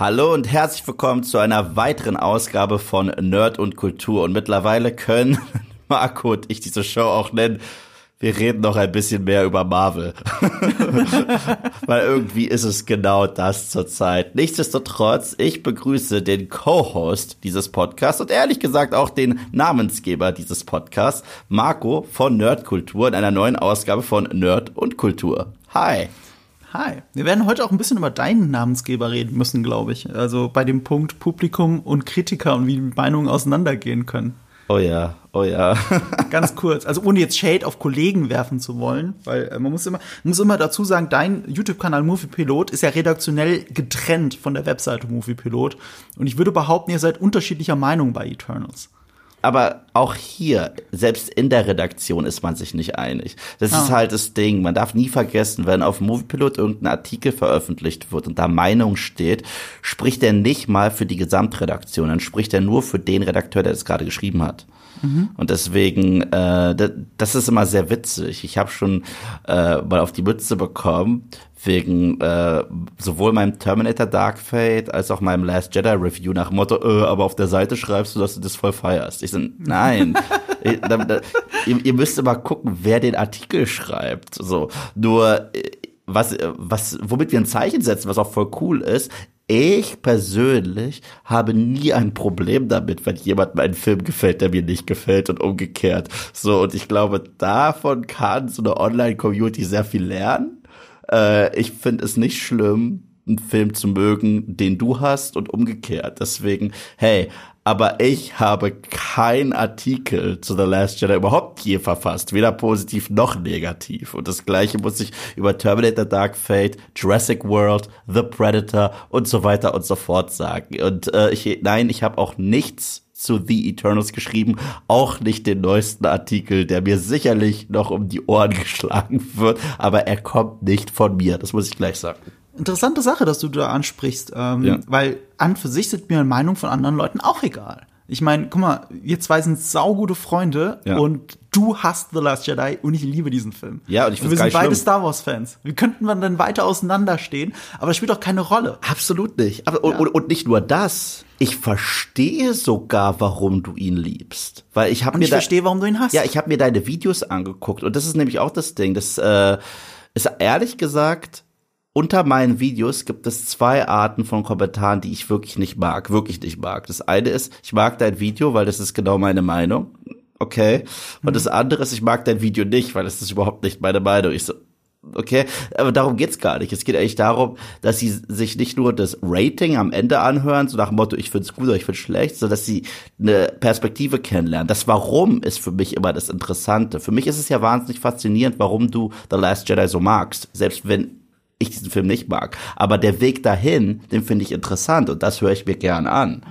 Hallo und herzlich willkommen zu einer weiteren Ausgabe von Nerd und Kultur. Und mittlerweile können Marco und ich diese Show auch nennen. Wir reden noch ein bisschen mehr über Marvel. Weil irgendwie ist es genau das zurzeit. Nichtsdestotrotz, ich begrüße den Co-Host dieses Podcasts und ehrlich gesagt auch den Namensgeber dieses Podcasts, Marco von Nerdkultur in einer neuen Ausgabe von Nerd und Kultur. Hi. Hi. Wir werden heute auch ein bisschen über deinen Namensgeber reden müssen, glaube ich. Also bei dem Punkt Publikum und Kritiker und wie die Meinungen auseinandergehen können. Oh ja, oh ja. Ganz kurz, also ohne jetzt Shade auf Kollegen werfen zu wollen, weil äh, man muss immer, man muss immer dazu sagen, dein YouTube-Kanal Movie Pilot ist ja redaktionell getrennt von der Webseite Movie Pilot. Und ich würde behaupten, ihr seid unterschiedlicher Meinung bei Eternals aber auch hier, selbst in der Redaktion ist man sich nicht einig. Das ah. ist halt das Ding. Man darf nie vergessen, wenn auf Moviepilot irgendein Artikel veröffentlicht wird und da Meinung steht, spricht er nicht mal für die Gesamtredaktion, dann spricht er nur für den Redakteur, der das gerade geschrieben hat. Mhm. Und deswegen, äh, das ist immer sehr witzig. Ich habe schon äh, mal auf die Mütze bekommen, wegen äh, sowohl meinem Terminator Dark Fate als auch meinem Last Jedi Review nach Motto, äh, aber auf der Seite schreibst du, dass du das voll feierst. Ich so, nein, ich, da, da, ihr, ihr müsst immer gucken, wer den Artikel schreibt. So, nur äh, was, was, womit wir ein Zeichen setzen, was auch voll cool ist. Ich persönlich habe nie ein Problem damit, wenn jemand einen Film gefällt, der mir nicht gefällt und umgekehrt. So, und ich glaube, davon kann so eine Online-Community sehr viel lernen äh, ich finde es nicht schlimm, einen Film zu mögen, den du hast und umgekehrt. Deswegen, hey, aber ich habe kein Artikel zu The Last Jedi überhaupt je verfasst, weder positiv noch negativ. Und das gleiche muss ich über Terminator Dark Fate, Jurassic World, The Predator und so weiter und so fort sagen. Und äh, ich, nein, ich habe auch nichts zu The Eternals geschrieben, auch nicht den neuesten Artikel, der mir sicherlich noch um die Ohren geschlagen wird, aber er kommt nicht von mir, das muss ich gleich sagen. Interessante Sache, dass du da ansprichst, ähm, ja. weil an für sich sind mir Meinungen von anderen Leuten auch egal. Ich meine, guck mal, wir zwei sind saugute Freunde ja. und du hast The Last Jedi und ich liebe diesen Film. Ja, und ich finde Wir sind beide Star Wars Fans. Wie könnten wir dann weiter auseinanderstehen? Aber das spielt doch keine Rolle. Absolut nicht. Aber, ja. und, und, nicht nur das. Ich verstehe sogar, warum du ihn liebst, weil ich habe mir ich verstehe, warum du ihn hast. Ja, ich habe mir deine Videos angeguckt und das ist nämlich auch das Ding. Das äh, ist ehrlich gesagt unter meinen Videos gibt es zwei Arten von Kommentaren, die ich wirklich nicht mag, wirklich nicht mag. Das eine ist, ich mag dein Video, weil das ist genau meine Meinung. Okay. Und mhm. das andere ist, ich mag dein Video nicht, weil das ist überhaupt nicht meine Meinung. Ich so, okay, aber darum geht's gar nicht. Es geht eigentlich darum, dass sie sich nicht nur das Rating am Ende anhören, so nach dem Motto, ich find's gut oder ich find's schlecht, sondern dass sie eine Perspektive kennenlernen. Das Warum ist für mich immer das Interessante. Für mich ist es ja wahnsinnig faszinierend, warum du The Last Jedi so magst. Selbst wenn ich diesen Film nicht mag. Aber der Weg dahin, den finde ich interessant und das höre ich mir gern an.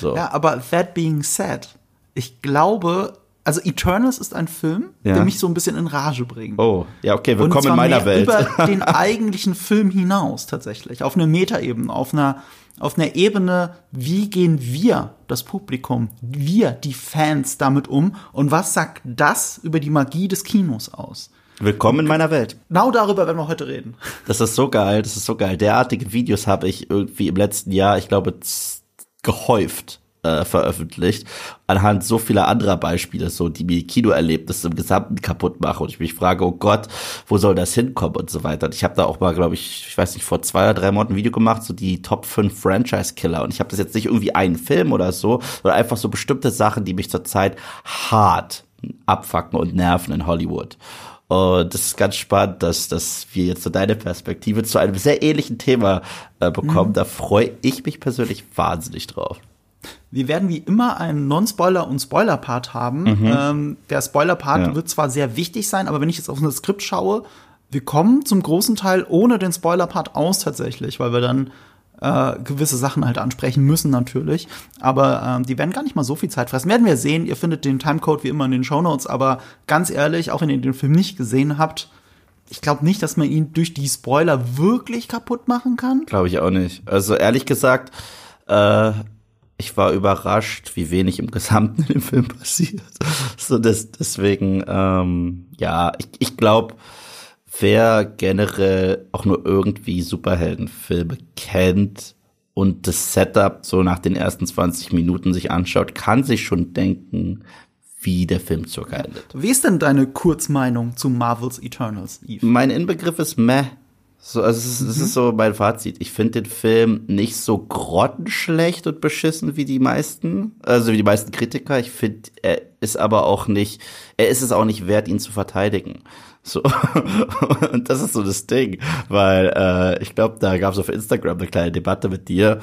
So. Ja, aber that being said, ich glaube, also Eternals ist ein Film, ja. der mich so ein bisschen in Rage bringt. Oh, ja, okay, willkommen in meiner Welt. über den eigentlichen Film hinaus tatsächlich, auf einer Metaebene, auf einer auf einer Ebene, wie gehen wir, das Publikum, wir, die Fans damit um und was sagt das über die Magie des Kinos aus? Willkommen in meiner Welt. Genau darüber werden wir heute reden. Das ist so geil, das ist so geil. Derartige Videos habe ich irgendwie im letzten Jahr, ich glaube, gehäuft äh, veröffentlicht, anhand so vieler anderer Beispiele, so die mir Kinoerlebnisse im Gesamten kaputt machen und ich mich frage, oh Gott, wo soll das hinkommen und so weiter. Und ich habe da auch mal, glaube ich, ich weiß nicht, vor zwei oder drei Monaten ein Video gemacht, so die Top 5 Franchise-Killer. Und ich habe das jetzt nicht irgendwie einen Film oder so, sondern einfach so bestimmte Sachen, die mich zurzeit hart abfacken und nerven in Hollywood. Und das ist ganz spannend, dass, dass wir jetzt so deine Perspektive zu einem sehr ähnlichen Thema äh, bekommen. Mhm. Da freue ich mich persönlich wahnsinnig drauf. Wir werden wie immer einen Non-Spoiler- und Spoiler-Part haben. Mhm. Ähm, der Spoiler-Part ja. wird zwar sehr wichtig sein, aber wenn ich jetzt auf das Skript schaue, wir kommen zum großen Teil ohne den Spoiler-Part aus tatsächlich, weil wir dann äh, gewisse Sachen halt ansprechen müssen natürlich. Aber ähm, die werden gar nicht mal so viel Zeit fressen. Werden wir sehen. Ihr findet den Timecode wie immer in den Show Notes. Aber ganz ehrlich, auch wenn ihr den Film nicht gesehen habt, ich glaube nicht, dass man ihn durch die Spoiler wirklich kaputt machen kann. Glaube ich auch nicht. Also ehrlich gesagt, äh, ich war überrascht, wie wenig im Gesamten im Film passiert. so das, deswegen, ähm, ja, ich, ich glaube, wer generell auch nur irgendwie Superheldenfilme kennt und das Setup so nach den ersten 20 Minuten sich anschaut, kann sich schon denken, wie der Film circa endet. Wie ist denn deine Kurzmeinung zu Marvel's Eternals, Eve? Mein Inbegriff ist meh. So, also es ist, mhm. es ist so mein Fazit. Ich finde den Film nicht so grottenschlecht und beschissen wie die meisten, also wie die meisten Kritiker. Ich finde, er ist aber auch nicht, er ist es auch nicht wert, ihn zu verteidigen. So. und das ist so das Ding, weil äh, ich glaube, da gab es auf Instagram eine kleine Debatte mit dir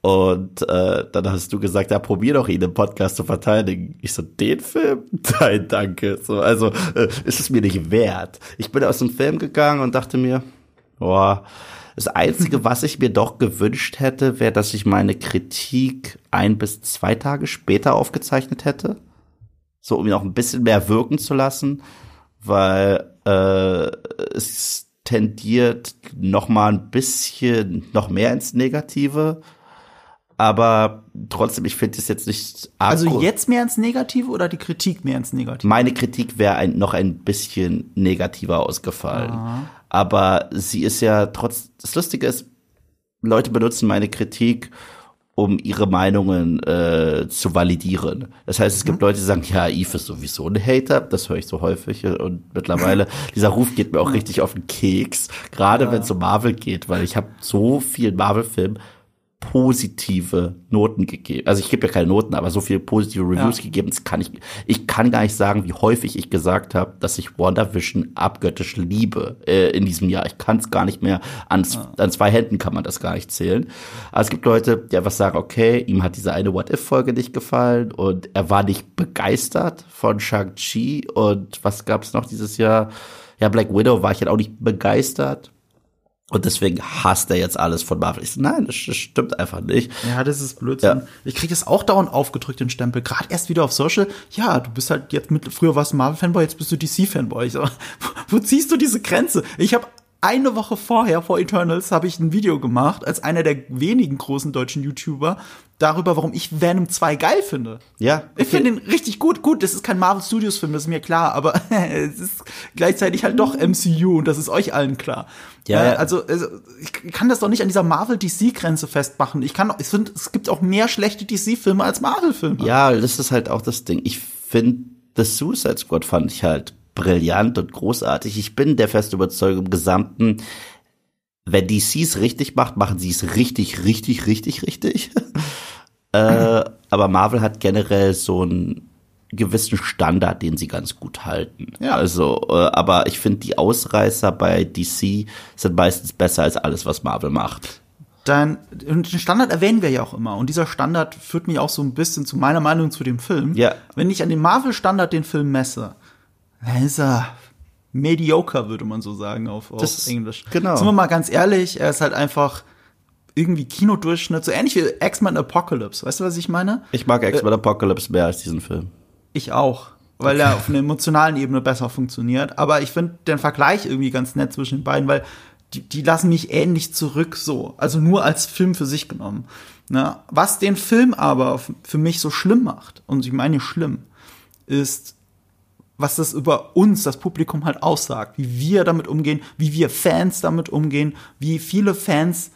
und äh, dann hast du gesagt, ja, probier doch ihn im Podcast zu verteidigen. Ich so, den Film? Nein, danke. So, also äh, ist es mir nicht wert. Ich bin aus dem Film gegangen und dachte mir, Boah. Das Einzige, was ich mir doch gewünscht hätte, wäre, dass ich meine Kritik ein bis zwei Tage später aufgezeichnet hätte. So, um ihn auch ein bisschen mehr wirken zu lassen, weil äh, es tendiert noch mal ein bisschen noch mehr ins Negative. Aber trotzdem, ich finde es jetzt nicht. Also jetzt mehr ins Negative oder die Kritik mehr ins Negative? Meine Kritik wäre ein, noch ein bisschen negativer ausgefallen. Aha aber sie ist ja trotz, das Lustige ist, Leute benutzen meine Kritik, um ihre Meinungen äh, zu validieren. Das heißt, es gibt mhm. Leute, die sagen, ja, Eve ist sowieso ein Hater, das höre ich so häufig und mittlerweile, dieser Ruf geht mir auch richtig auf den Keks, gerade ja. wenn es um Marvel geht, weil ich habe so viel Marvel-Film positive Noten gegeben. Also ich gebe ja keine Noten, aber so viele positive Reviews ja. gegeben, das kann ich, ich kann gar nicht sagen, wie häufig ich gesagt habe, dass ich WandaVision abgöttisch liebe äh, in diesem Jahr. Ich kann es gar nicht mehr, an, ja. an zwei Händen kann man das gar nicht zählen. Aber es gibt Leute, die einfach sagen, okay, ihm hat diese eine What-If-Folge nicht gefallen und er war nicht begeistert von Shang-Chi und was gab es noch dieses Jahr? Ja, Black Widow war ich halt auch nicht begeistert. Und deswegen hasst er jetzt alles von Marvel. Ich so, nein, das, stimmt einfach nicht. Ja, das ist Blödsinn. Ja. Ich kriege das auch dauernd aufgedrückt, den Stempel. Gerade erst wieder auf Social. Ja, du bist halt jetzt mit, früher warst du Marvel-Fanboy, jetzt bist du DC-Fanboy. So, wo, wo ziehst du diese Grenze? Ich habe eine Woche vorher, vor Eternals, habe ich ein Video gemacht, als einer der wenigen großen deutschen YouTuber, darüber, warum ich Venom 2 geil finde. Ja. Okay. Ich finde ihn richtig gut. Gut, das ist kein Marvel Studios Film, das ist mir klar, aber es ist gleichzeitig halt doch MCU und das ist euch allen klar. Ja. Äh, also, also, ich kann das doch nicht an dieser Marvel DC Grenze festmachen. Ich kann ich finde, es gibt auch mehr schlechte DC Filme als Marvel Filme. Ja, das ist halt auch das Ding. Ich finde The Suicide Squad fand ich halt brillant und großartig. Ich bin der festen Überzeugung im Gesamten, wenn DC es richtig macht, machen sie es richtig, richtig, richtig, richtig. äh, aber Marvel hat generell so einen gewissen Standard, den sie ganz gut halten. Ja. Also, äh, aber ich finde, die Ausreißer bei DC sind meistens besser als alles, was Marvel macht. Dann, den Standard erwähnen wir ja auch immer. Und dieser Standard führt mich auch so ein bisschen zu meiner Meinung zu dem Film. Ja. Wenn ich an dem Marvel-Standard den Film messe, dann ist er mediocre, würde man so sagen auf, auf das, Englisch. Genau. Sind wir mal ganz ehrlich, er ist halt einfach irgendwie Kinodurchschnitt, so ähnlich wie X-Men Apocalypse. Weißt du, was ich meine? Ich mag X-Men äh, Apocalypse mehr als diesen Film. Ich auch, weil okay. er auf einer emotionalen Ebene besser funktioniert. Aber ich finde den Vergleich irgendwie ganz nett zwischen den beiden, weil die, die lassen mich ähnlich zurück so. Also nur als Film für sich genommen. Ne? Was den Film aber für mich so schlimm macht, und ich meine schlimm, ist, was das über uns, das Publikum halt aussagt, wie wir damit umgehen, wie wir Fans damit umgehen, wie viele Fans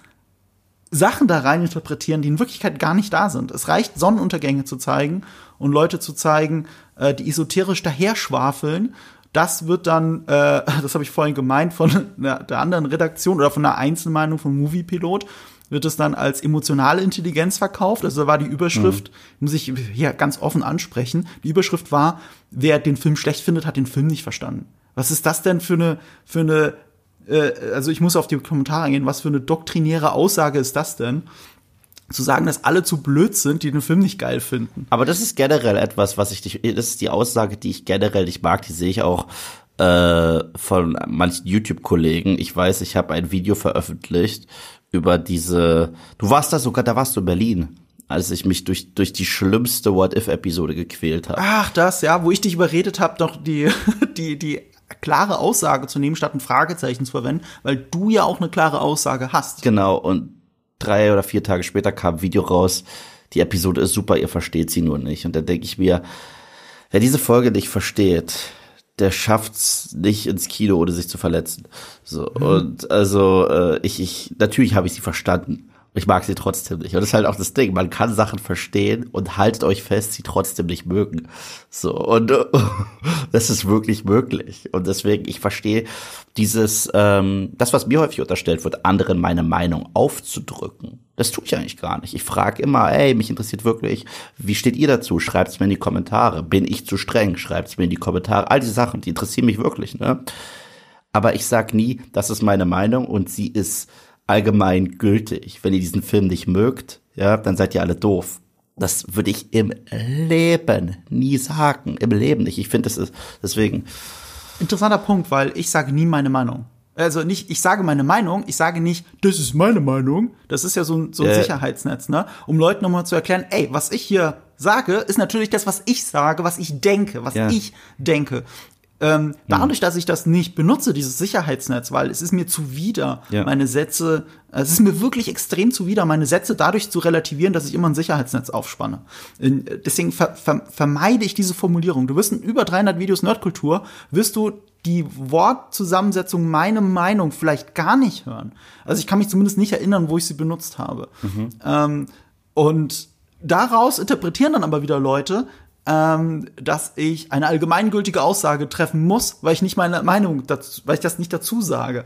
Sachen da rein interpretieren, die in Wirklichkeit gar nicht da sind. Es reicht, Sonnenuntergänge zu zeigen und Leute zu zeigen, äh, die esoterisch daherschwafeln. Das wird dann, äh, das habe ich vorhin gemeint, von einer, der anderen Redaktion oder von einer Einzelmeinung von Moviepilot wird es dann als emotionale Intelligenz verkauft. Also war die Überschrift, mhm. muss ich hier ganz offen ansprechen, die Überschrift war, wer den Film schlecht findet, hat den Film nicht verstanden. Was ist das denn für eine, für eine, äh, also ich muss auf die Kommentare eingehen, was für eine doktrinäre Aussage ist das denn? zu sagen, dass alle zu blöd sind, die den Film nicht geil finden. Aber das ist generell etwas, was ich dich, das ist die Aussage, die ich generell nicht mag, die sehe ich auch äh, von manchen YouTube-Kollegen. Ich weiß, ich habe ein Video veröffentlicht über diese. Du warst da sogar, da warst du in Berlin, als ich mich durch durch die schlimmste What If Episode gequält habe. Ach, das ja, wo ich dich überredet habe, doch die die die klare Aussage zu nehmen statt ein Fragezeichen zu verwenden, weil du ja auch eine klare Aussage hast. Genau und drei oder vier Tage später kam ein Video raus. Die Episode ist super, ihr versteht sie nur nicht. Und da denke ich mir, wer diese Folge nicht versteht, der schafft's nicht ins Kino, ohne sich zu verletzen. So mhm. und also äh, ich, ich natürlich habe ich sie verstanden. Ich mag sie trotzdem nicht. Und das ist halt auch das Ding. Man kann Sachen verstehen und haltet euch fest, sie trotzdem nicht mögen. So. Und das ist wirklich möglich. Und deswegen, ich verstehe dieses, ähm, das, was mir häufig unterstellt wird, anderen meine Meinung aufzudrücken. Das tue ich eigentlich gar nicht. Ich frage immer, ey, mich interessiert wirklich, wie steht ihr dazu? Schreibt es mir in die Kommentare. Bin ich zu streng? Schreibt es mir in die Kommentare. All diese Sachen, die interessieren mich wirklich, ne? Aber ich sag nie, das ist meine Meinung und sie ist allgemein gültig. Wenn ihr diesen Film nicht mögt, ja, dann seid ihr alle doof. Das würde ich im Leben nie sagen. Im Leben nicht. Ich finde, das ist deswegen. Interessanter Punkt, weil ich sage nie meine Meinung. Also nicht, ich sage meine Meinung, ich sage nicht, das ist meine Meinung. Das ist ja so ein, so ein äh. Sicherheitsnetz, ne? Um Leuten nochmal zu erklären, ey, was ich hier sage, ist natürlich das, was ich sage, was ich denke, was ja. ich denke. Ähm, dadurch, dass ich das nicht benutze, dieses Sicherheitsnetz, weil es ist mir zuwider, ja. meine Sätze, es ist mir wirklich extrem zuwider, meine Sätze dadurch zu relativieren, dass ich immer ein Sicherheitsnetz aufspanne. Deswegen ver ver vermeide ich diese Formulierung. Du wirst in über 300 Videos Nerdkultur, wirst du die Wortzusammensetzung, meine Meinung vielleicht gar nicht hören. Also ich kann mich zumindest nicht erinnern, wo ich sie benutzt habe. Mhm. Ähm, und daraus interpretieren dann aber wieder Leute, ähm, dass ich eine allgemeingültige Aussage treffen muss, weil ich nicht meine Meinung dazu, weil ich das nicht dazu sage.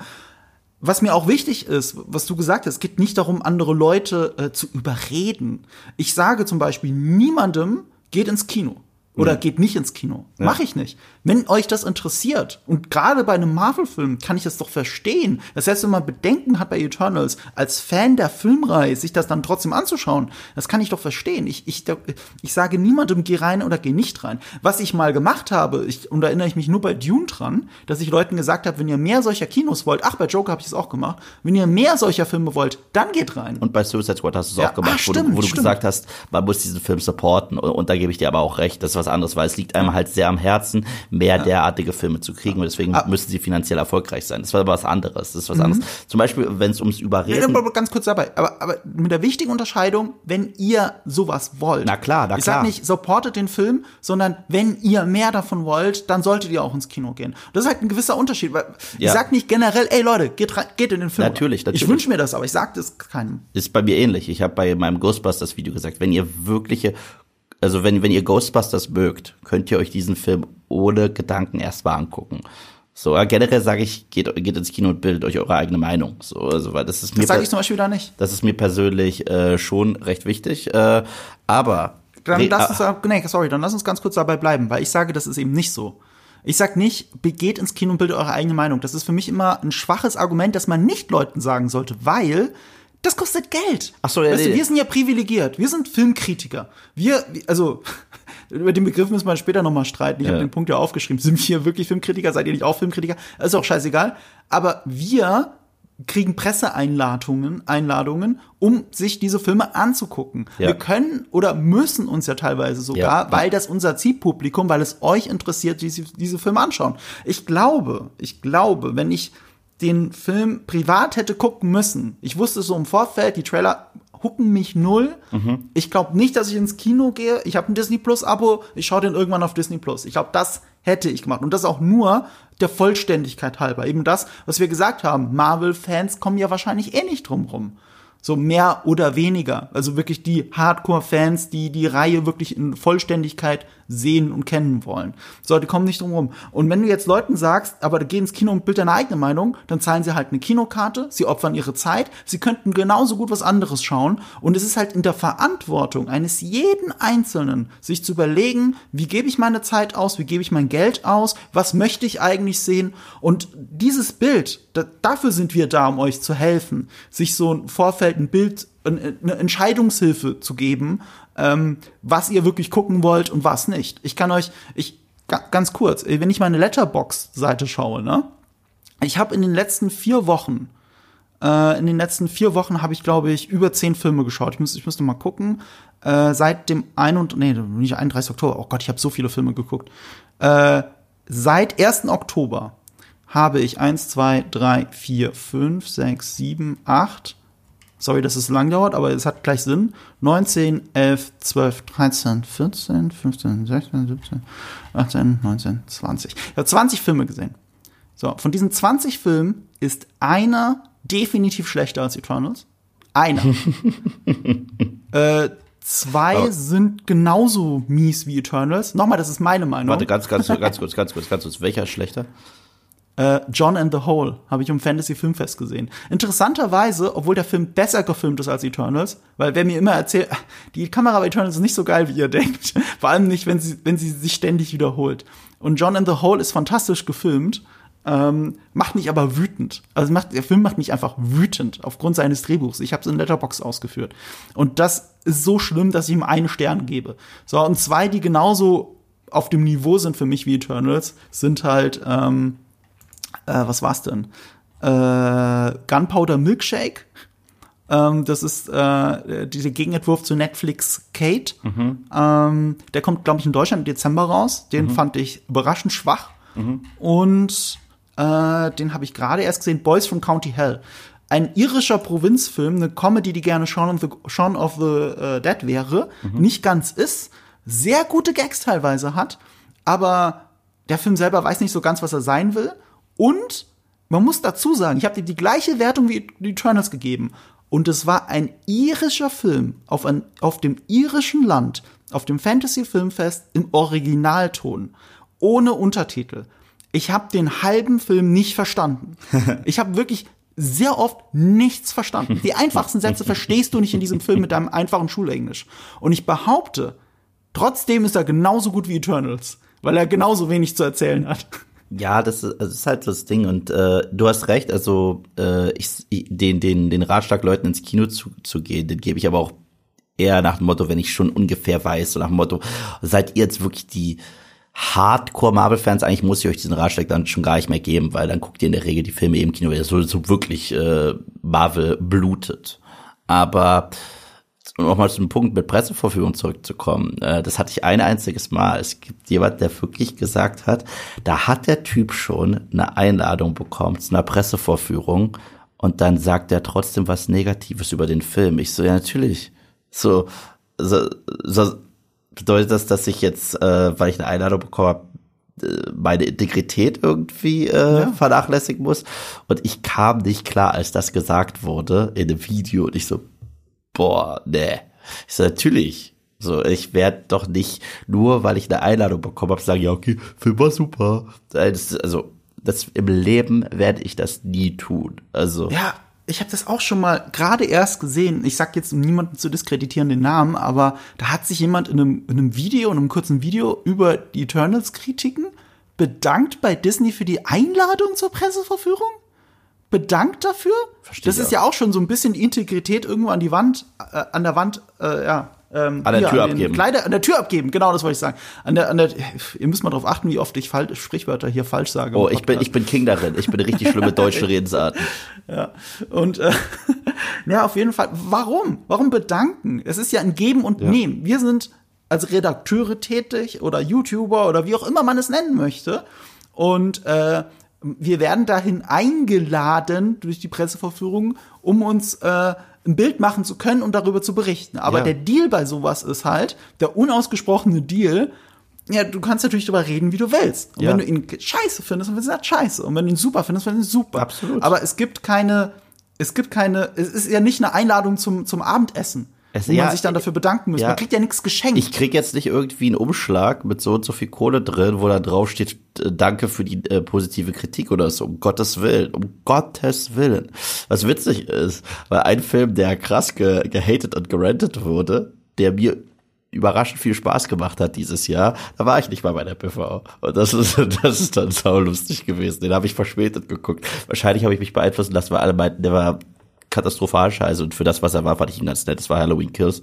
Was mir auch wichtig ist, was du gesagt hast, es geht nicht darum, andere Leute äh, zu überreden. Ich sage zum Beispiel niemandem, geht ins Kino. Oder mhm. geht nicht ins Kino. Ja. Mache ich nicht. Wenn euch das interessiert, und gerade bei einem Marvel-Film kann ich das doch verstehen. Das heißt, wenn man Bedenken hat bei Eternals, als Fan der Filmreihe, sich das dann trotzdem anzuschauen, das kann ich doch verstehen. Ich, ich, ich sage niemandem, geh rein oder geh nicht rein. Was ich mal gemacht habe, ich, und da erinnere ich mich nur bei Dune dran, dass ich Leuten gesagt habe, wenn ihr mehr solcher Kinos wollt, ach, bei Joker habe ich es auch gemacht, wenn ihr mehr solcher Filme wollt, dann geht rein. Und bei Suicide Squad hast du es ja, auch gemacht, ach, stimmt, wo, du, wo du gesagt hast, man muss diesen Film supporten. Und, und da gebe ich dir aber auch recht, das war was anderes, weil es liegt einem halt sehr am Herzen, mehr ja. derartige Filme zu kriegen und deswegen ah. müssen sie finanziell erfolgreich sein. Das war aber was anderes. Das ist was mhm. anderes. Zum Beispiel, wenn es ums Überreden. Ganz kurz dabei, aber, aber mit der wichtigen Unterscheidung, wenn ihr sowas wollt. Na klar, na ich klar. Ich sag nicht, supportet den Film, sondern wenn ihr mehr davon wollt, dann solltet ihr auch ins Kino gehen. Das ist halt ein gewisser Unterschied, weil ja. ich sag nicht generell, ey Leute, geht, geht in den Film. Natürlich, natürlich. Ich wünsche mir das, aber ich sag das keinem. Ist bei mir ähnlich. Ich habe bei meinem Ghostbusters Video gesagt, wenn ihr wirkliche also wenn, wenn ihr Ghostbusters mögt, könnt ihr euch diesen Film ohne Gedanken erstmal angucken. So, generell sage ich, geht, geht ins Kino und bildet euch eure eigene Meinung. So, also, weil das ist mir. Das sage ich zum Beispiel da nicht. Das ist mir persönlich äh, schon recht wichtig. Äh, aber. Dann lass uns, nee, sorry, dann lass uns ganz kurz dabei bleiben, weil ich sage, das ist eben nicht so. Ich sag nicht, geht ins Kino und bildet eure eigene Meinung. Das ist für mich immer ein schwaches Argument, das man nicht Leuten sagen sollte, weil das kostet Geld. Ach so, ja, weißt du, wir sind ja privilegiert. Wir sind Filmkritiker. Wir, also, über den Begriff müssen wir später nochmal streiten. Ich ja. habe den Punkt ja aufgeschrieben. Sind wir wirklich Filmkritiker? Seid ihr nicht auch Filmkritiker? Das ist auch scheißegal. Aber wir kriegen Presseeinladungen, Einladungen, um sich diese Filme anzugucken. Ja. Wir können oder müssen uns ja teilweise sogar, ja. weil das unser Zielpublikum, weil es euch interessiert, diese, diese Filme anschauen. Ich glaube, ich glaube, wenn ich den Film privat hätte gucken müssen. Ich wusste so im Vorfeld, die Trailer hucken mich null. Mhm. Ich glaube nicht, dass ich ins Kino gehe. Ich habe ein Disney Plus Abo. Ich schaue den irgendwann auf Disney Plus. Ich glaube, das hätte ich gemacht. Und das auch nur der Vollständigkeit halber. Eben das, was wir gesagt haben. Marvel-Fans kommen ja wahrscheinlich eh nicht drum rum. So mehr oder weniger. Also wirklich die Hardcore-Fans, die die Reihe wirklich in Vollständigkeit sehen und kennen wollen. So, die kommen nicht drum rum. Und wenn du jetzt Leuten sagst, aber geh ins Kino und bild deine eigene Meinung, dann zahlen sie halt eine Kinokarte, sie opfern ihre Zeit, sie könnten genauso gut was anderes schauen. Und es ist halt in der Verantwortung eines jeden Einzelnen, sich zu überlegen, wie gebe ich meine Zeit aus, wie gebe ich mein Geld aus, was möchte ich eigentlich sehen. Und dieses Bild, da, dafür sind wir da, um euch zu helfen, sich so ein Vorfeld, ein Bild eine Entscheidungshilfe zu geben, ähm, was ihr wirklich gucken wollt und was nicht. Ich kann euch, ich ganz kurz, wenn ich meine Letterbox-Seite schaue, ne, ich habe in den letzten vier Wochen, äh, in den letzten vier Wochen habe ich, glaube ich, über zehn Filme geschaut. Ich, muss, ich müsste mal gucken. Äh, seit dem 1. nee, nicht 31. Oktober. Oh Gott, ich habe so viele Filme geguckt. Äh, seit 1. Oktober habe ich eins, zwei, drei, vier, fünf, sechs, sieben, acht Sorry, dass es lang dauert, aber es hat gleich Sinn. 19, 11, 12, 13, 14, 15, 16, 17, 18, 19, 20. Ich habe 20 Filme gesehen. So, von diesen 20 Filmen ist einer definitiv schlechter als Eternals. Einer. äh, zwei Aber- sind genauso mies wie Eternals. Nochmal, das ist meine Meinung. Warte, ganz, ganz, ganz kurz, ganz kurz, ganz kurz. Welcher ist schlechter? Äh, John and the Hole habe ich im Fantasy Filmfest gesehen. Interessanterweise, obwohl der Film besser gefilmt ist als Eternals, weil wer mir immer erzählt, die Kamera bei Eternals ist nicht so geil, wie ihr denkt. Vor allem nicht, wenn sie, wenn sie sich ständig wiederholt. Und John and the Hole ist fantastisch gefilmt, ähm, macht mich aber wütend. Also macht, der Film macht mich einfach wütend aufgrund seines Drehbuchs. Ich habe es in Letterbox ausgeführt. Und das ist so schlimm, dass ich ihm einen Stern gebe. So, und zwei, die genauso auf dem Niveau sind für mich wie Eternals, sind halt, ähm, äh, was war's denn? Äh, Gunpowder Milkshake. Ähm, das ist äh, dieser Gegenentwurf zu Netflix Kate. Ähm, der kommt, glaube ich, in Deutschland im Dezember raus. Den fand ich überraschend schwach. Und äh, den habe ich gerade erst gesehen, Boys from County Hell. Ein irischer Provinzfilm, eine Comedy, die gerne Shaun of the, Shaun of the äh, Dead wäre, nicht ganz ist, sehr gute Gags teilweise hat, aber der Film selber weiß nicht so ganz, was er sein will. Und man muss dazu sagen, ich habe dir die gleiche Wertung wie die Eternals gegeben. Und es war ein irischer Film auf, ein, auf dem irischen Land, auf dem Fantasy Filmfest im Originalton, ohne Untertitel. Ich habe den halben Film nicht verstanden. Ich habe wirklich sehr oft nichts verstanden. Die einfachsten Sätze verstehst du nicht in diesem Film mit deinem einfachen Schulenglisch. Und ich behaupte, trotzdem ist er genauso gut wie Eternals, weil er genauso wenig zu erzählen hat. Ja, das ist, das ist halt das Ding und äh, du hast recht, also äh, ich, den, den, den Ratschlag, Leuten ins Kino zu, zu gehen, den gebe ich aber auch eher nach dem Motto, wenn ich schon ungefähr weiß, so nach dem Motto, seid ihr jetzt wirklich die Hardcore-Marvel-Fans, eigentlich muss ich euch diesen Ratschlag dann schon gar nicht mehr geben, weil dann guckt ihr in der Regel die Filme eben Kino, weil das so, so wirklich äh, Marvel blutet. Aber um nochmal zum Punkt mit Pressevorführung zurückzukommen, äh, das hatte ich ein einziges Mal. Es gibt jemand, der wirklich gesagt hat, da hat der Typ schon eine Einladung bekommen zu einer Pressevorführung und dann sagt er trotzdem was Negatives über den Film. Ich so, ja natürlich. So, so, so bedeutet das, dass ich jetzt, äh, weil ich eine Einladung bekommen habe, äh, meine Integrität irgendwie äh, vernachlässigen muss. Und ich kam nicht klar, als das gesagt wurde in einem Video. Und ich so, boah, nee. Ich so, natürlich. So, ich werde doch nicht nur, weil ich eine Einladung bekommen habe, sagen, ja, okay, Film war super. Das, also, das im Leben werde ich das nie tun. Also, Ja, ich habe das auch schon mal gerade erst gesehen. Ich sag jetzt, um niemanden zu diskreditieren, den Namen, aber da hat sich jemand in einem, in einem Video, in einem kurzen Video über die Eternals-Kritiken bedankt bei Disney für die Einladung zur Presseverführung? Bedankt dafür? Verstehe das ist ja auch schon so ein bisschen Integrität irgendwo an die Wand, äh, an der Wand, äh, ja. Ähm, An der hier, Tür den abgeben. Kleider, an der Tür abgeben, genau, das wollte ich sagen. An der, an der, ihr müsst mal drauf achten, wie oft ich falsch, Sprichwörter hier falsch sage. oh, ich bin, ich bin King darin. Ich bin eine richtig schlimme deutsche Redensart. Ja. Und äh, ja, auf jeden Fall. Warum? Warum bedanken? Es ist ja ein Geben und Nehmen. Wir sind als Redakteure tätig oder YouTuber oder wie auch immer man es nennen möchte. Und äh, wir werden dahin eingeladen durch die Presseverführung, um uns äh, ein Bild machen zu können und darüber zu berichten. Aber Ja. der Deal bei sowas ist halt, der unausgesprochene Deal, ja, du kannst natürlich darüber reden, wie du willst. Und Ja. wenn du ihn scheiße findest, dann findest du das scheiße. Und wenn du ihn super findest, dann findest du ihn super. Absolut. Aber es gibt keine, es gibt keine, es ist ja nicht eine Einladung zum, zum Abendessen, Es- wo ja, man sich dann dafür bedanken muss. ja. Man kriegt ja nichts geschenkt. Ich krieg jetzt nicht irgendwie einen Umschlag mit so und so viel Kohle drin, wo da drauf steht, äh, danke für die äh, positive Kritik oder so. Um Gottes Willen. Um Gottes Willen. Was witzig ist, weil ein Film, der krass ge gehatet und gerantet wurde, der mir überraschend viel Spaß gemacht hat dieses Jahr, da war ich nicht mal bei der PV. Und das ist, das ist dann saulustig gewesen. Den habe ich verspätet geguckt. Wahrscheinlich habe ich mich beeinflussen lassen, weil alle meinten, der war katastrophal scheiße und für das, was er war, fand ich ihn ganz nett. Das war Halloween Kills.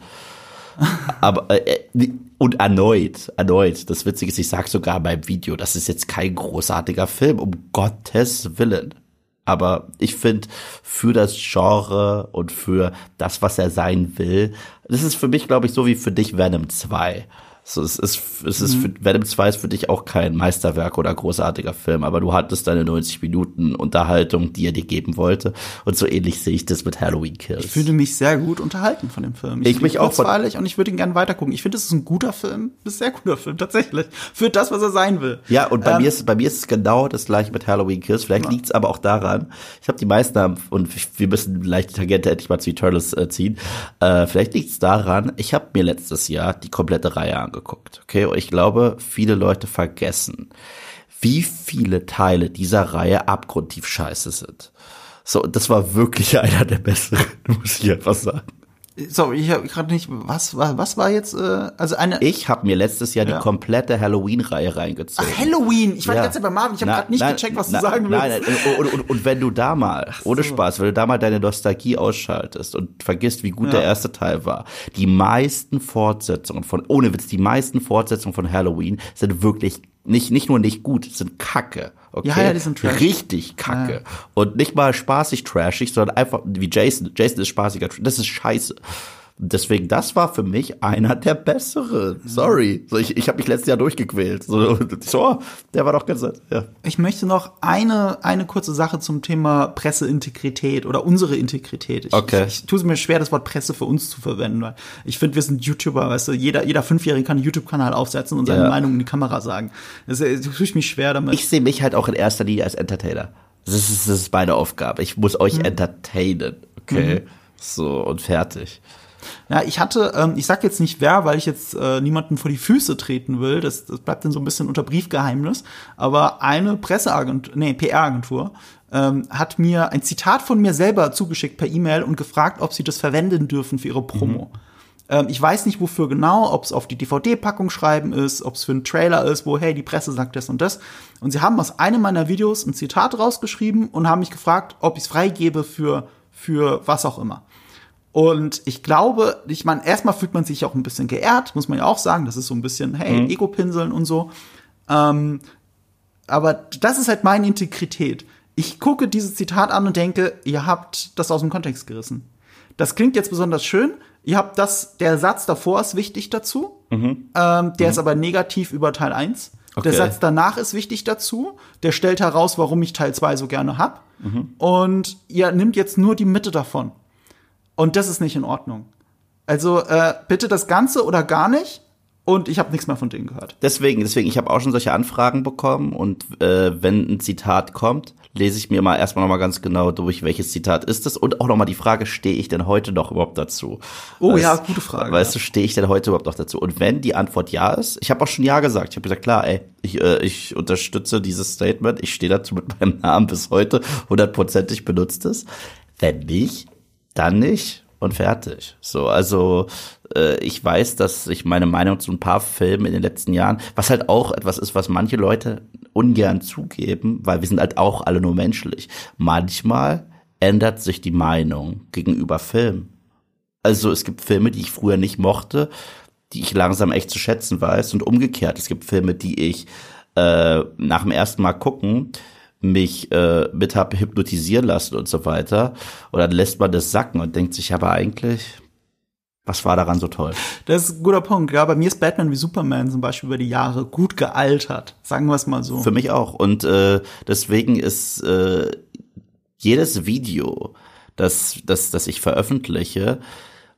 Aber äh, äh, und erneut, erneut, das Witzige ist, ich sag sogar beim Video, das ist jetzt kein großartiger Film, um Gottes Willen. Aber ich finde, für das Genre und für das, was er sein will, das ist für mich, glaube ich, so wie für dich Venom 2. So, es ist, es ist für, Venom 2 ist für dich auch kein Meisterwerk oder großartiger Film, aber du hattest deine 90 Minuten Unterhaltung, die er dir geben wollte. Und so ähnlich sehe ich das mit Halloween Kills. Ich fühle mich sehr gut unterhalten von dem Film. Ich mich auch. Kurzweilig und ich würde ihn gerne weitergucken. Ich finde, es ist ein guter Film, ein sehr guter Film, tatsächlich. Für das, was er sein will. Ja, und bei ähm, mir ist, bei mir ist es genau das gleiche mit Halloween Kills. Vielleicht ja. liegt es aber auch daran, ich habe die meisten und wir müssen leicht die Tangente endlich mal zu Eternals äh, ziehen. Äh, vielleicht liegt es daran, ich habe mir letztes Jahr die komplette Reihe angeguckt angeguckt. Okay, und ich glaube, viele Leute vergessen, wie viele Teile dieser Reihe abgrundtief scheiße sind. So, das war wirklich einer der besseren, muss ich einfach sagen. Sorry, ich habe gerade nicht, was war, was war jetzt, äh, also eine. Ich habe mir letztes Jahr ja. die komplette Halloween-Reihe reingezogen. Ach, Halloween! Ich war ja. die ganze Zeit bei Marvin, ich habe gerade nicht nein, gecheckt, was na, du sagen willst. Nein, nein. Und, und, und, wenn du da mal, so. ohne Spaß, wenn du da mal deine Nostalgie ausschaltest und vergisst, wie gut ja. der erste Teil war, die meisten Fortsetzungen von, ohne Witz, die meisten Fortsetzungen von Halloween sind wirklich nicht, nicht nur nicht gut, sind kacke. Okay? Ja, ja, die sind trash. Richtig kacke. Ja. Und nicht mal spaßig trashig, sondern einfach wie Jason. Jason ist spaßiger. Das ist scheiße. Deswegen, das war für mich einer der besseren. Sorry. So, ich ich habe mich letztes Jahr durchgequält. So, so, der war doch ganz ja. Ich möchte noch eine, eine kurze Sache zum Thema Presseintegrität oder unsere Integrität. Ich, okay. ich, ich tue es mir schwer, das Wort Presse für uns zu verwenden, weil ich finde, wir sind YouTuber, weißt du, jeder, jeder Fünfjährige kann einen YouTube-Kanal aufsetzen und seine ja. Meinung in die Kamera sagen. Das, das tue ich mich schwer damit. Ich sehe mich halt auch in erster Linie als Entertainer. Das ist, das ist meine Aufgabe. Ich muss euch mhm. entertainen. Okay. Mhm. So, und fertig. Ja, ich hatte, ähm, ich sag jetzt nicht wer, weil ich jetzt äh, niemanden vor die Füße treten will. Das, das bleibt dann so ein bisschen unter Briefgeheimnis. Aber eine Presseagentur, nee, PR-Agentur, ähm, hat mir ein Zitat von mir selber zugeschickt per E-Mail und gefragt, ob sie das verwenden dürfen für ihre Promo. Mhm. Ähm, ich weiß nicht, wofür genau, ob es auf die DVD-Packung schreiben ist, ob es für einen Trailer ist, wo, hey, die Presse sagt das und das. Und sie haben aus einem meiner Videos ein Zitat rausgeschrieben und haben mich gefragt, ob ich es freigebe für, für was auch immer. Und ich glaube, ich meine, erstmal fühlt man sich auch ein bisschen geehrt, muss man ja auch sagen. Das ist so ein bisschen, hey, mhm. Ego-Pinseln und so. Ähm, aber das ist halt meine Integrität. Ich gucke dieses Zitat an und denke, ihr habt das aus dem Kontext gerissen. Das klingt jetzt besonders schön. Ihr habt das, der Satz davor ist wichtig dazu. Mhm. Ähm, der mhm. ist aber negativ über Teil 1. Okay. Der Satz danach ist wichtig dazu. Der stellt heraus, warum ich Teil 2 so gerne hab. Mhm. Und ihr nimmt jetzt nur die Mitte davon. Und das ist nicht in Ordnung. Also äh, bitte das Ganze oder gar nicht. Und ich habe nichts mehr von denen gehört. Deswegen, deswegen, ich habe auch schon solche Anfragen bekommen und äh, wenn ein Zitat kommt, lese ich mir mal erstmal noch mal ganz genau durch, welches Zitat ist es und auch noch mal die Frage, stehe ich denn heute noch überhaupt dazu? Oh weißt, ja, gute Frage. Weißt du, stehe ich denn heute überhaupt noch dazu? Und wenn die Antwort ja ist, ich habe auch schon ja gesagt. Ich habe gesagt, klar, ey, ich, äh, ich unterstütze dieses Statement, ich stehe dazu mit meinem Namen bis heute, hundertprozentig benutzt es. Wenn nicht, dann nicht und fertig. So, also äh, ich weiß, dass ich meine Meinung zu ein paar Filmen in den letzten Jahren, was halt auch etwas ist, was manche Leute ungern zugeben, weil wir sind halt auch alle nur menschlich. Manchmal ändert sich die Meinung gegenüber Filmen. Also es gibt Filme, die ich früher nicht mochte, die ich langsam echt zu schätzen weiß und umgekehrt. Es gibt Filme, die ich äh, nach dem ersten Mal gucken mich äh, mit hab hypnotisieren lassen und so weiter. Und dann lässt man das sacken und denkt sich aber eigentlich, was war daran so toll? Das ist ein guter Punkt. Ja, bei mir ist Batman wie Superman zum Beispiel über die Jahre gut gealtert. Sagen wir es mal so. Für mich auch. Und äh, deswegen ist äh, jedes Video, das, das, das ich veröffentliche,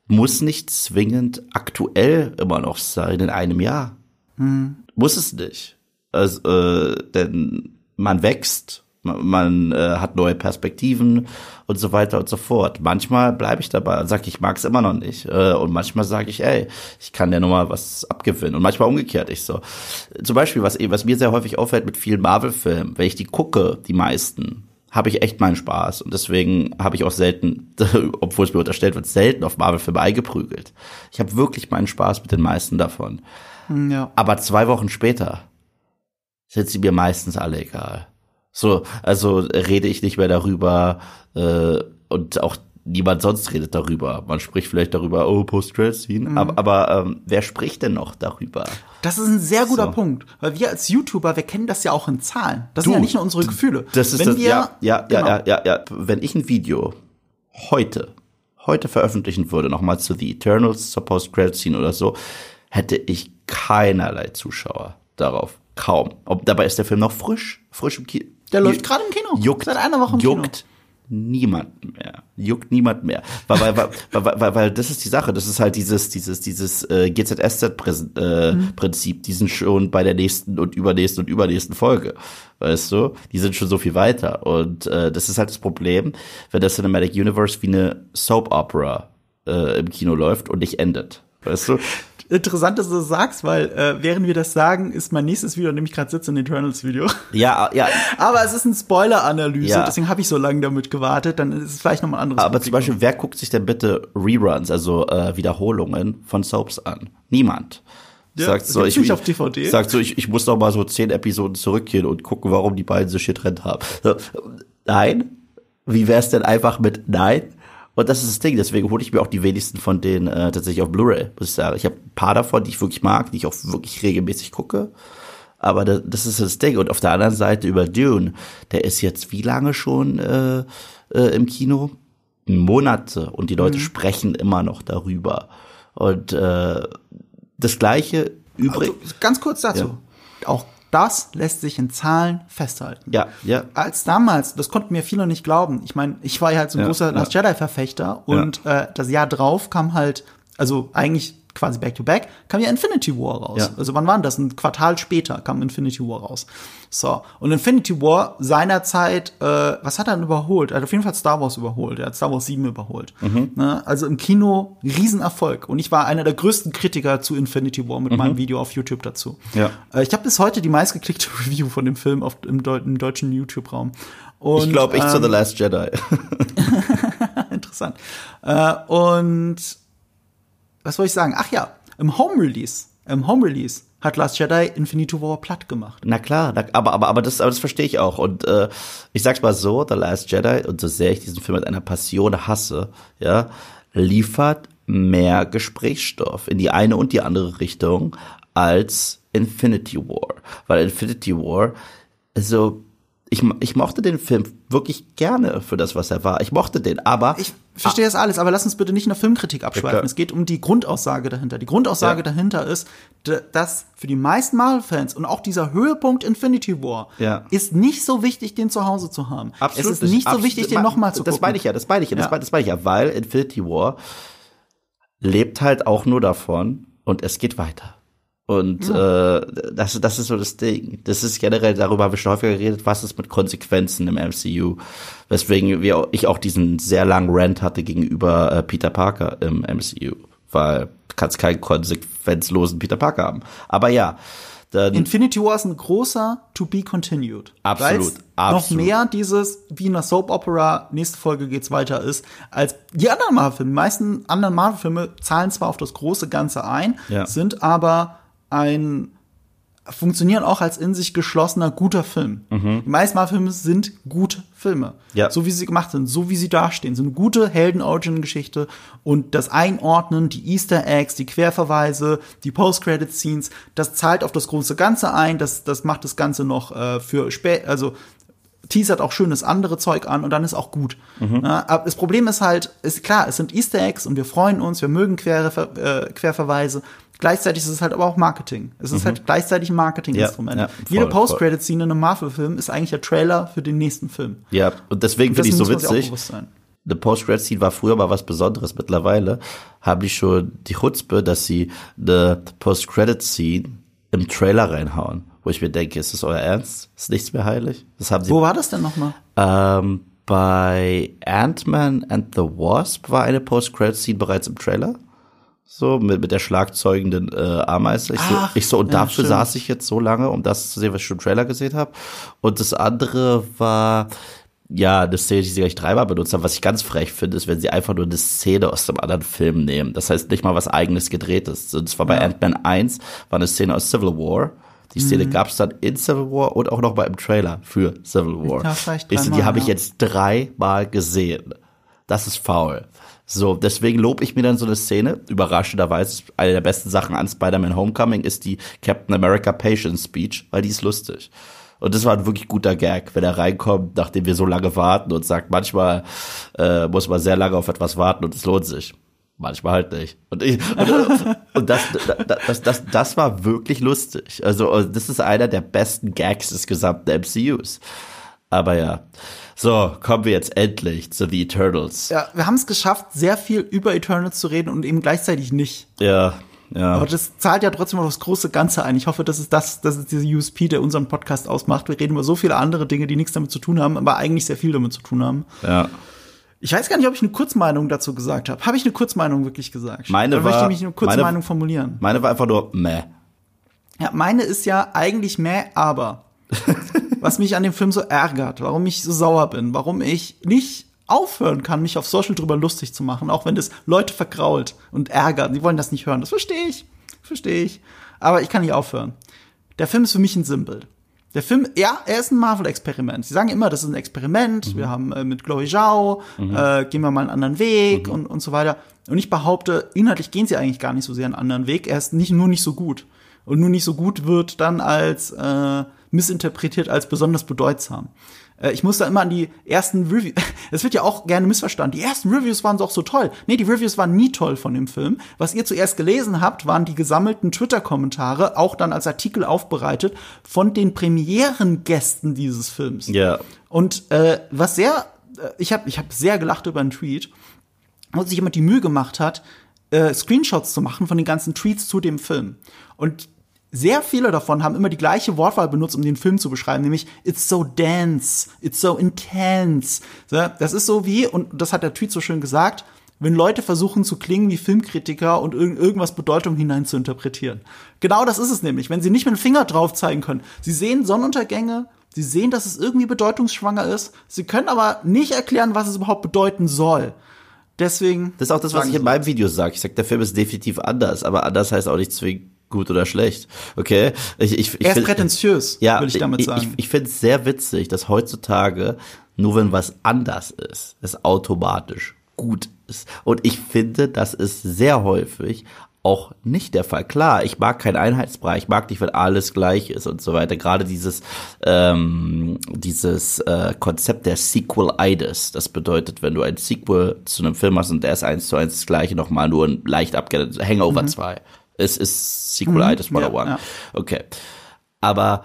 muss nicht zwingend aktuell immer noch sein in einem Jahr. Hm. Muss es nicht. Also, äh, denn man wächst, man, man äh, hat neue Perspektiven und so weiter und so fort. Manchmal bleibe ich dabei und sage, ich mag es immer noch nicht. Äh, und manchmal sage ich, ey, ich kann der Nummer was abgewinnen. Und manchmal umgekehrt ich so. Zum Beispiel, was, was mir sehr häufig auffällt mit vielen Marvel-Filmen, wenn ich die gucke, die meisten, habe ich echt meinen Spaß. Und deswegen habe ich auch selten, obwohl es mir unterstellt wird, selten auf Marvel-Filme eingeprügelt. Ich habe wirklich meinen Spaß mit den meisten davon. Ja. Aber zwei Wochen später sind sie mir meistens alle egal. So, also rede ich nicht mehr darüber äh, und auch niemand sonst redet darüber. Man spricht vielleicht darüber, oh, Post-Credit-Scene, mhm. aber, aber ähm, wer spricht denn noch darüber? Das ist ein sehr guter so. Punkt, weil wir als YouTuber, wir kennen das ja auch in Zahlen. Das du, sind ja nicht nur unsere Gefühle. Das ist Wenn das, wir, ja, ja, genau. ja, ja, ja, ja. Wenn ich ein Video heute, heute veröffentlichen würde, nochmal zu The Eternals, zur Post-Credit-Scene oder so, hätte ich keinerlei Zuschauer darauf. Kaum. Ob, dabei ist der Film noch frisch, frisch im Kino. Der läuft gerade im Kino. Juckt, Seit einer Woche im juckt Kino. niemand mehr. Juckt niemand mehr. Weil, weil, weil, weil, weil, weil das ist die Sache. Das ist halt dieses, dieses, dieses äh, GZSZ-Prinzip. Äh, Mhm. Die sind schon bei der nächsten und übernächsten und übernächsten Folge. Weißt du? Die sind schon so viel weiter. Und äh, das ist halt das Problem, wenn das Cinematic Universe wie eine Soap Opera äh, im Kino läuft und nicht endet. Weißt du? Interessant, dass du das sagst, weil äh, während wir das sagen, ist mein nächstes Video, in dem ich gerade sitze, ein Eternals-Video. Ja, ja. Aber es ist eine Spoiler-Analyse, Ja. deswegen habe ich so lange damit gewartet. Dann ist es vielleicht noch mal ein anderes Aber zum Beispiel, wer guckt sich denn bitte Reruns, also äh, Wiederholungen von Soaps an? Niemand. Ja, sagt so, ich, nicht auf DVD. Sagt so, ich, ich muss noch mal so zehn Episoden zurückgehen und gucken, warum die beiden sich getrennt haben. So, nein? Wie wär's denn einfach mit nein? Und das ist das Ding, deswegen hole ich mir auch die wenigsten von denen äh, tatsächlich auf Blu-ray, muss ich sagen. Ich habe ein paar davon, die ich wirklich mag, die ich auch wirklich regelmäßig gucke. Aber das, das ist das Ding. Und auf der anderen Seite über Dune, der ist jetzt wie lange schon äh, äh, im Kino? Monate. Und die Mhm. Leute sprechen immer noch darüber. Und äh, das gleiche übrig. Also, ganz kurz dazu. Auch das lässt sich in Zahlen festhalten. ja, ja. Als damals, das konnten mir viele nicht glauben. Ich meine, ich war ja halt so ein Ja, großer ja. Last Jedi-Verfechter und äh, das Jahr drauf kam halt, also eigentlich quasi back to back, kam ja Infinity War raus. Ja. Also wann war das? Ein Quartal später kam Infinity War raus. So. Und Infinity War seinerzeit, äh, was hat er denn überholt? Er hat auf jeden Fall Star Wars überholt. Er hat Star Wars 7 überholt. Mhm. Ne? Also im Kino Riesenerfolg. Und ich war einer der größten Kritiker zu Infinity War mit meinem Video auf YouTube dazu. Mhm. Ja. Äh, ich habe bis heute die meistgeklickte Review von dem Film auf, im, Deu im deutschen YouTube-Raum. Und, Ich glaube, ich zu ähm, The Last Jedi. Interessant. Äh, und was soll ich sagen? Ach ja, im Home Release, im Home Release hat Last Jedi Infinity War platt gemacht. Na klar, aber, aber, aber, das, aber das verstehe ich auch. Und äh, ich sag's mal so, The Last Jedi, und so sehr ich diesen Film mit einer Passion hasse, ja, liefert mehr Gesprächsstoff in die eine und die andere Richtung als Infinity War. Weil Infinity War, also ich, ich mochte den Film wirklich gerne für das, was er war. Ich mochte den, aber Ich verstehe das alles, aber lass uns bitte nicht in der Filmkritik abschweifen. es geht um die Grundaussage dahinter. Die Grundaussage Ja. dahinter ist, dass für die meisten Marvel-Fans und auch dieser Höhepunkt Infinity War Ja. ist nicht so wichtig, den zu Hause zu haben. Absolut es ist nicht so wichtig, den nochmal zu Das gucken. meine ich ja, das meine ich ja, das, meine- das meine ich ja, weil Infinity War lebt halt auch nur davon und es geht weiter. Und äh, das, das ist so das Ding. Das ist generell, darüber habe ich schon häufiger geredet, was ist mit Konsequenzen im MCU. Weswegen wir, ich auch diesen sehr langen Rant hatte gegenüber äh, Peter Parker im MCU. Weil du kannst keinen konsequenzlosen Peter Parker haben. Aber ja, dann, Infinity War ist ein großer To Be Continued. Absolut, Weil's noch absolut. mehr dieses, wie in einer Soap Opera, nächste Folge geht's weiter ist, als die anderen Marvel-Filme. Die meisten anderen Marvel-Filme zahlen zwar auf das große Ganze ein, Ja. sind aber ein, funktionieren auch als in sich geschlossener guter Film. Die meisten Marvel-Filme sind gute Filme. Mhm. Ja. So wie sie gemacht sind, so wie sie dastehen. So eine gute Helden-Origin-Geschichte und das Einordnen, die Easter Eggs, die Querverweise, die Post-Credit-Scenes, das zahlt auf das große Ganze ein, das, das macht das Ganze noch äh, für spät, also teasert auch schönes andere Zeug an und dann ist auch gut. Ja, aber das Problem ist halt, ist klar, es sind Easter Eggs und wir freuen uns, wir mögen Querver äh, Querverweise. Gleichzeitig ist es halt aber auch Marketing. Es ist halt gleichzeitig ein Marketinginstrument. Ja, ja, voll, Jede voll. Post-Credit-Scene in einem Marvel-Film ist eigentlich der Trailer für den nächsten Film. ja, und deswegen finde ich so witzig. eine Post-Credit-Scene war früher mal was Besonderes. Mittlerweile haben die schon die Chutzpe, dass sie eine Post-Credit-Scene im Trailer reinhauen. Wo ich mir denke, ist das euer Ernst? Ist nichts mehr heilig? Das haben sie Wo war das denn nochmal? ähm, bei Ant-Man and the Wasp war eine Post-Credit-Scene bereits im Trailer. So, mit, mit der schlagzeugenden äh, Ameise. Ich so, ich so und ja, dafür stimmt. saß ich jetzt so lange, um das zu sehen, was ich schon im Trailer gesehen habe. Und das andere war, ja, eine Szene, die sie gleich dreimal benutzt haben. Was ich ganz frech finde, ist, wenn sie einfach nur eine Szene aus einem anderen Film nehmen. Das heißt nicht mal was eigenes gedrehtes. Und zwar bei Ant-Man 1 war eine Szene aus Civil War. Die Szene Mhm. gab's dann in Civil War und auch noch mal im Trailer für Civil War. Ja, vielleicht ich die habe ich jetzt dreimal gesehen. Das ist faul. So, deswegen lobe ich mir dann so eine Szene. Überraschenderweise, ist eine der besten Sachen an Spider-Man Homecoming ist die Captain America Patience Speech, weil die ist lustig. Und das war ein wirklich guter Gag, wenn er reinkommt, nachdem wir so lange warten und sagt, manchmal äh, muss man sehr lange auf etwas warten und es lohnt sich. Manchmal halt nicht. Und, ich, und, und das, das, das, das, war wirklich lustig. Also das ist einer der besten Gags des gesamten MCUs. Aber ja. So, kommen wir jetzt endlich zu The Eternals. Ja, wir haben es geschafft, sehr viel über Eternals zu reden und eben gleichzeitig nicht. Ja, ja. Aber das zahlt ja trotzdem auf das große Ganze ein. Ich hoffe, das ist das, das ist diese USP, der unseren Podcast ausmacht. Wir reden über so viele andere Dinge, die nichts damit zu tun haben, aber eigentlich sehr viel damit zu tun haben. Ja. Ich weiß gar nicht, ob ich eine Kurzmeinung dazu gesagt habe. Habe ich eine Kurzmeinung wirklich gesagt? Meine Oder war, möchte ich mich eine Kurzmeinung meine, formulieren? Meine war einfach nur meh. Ja, meine ist ja eigentlich meh, aber. was mich an dem Film so ärgert, warum ich so sauer bin, warum ich nicht aufhören kann, mich auf Social drüber lustig zu machen, auch wenn das Leute vergrault und ärgert. Die wollen das nicht hören. Das verstehe ich. Verstehe ich. Aber ich kann nicht aufhören. Der Film ist für mich ein Symbol. Der Film, ja, er ist ein Marvel-Experiment. Sie sagen immer, das ist ein Experiment. Mhm. Wir haben äh, mit Chloe Zhao, mhm. äh, gehen wir mal einen anderen Weg mhm. und, und so weiter. Und ich behaupte, inhaltlich gehen sie eigentlich gar nicht so sehr einen anderen Weg. Er ist nicht, nur nicht so gut. Und nur nicht so gut wird dann als äh, missinterpretiert als besonders bedeutsam. Äh, ich muss da immer an die ersten Reviews, es wird ja auch gerne missverstanden, die ersten Reviews waren doch so toll. Nee, die Reviews waren nie toll von dem Film. Was ihr zuerst gelesen habt, waren die gesammelten Twitter-Kommentare, auch dann als Artikel aufbereitet, von den Premierengästen dieses Films. Ja. Und äh, was sehr, äh, ich habe ich hab sehr gelacht über einen Tweet, wo sich jemand die Mühe gemacht hat, äh, Screenshots zu machen von den ganzen Tweets zu dem Film. Und sehr viele davon haben immer die gleiche Wortwahl benutzt, um den Film zu beschreiben, nämlich it's so dense, it's so intense. Das ist so wie, und das hat der Tweet so schön gesagt, wenn Leute versuchen zu klingen wie Filmkritiker und irg irgendwas Bedeutung hinein zu interpretieren. Genau das ist es nämlich, wenn sie nicht mit dem Finger drauf zeigen können. Sie sehen Sonnenuntergänge, sie sehen, dass es irgendwie bedeutungsschwanger ist, sie können aber nicht erklären, was es überhaupt bedeuten soll. Deswegen. Das ist auch das, was ich in meinem Video sage. Ich sage, der Film ist definitiv anders, aber anders heißt auch nicht zwingend gut oder schlecht. Okay? Ich, ich, ich er ist find, prätentiös, ja, will ich damit sagen. Ich, ich, finde es sehr witzig, dass heutzutage nur wenn was anders ist, es automatisch gut ist. Und ich finde, das ist sehr häufig auch nicht der Fall. Klar, ich mag keinen Einheitsbrei, ich mag nicht, wenn alles gleich ist und so weiter. Gerade dieses ähm, dieses äh, Konzept der Sequel-Itis, das bedeutet, wenn du ein Sequel zu einem Film hast und der ist eins zu eins das gleiche, nochmal nur ein leicht abgeändertes Hangover mhm. 2 es ist Sequelitis mhm, 101. Ja, ja. Okay. Aber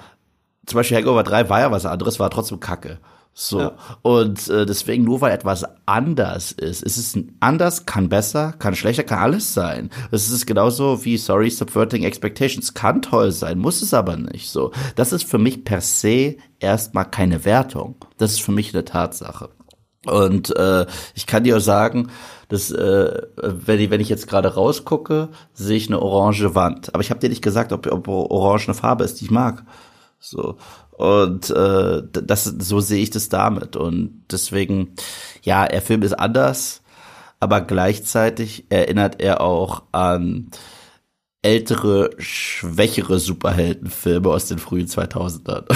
zum Beispiel Hangover 3 war ja was anderes, war trotzdem Kacke. So. Ja. Und äh, deswegen, nur weil etwas anders ist, ist es anders, kann besser, kann schlechter, kann alles sein. Es ist genauso wie, sorry, Subverting Expectations kann toll sein, muss es aber nicht. So. Das ist für mich per se erstmal keine Wertung. Das ist für mich eine Tatsache. Und äh, ich kann dir auch sagen, dass äh, wenn, ich, wenn ich jetzt gerade rausgucke, sehe ich eine orange Wand. Aber ich habe dir nicht gesagt, ob, ob orange eine Farbe ist, die ich mag. So. Und äh, das so sehe ich das damit. Und deswegen, ja, der Film ist anders, aber gleichzeitig erinnert er auch an ältere, schwächere Superheldenfilme aus den frühen 2000ern.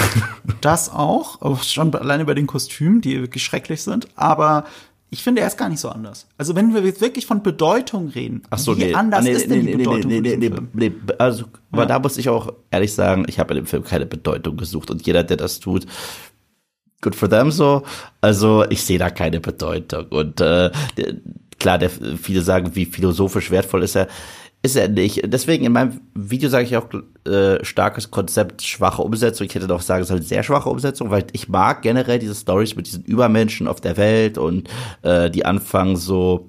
Das auch, schon alleine bei den Kostümen, die wirklich schrecklich sind, aber ich finde, er ist gar nicht so anders. Also wenn wir jetzt wirklich von Bedeutung reden, Ach so, wie nee. anders nee, ist nee, denn die Bedeutung nee, nee, nee, Film? nee, also, aber da muss ich auch ehrlich sagen, ich habe in dem Film keine Bedeutung gesucht und jeder, der das tut, good for them so. Also ich sehe da keine Bedeutung und äh, klar, der, viele sagen, wie philosophisch wertvoll ist er. Ist er nicht. Deswegen in meinem Video sage ich auch äh, starkes Konzept, schwache Umsetzung. Ich hätte doch sagen sollen, sehr schwache Umsetzung, weil ich mag generell diese Stories mit diesen Übermenschen auf der Welt und äh, die anfangen so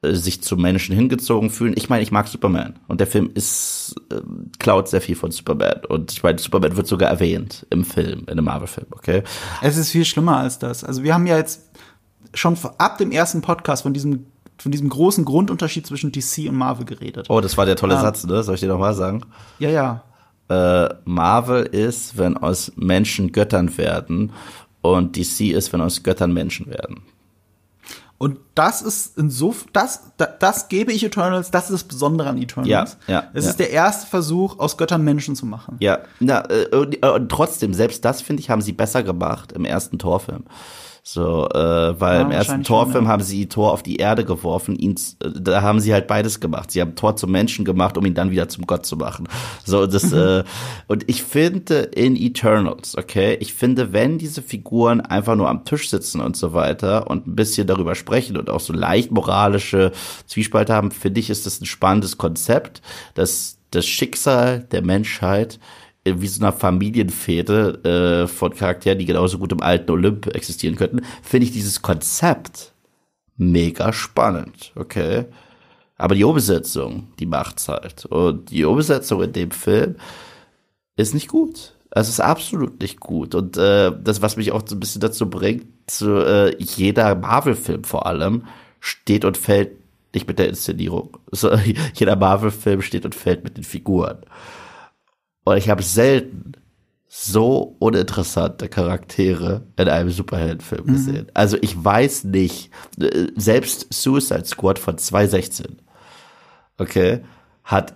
äh, sich zu Menschen hingezogen fühlen. Ich meine, ich mag Superman und der Film ist äh, klaut sehr viel von Superman und ich meine, Superman wird sogar erwähnt im Film, in einem Marvel-Film, okay? Es ist viel schlimmer als das. Also wir haben ja jetzt schon ab dem ersten Podcast von diesem von diesem großen Grundunterschied zwischen DC und Marvel geredet. Oh, das war der tolle ähm, Satz, ne? Soll ich dir noch mal sagen? Ja, ja. Äh, Marvel ist, wenn aus Menschen Göttern werden und DC ist, wenn aus Göttern Menschen werden. Und das ist insofern, das, das, das gebe ich Eternals, das ist das Besondere an Eternals. Ja, ja. Es ja. ist der erste Versuch, aus Göttern Menschen zu machen. Ja, na, äh, und trotzdem, selbst das, finde ich, haben sie besser gemacht im ersten Torfilm. So, äh, weil Ja, im ersten Torfilm schon, ja. haben sie Thor auf die Erde geworfen, ihn, äh, da haben sie halt beides gemacht. Sie haben Thor zum Menschen gemacht, um ihn dann wieder zum Gott zu machen. So, das, äh, und ich finde in Eternals, okay, ich finde, wenn diese Figuren einfach nur am Tisch sitzen und so weiter und ein bisschen darüber sprechen und auch so leicht moralische Zwiespalt haben, finde ich, ist das ein spannendes Konzept, dass das Schicksal der Menschheit wie so einer Familienfehde äh, von Charakteren, die genauso gut im alten Olymp existieren könnten, finde ich dieses Konzept mega spannend, okay? Aber die Umsetzung, die macht's halt. Und die Umsetzung in dem Film ist nicht gut. Also es ist absolut nicht gut. Und äh, das, was mich auch so ein bisschen dazu bringt, zu, äh, jeder Marvel-Film vor allem steht und fällt nicht mit der Inszenierung. So, jeder Marvel-Film steht und fällt mit den Figuren. Und ich habe selten so uninteressante Charaktere in einem Superheldenfilm gesehen. Also ich weiß nicht, äh, selbst Suicide Squad von 2016, okay, hat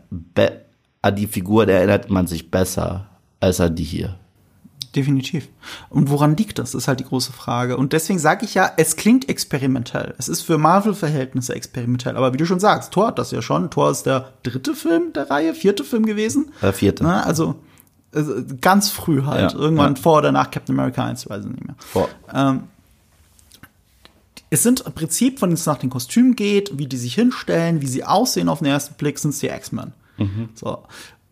an die Figuren erinnert man sich besser als an die hier. Definitiv. Und woran liegt das, ist halt die große Frage. Und deswegen sage ich ja, es klingt experimentell. Es ist für Marvel-Verhältnisse experimentell. Aber wie du schon sagst, Thor hat das ja schon. Thor ist der dritte Film der Reihe, vierte Film gewesen. Der vierte. Na, also äh, ganz früh halt. Ja, Irgendwann ja. vor oder nach Captain America 1, weiß ich nicht mehr. Vor. Ähm, es sind im Prinzip, wenn es nach den Kostümen geht, wie die sich hinstellen, wie sie aussehen auf den ersten Blick, sind es die X-Men. So.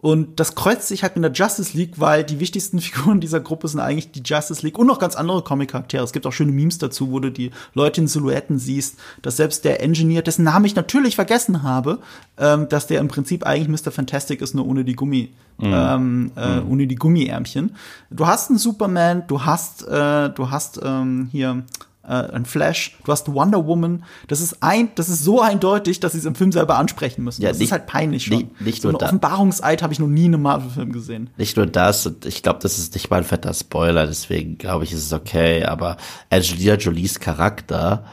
Und das kreuzt sich halt mit der Justice League, weil die wichtigsten Figuren dieser Gruppe sind eigentlich die Justice League und noch ganz andere Comic-Charaktere. Es gibt auch schöne Memes dazu, wo du die Leute in Silhouetten siehst, dass selbst der Engineer, dessen Namen ich natürlich vergessen habe, ähm, dass der im Prinzip eigentlich Mr. Fantastic ist, nur ohne die Gummi, ähm, äh, ohne die Gummiärmchen. Du hast einen Superman, du hast, äh, du hast ähm, hier äh, ein Flash, du hast Wonder Woman. Das ist ein, das ist so eindeutig, dass sie es im Film selber ansprechen müssen. Ja, das nicht- ist halt peinlich schon. nicht- nicht so da- Offenbarungseid habe ich noch nie in einem Marvel-Film gesehen. Nicht nur das, und ich glaube, das ist nicht mal ein fetter Spoiler, deswegen glaube ich, ist es okay, aber Angelina Jolies Charakter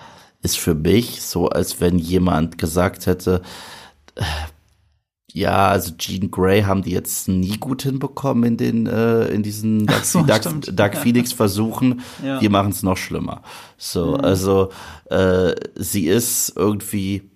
ist für mich so, als wenn jemand gesagt hätte, äh, ja, also Jean Grey haben die jetzt nie gut hinbekommen in den äh, in diesen Dark, so, Dark. Dark Phoenix Versuchen. Ja. Wir machen es noch schlimmer. So, also äh, sie ist irgendwie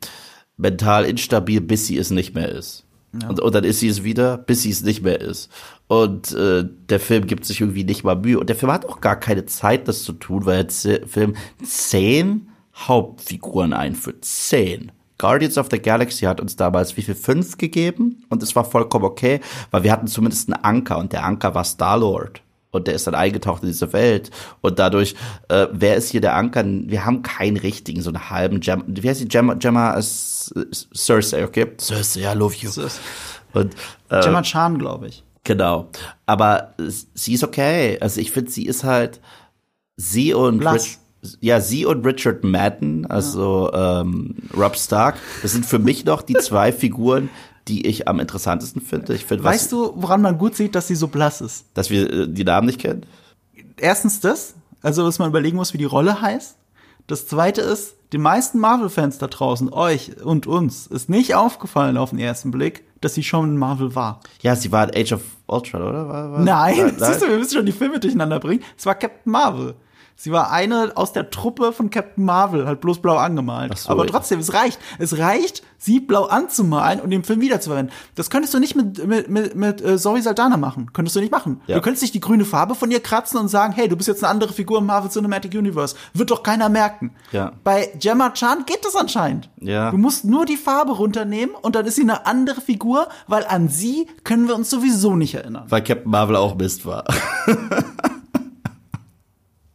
mental instabil, bis sie es nicht mehr ist. Und, und dann ist sie es wieder, bis sie es nicht mehr ist. Und äh, der Film gibt sich irgendwie nicht mal Mühe. Und der Film hat auch gar keine Zeit, das zu tun, weil der Film zehn Hauptfiguren einführt. Zehn. Guardians of the Galaxy hat uns damals wie viel? Fünf gegeben? Und es war vollkommen okay, weil wir hatten zumindest einen Anker und der Anker war Star-Lord. Und der ist dann eingetaucht in diese Welt. Und dadurch, äh, wer ist hier der Anker? Wir haben keinen richtigen, so einen halben Gemma. Wie heißt die Gemma? Gemma ist Cersei, okay? Cersei, I love you. Und, äh, Gemma Chan, glaube ich. Genau. Aber sie ist okay. Also ich finde, sie ist halt sie und Blass. Rich, ja, sie und Richard Madden, also ähm, Rob Stark, das sind für mich noch die zwei Figuren, die ich am interessantesten finde. Ich finde, Weißt du, woran man gut sieht, dass sie so blass ist? dass wir äh, die Namen nicht kennen? Erstens das, also dass man überlegen muss, wie die Rolle heißt. Das zweite ist, den meisten Marvel-Fans da draußen, euch und uns, ist nicht aufgefallen auf den ersten Blick, dass sie schon in Marvel war. Ja, sie war in Age of Ultron, oder? War, war, Nein, siehst du, wir müssen schon die Filme durcheinander bringen. Es war Captain Marvel. Sie war eine aus der Truppe von Captain Marvel, halt bloß blau angemalt. So, Aber trotzdem, es reicht. Es reicht, sie blau anzumalen und den Film wiederzuverwenden. Das könntest du nicht mit, mit, mit, mit äh, Zoe Saldana machen. Könntest du nicht machen. Ja. Du könntest nicht die grüne Farbe von ihr kratzen und sagen, hey, du bist jetzt eine andere Figur im Marvel Cinematic Universe. Wird doch keiner merken. Ja. Bei Gemma Chan geht das anscheinend. Ja. Du musst nur die Farbe runternehmen und dann ist sie eine andere Figur, weil an sie können wir uns sowieso nicht erinnern. Weil Captain Marvel auch Mist war.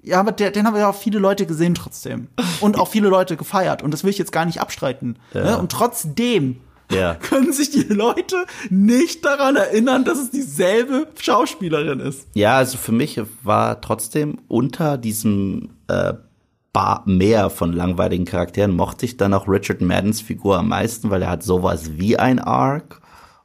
Ja, aber der, den haben ja auch viele Leute gesehen trotzdem. Und auch viele Leute gefeiert. Und das will ich jetzt gar nicht abstreiten. Ne? Und trotzdem Ja. können sich die Leute nicht daran erinnern, dass es dieselbe Schauspielerin ist. Ja, also für mich war trotzdem unter diesem äh, Bar Meer von langweiligen Charakteren mochte ich dann auch Richard Maddens Figur am meisten, weil er hat sowas wie ein Arc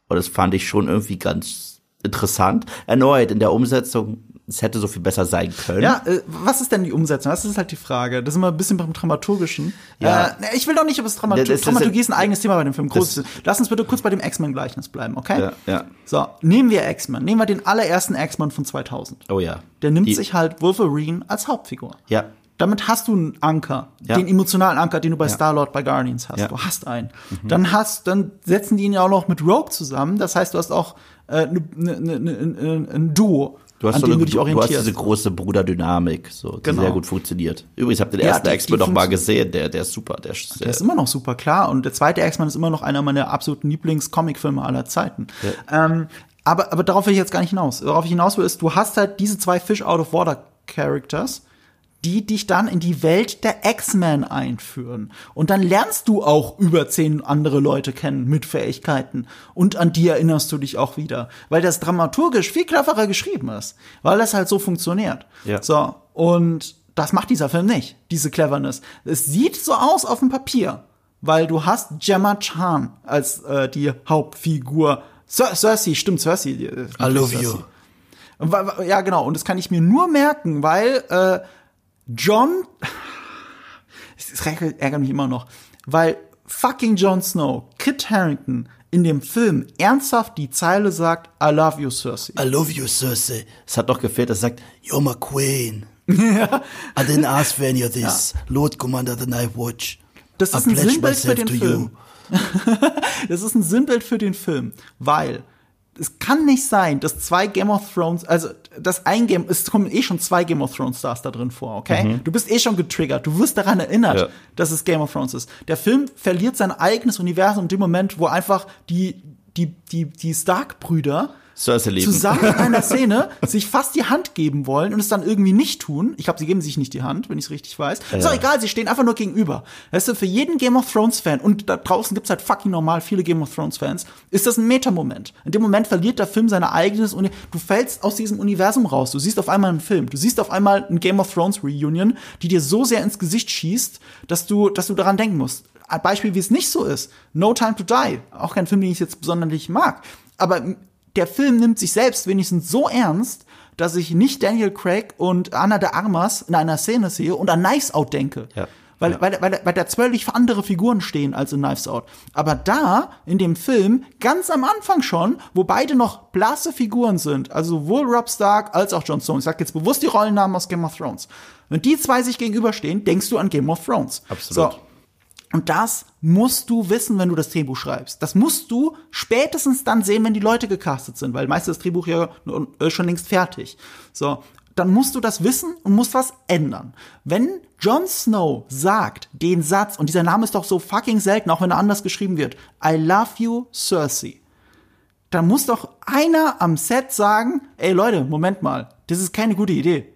und das fand ich schon irgendwie ganz interessant. Erneut in der Umsetzung, es hätte so viel besser sein können. Ja, äh, was ist denn die Umsetzung? Das ist halt die Frage. Das ist immer ein bisschen beim Dramaturgischen. Ja. Äh, ne, ich will doch nicht über das Dramatur Ja, das ist- Dramaturgie ist ein eigenes Thema bei dem Film. Groß. Lass uns bitte kurz bei dem X-Men-Gleichnis bleiben, okay? Ja, ja. So, nehmen wir X-Men. Nehmen wir den allerersten X-Men von 2000. Oh ja. Der nimmt Die- sich halt Wolverine als Hauptfigur. Ja. damit hast du einen Anker, Ja. den emotionalen Anker, den du bei Ja. Star-Lord bei Guardians hast. Ja. Du hast einen. Dann hast, dann setzen die ihn ja auch noch mit Rogue zusammen. Das heißt, du hast auch äh, ne, ne, ne, ne, ein Duo, Du hast, so eine, du hast diese große Bruderdynamik, so, die Genau. sehr gut funktioniert. Übrigens, habt ihr den Ja, ersten X-Men noch mal gesehen, der, der ist super, der ist, Der ist immer noch super klar und der zweite X-Men ist immer noch einer meiner absoluten Lieblings-Comic-Filme aller Zeiten. Ähm, aber, aber darauf will ich jetzt gar nicht hinaus. Worauf ich hinaus will, ist, du hast halt diese zwei Fish-out-of-water-Characters, die dich dann in die Welt der X-Men einführen. Und dann lernst du auch über zehn andere Leute kennen mit Fähigkeiten. Und an die erinnerst du dich auch wieder. Weil das dramaturgisch viel cleverer geschrieben ist. Weil das halt so funktioniert. Ja. So, und das macht dieser Film nicht, diese Cleverness. Es sieht so aus auf dem Papier, weil du hast Gemma Chan als äh, die Hauptfigur. Cer Cersei, stimmt, Cersei. äh, I love you. Ja, genau. Und das kann ich mir nur merken, weil äh, John, es ärgert mich immer noch, weil fucking Jon Snow, Kit Harington in dem Film ernsthaft die Zeile sagt, I love you, Cersei. I love you, Cersei. Es hat doch gefehlt, das sagt, You're my queen. I didn't ask for any of this. Lord Commander of the Night Watch. Das I ist ein pledge Sinnbild für myself den to Film. Das ist ein Sinnbild für den Film, weil es kann nicht sein, dass zwei Game of Thrones, also das ein Game, es kommen eh schon zwei Game of Thrones Stars da drin vor, okay? Du bist eh schon getriggert, du wirst daran erinnert, Ja. dass es Game of Thrones ist. Der Film verliert sein eigenes Universum in dem Moment, wo einfach die die die die Stark-Brüder Cersei lieben. zusammen in einer Szene sich fast die Hand geben wollen und es dann irgendwie nicht tun. Ich glaube, sie geben sich nicht die Hand, wenn ich es richtig weiß. Ist doch egal, sie stehen einfach nur gegenüber. Weißt du, für jeden Game of Thrones Fan und da draußen gibt's halt fucking normal viele Game of Thrones Fans, ist das ein Meta-Moment. In dem Moment verliert der Film seine eigenes Uni du fällst aus diesem Universum raus. Du siehst auf einmal einen Film, du siehst auf einmal ein Game of Thrones Reunion, die dir so sehr ins Gesicht schießt, dass du dass du daran denken musst. Ein Beispiel, wie es nicht so ist. No Time to Die, auch kein Film, den ich jetzt besonders mag, aber der Film nimmt sich selbst wenigstens so ernst, dass ich nicht Daniel Craig und Anna de Armas in einer Szene sehe und an Knives Out denke. Ja. Weil, Ja. weil, weil, weil da zwölf für andere Figuren stehen als in Knives Out. Aber da, in dem Film, ganz am Anfang schon, wo beide noch blasse Figuren sind, also sowohl Rob Stark als auch Jon Snow, ich sag jetzt bewusst die Rollennamen aus Game of Thrones. Wenn die zwei sich gegenüberstehen, denkst du an Game of Thrones. Absolut. So. Und das musst du wissen, wenn du das Drehbuch schreibst. Das musst du spätestens dann sehen, wenn die Leute gecastet sind, weil meistens das Drehbuch ja äh, schon längst fertig. So, dann musst du das wissen und musst was ändern. Wenn Jon Snow sagt den Satz, und dieser Name ist doch so fucking selten, auch wenn er anders geschrieben wird, I love you, Cersei, dann muss doch einer am Set sagen, ey Leute, Moment mal, das ist keine gute Idee.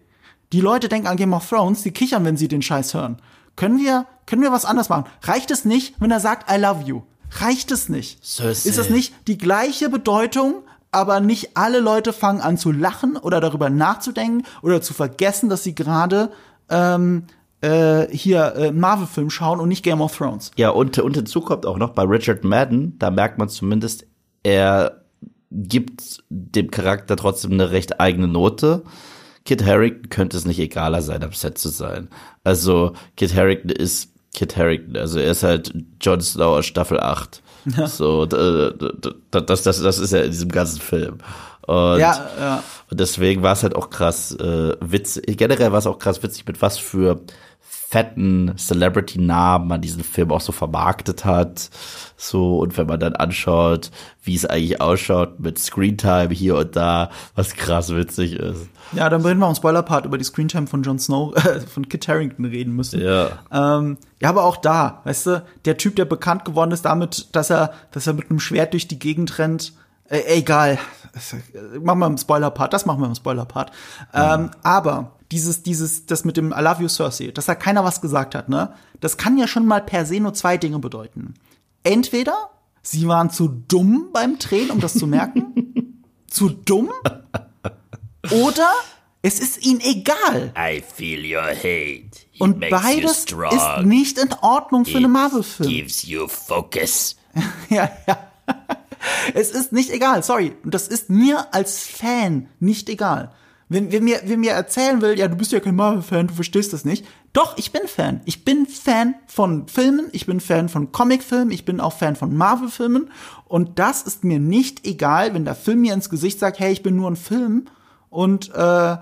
Die Leute denken an Game of Thrones, die kichern, wenn sie den Scheiß hören. Können wir, können wir was anders machen? Reicht es nicht, wenn er sagt, I love you? Reicht es nicht? Cersei. Ist es nicht die gleiche Bedeutung, aber nicht alle Leute fangen an zu lachen oder darüber nachzudenken oder zu vergessen, dass sie gerade ähm, äh, hier äh, Marvel-Film schauen und nicht Game of Thrones? Ja, und, und hinzu kommt auch noch bei Richard Madden, da merkt man zumindest, er gibt dem Charakter trotzdem eine recht eigene Note. Kit Harington könnte es nicht egaler sein, am Set zu sein. Also, Kit Harington ist Kit Harington, also er ist halt Jon Snow aus Staffel 8. So, d- d- d- das, das, das ist ja in diesem ganzen Film. Und, Ja, ja. und deswegen war es halt auch krass äh, witzig. Generell war es auch krass witzig, mit was für fetten Celebrity-Namen man diesen Film auch so vermarktet hat. So, und wenn man dann anschaut, wie es eigentlich ausschaut mit Screentime hier und da, was krass witzig ist. Ja, dann würden wir im Spoiler-Part über die Screentime von Jon Snow, äh, von Kit Harington reden müssen. Ja. Ähm, ja, aber auch da, weißt du, der Typ, der bekannt geworden ist damit, dass er, dass er mit einem Schwert durch die Gegend rennt, äh, egal. Machen wir im Spoiler-Part, das machen wir im Spoiler-Part. Ähm, aber dieses, dieses, das mit dem I love you, Cersei, dass da keiner was gesagt hat, ne? Das kann ja schon mal per se nur zwei Dinge bedeuten. Entweder sie waren zu dumm beim Drehen, um das zu merken. zu dumm. Oder es ist ihnen egal. I feel your hate. It Und beides ist nicht in Ordnung für einen Marvel-Film. Gives you focus. Ja, ja. Es ist nicht egal, sorry. Und das ist mir als Fan nicht egal. Wenn, wenn, mir, wenn mir erzählen will, ja, du bist ja kein Marvel-Fan, du verstehst das nicht. Doch, ich bin Fan. Ich bin Fan von Filmen, ich bin Fan von Comicfilmen, ich bin auch Fan von Marvel-Filmen. Und das ist mir nicht egal, wenn der Film mir ins Gesicht sagt, hey, ich bin nur ein Film und äh, äh,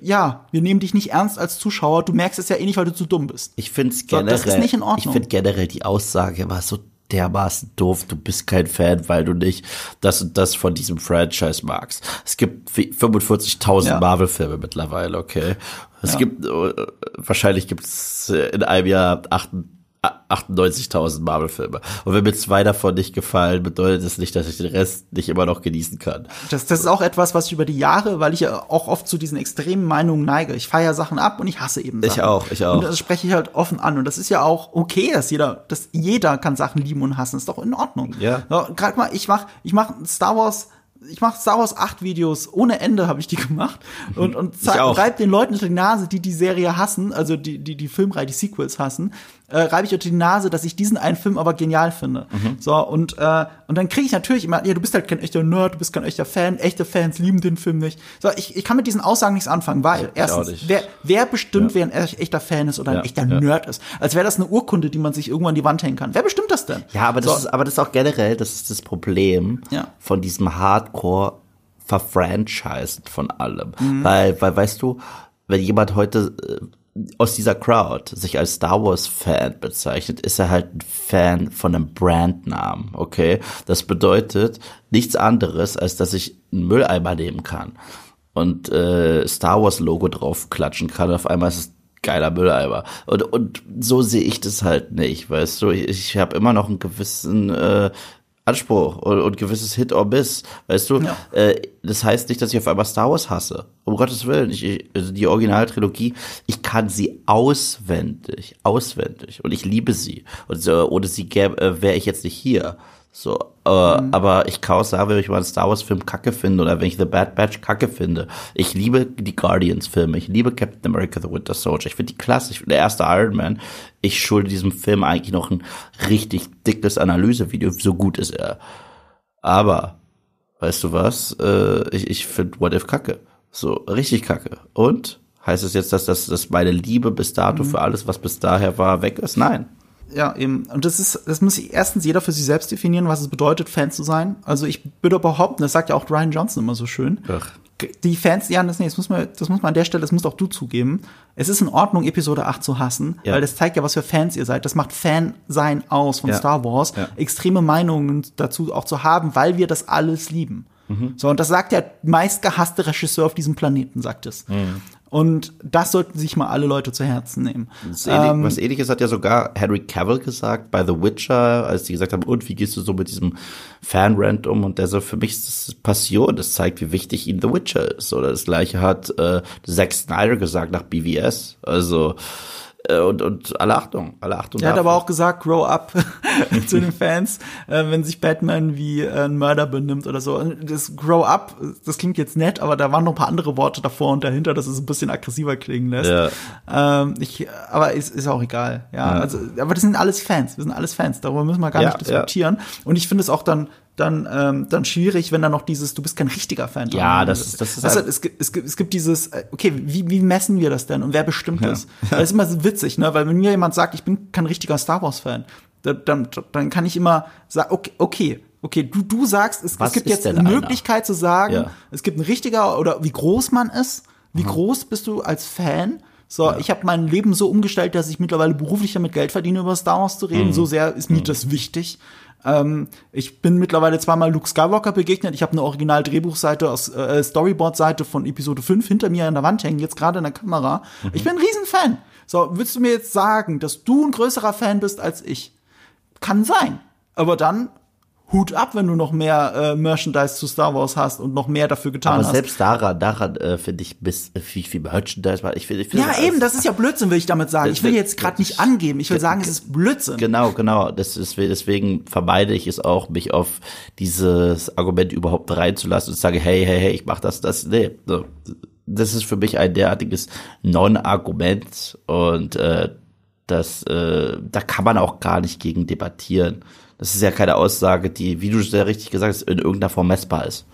ja, wir nehmen dich nicht ernst als Zuschauer, du merkst es ja eh nicht, weil du zu dumm bist. Ich finde es So, generell. das ist nicht in Ordnung. Ich finde generell die Aussage war so dermaßen doof. Du bist kein Fan, weil du nicht das und das von diesem Franchise magst. Es gibt wie- 45.000 Ja. Marvel-Filme mittlerweile, okay. Es Ja. gibt äh, wahrscheinlich gibt es in einem Jahr acht- 98.000 Marvel-Filme. Und wenn mir zwei davon nicht gefallen, bedeutet das nicht, dass ich den Rest nicht immer noch genießen kann. Das, das ist auch etwas, was ich über die Jahre, weil ich ja auch oft zu diesen extremen Meinungen neige. Ich feiere Sachen ab und ich hasse eben Sachen. Ich auch, ich auch. Und das spreche ich halt offen an. Und das ist ja auch okay, dass jeder, dass jeder kann Sachen lieben und hassen. ist doch in Ordnung. Ja. So, Gerade mal, ich mach, ich mach Star Wars. Ich mache Star Wars 8 Videos, ohne Ende habe ich die gemacht und, und reib den Leuten unter die Nase, die die Serie hassen, also die, die, die Filmreihe, die Sequels hassen, äh, reibe ich unter die Nase, dass ich diesen einen Film aber genial finde. Mhm. So, und, äh, und dann kriege ich natürlich immer, ja, du bist halt kein echter Nerd, du bist kein echter Fan, echte Fans lieben den Film nicht. So, ich, ich kann mit diesen Aussagen nichts anfangen, weil erstens, wer, wer bestimmt, wer ein echter Fan ist oder ein Ja, echter ja. Nerd ist? Als wäre das eine Urkunde, die man sich irgendwo an die Wand hängen kann. Wer bestimmt das denn? Ja, aber das So. ist, aber das ist auch generell, das ist das Problem Ja. von diesem Hardcore verfranchised von allem. Mhm. Weil, weil, weißt du, wenn jemand heute äh, aus dieser Crowd sich als Star Wars Fan bezeichnet, ist er halt ein Fan von einem Brandnamen, okay? Das bedeutet nichts anderes, als dass ich einen Mülleimer nehmen kann und äh, Star Wars Logo drauf klatschen kann. Auf einmal ist es geiler Mülleimer. Und, und so sehe ich das halt nicht, weißt du? Ich, ich habe immer noch einen gewissen äh, Anspruch und, und gewisses Hit or Miss, weißt du? Ja. Äh, das heißt nicht, dass ich auf einmal Star Wars hasse. Um Gottes Willen. Ich, ich, also die Originaltrilogie, ich kann sie auswendig, auswendig. Und ich liebe sie. Und so, ohne sie gäbe, äh, wäre ich jetzt nicht hier. So, äh, aber ich auch sagen, wenn ich mal einen Star Wars Film kacke finde oder wenn ich The Bad Batch kacke finde. Ich liebe die Guardians Filme, ich liebe Captain America The Winter Soldier, ich finde die klasse, ich finde der erste Iron Man. Ich schulde diesem Film eigentlich noch ein richtig dickes Analysevideo, so gut ist er. Aber, weißt du was, äh, ich, ich finde What If kacke. So, richtig kacke. Und? Heißt es jetzt, dass, das, dass meine Liebe bis dato für alles, was bis daher war, weg ist? Nein. Ja, eben. Und das ist, das muss erstens jeder für sich selbst definieren, was es bedeutet, Fan zu sein. Also ich würde behaupten, das sagt ja auch Ryan Johnson immer so schön. Ach. Die Fans, ja, das, nee, das muss man, das muss man an der Stelle, das musst auch du zugeben. Es ist in Ordnung, Episode 8 zu hassen, Ja. weil das zeigt ja, was für Fans ihr seid. Das macht Fan-Sein aus von Ja. Star Wars. Ja. Extreme Meinungen dazu auch zu haben, weil wir das alles lieben. Mhm. So, und das sagt der meistgehasste Regisseur auf diesem Planeten, sagt es. Mhm. Und das sollten sich mal alle Leute zu Herzen nehmen. Ähm, was ähnliches hat ja sogar Henry Cavill gesagt bei The Witcher, als die gesagt haben, und wie gehst du so mit diesem Fanrant um? Und der so, für mich ist das Passion, das zeigt, wie wichtig ihm The Witcher ist. Oder das gleiche hat äh, Zack Snyder gesagt nach BVS. Also und, und alle Achtung, alle Achtung. Er hat dafür. aber auch gesagt, grow up zu den Fans, äh, wenn sich Batman wie äh, ein Mörder benimmt oder so. Das grow up, das klingt jetzt nett, aber da waren noch ein paar andere Worte davor und dahinter, dass es ein bisschen aggressiver klingen lässt. Ja. Ähm, ich, aber ist, ist auch egal. Ja, Ja. also, aber das sind alles Fans. Wir sind alles Fans. Darüber müssen wir gar Ja, nicht diskutieren. Und ich finde es auch dann dann ähm, dann schwierig, wenn da noch dieses du bist kein richtiger Fan Ja, das ist- das ist also, halt- es, gibt, es, gibt, es gibt dieses äh, okay, wie, wie messen wir das denn und wer bestimmt das? Das ist immer so witzig, ne, weil wenn mir jemand sagt, ich bin kein richtiger Star Wars Fan, dann dann, kann ich immer sagen, okay, okay Okay, du, du sagst, es, es gibt jetzt eine einer? Möglichkeit zu sagen, Ja. es gibt ein richtiger oder wie groß man ist, wie groß bist du als Fan? So, ich habe mein Leben so umgestellt, dass ich mittlerweile beruflich damit Geld verdiene, über Star Wars zu reden. So sehr ist mir das wichtig. Ähm, ich bin mittlerweile zweimal Luke Skywalker begegnet. Ich habe eine Original-Drehbuchseite aus äh, Storyboard-Seite von Episode 5 hinter mir an der Wand hängen, jetzt gerade in der Kamera. Ich bin ein Riesenfan. So, willst du mir jetzt sagen, dass du ein größerer Fan bist als ich? Kann sein. Aber dann Hut ab, wenn du noch mehr äh, Merchandise zu Star Wars hast und noch mehr dafür getan aber hast. selbst daran, daran äh, finde ich bis äh, wie viel Merchandise war. Ich finde, ich finde ja, eben, das ist ja Blödsinn, will ich damit sagen. Ich will jetzt gerade nicht angeben. Ich will sagen, es ist Blödsinn. Genau, genau. Das ist, deswegen vermeide ich es auch, mich auf dieses Argument überhaupt reinzulassen und sage, hey, hey, hey, ich mach das, das. Nee, so. das ist für mich ein derartiges Non-Argument und äh, das, äh, da kann man auch gar nicht gegen debattieren. Das ist ja keine Aussage, die, wie du sehr richtig gesagt hast, in irgendeiner Form messbar ist.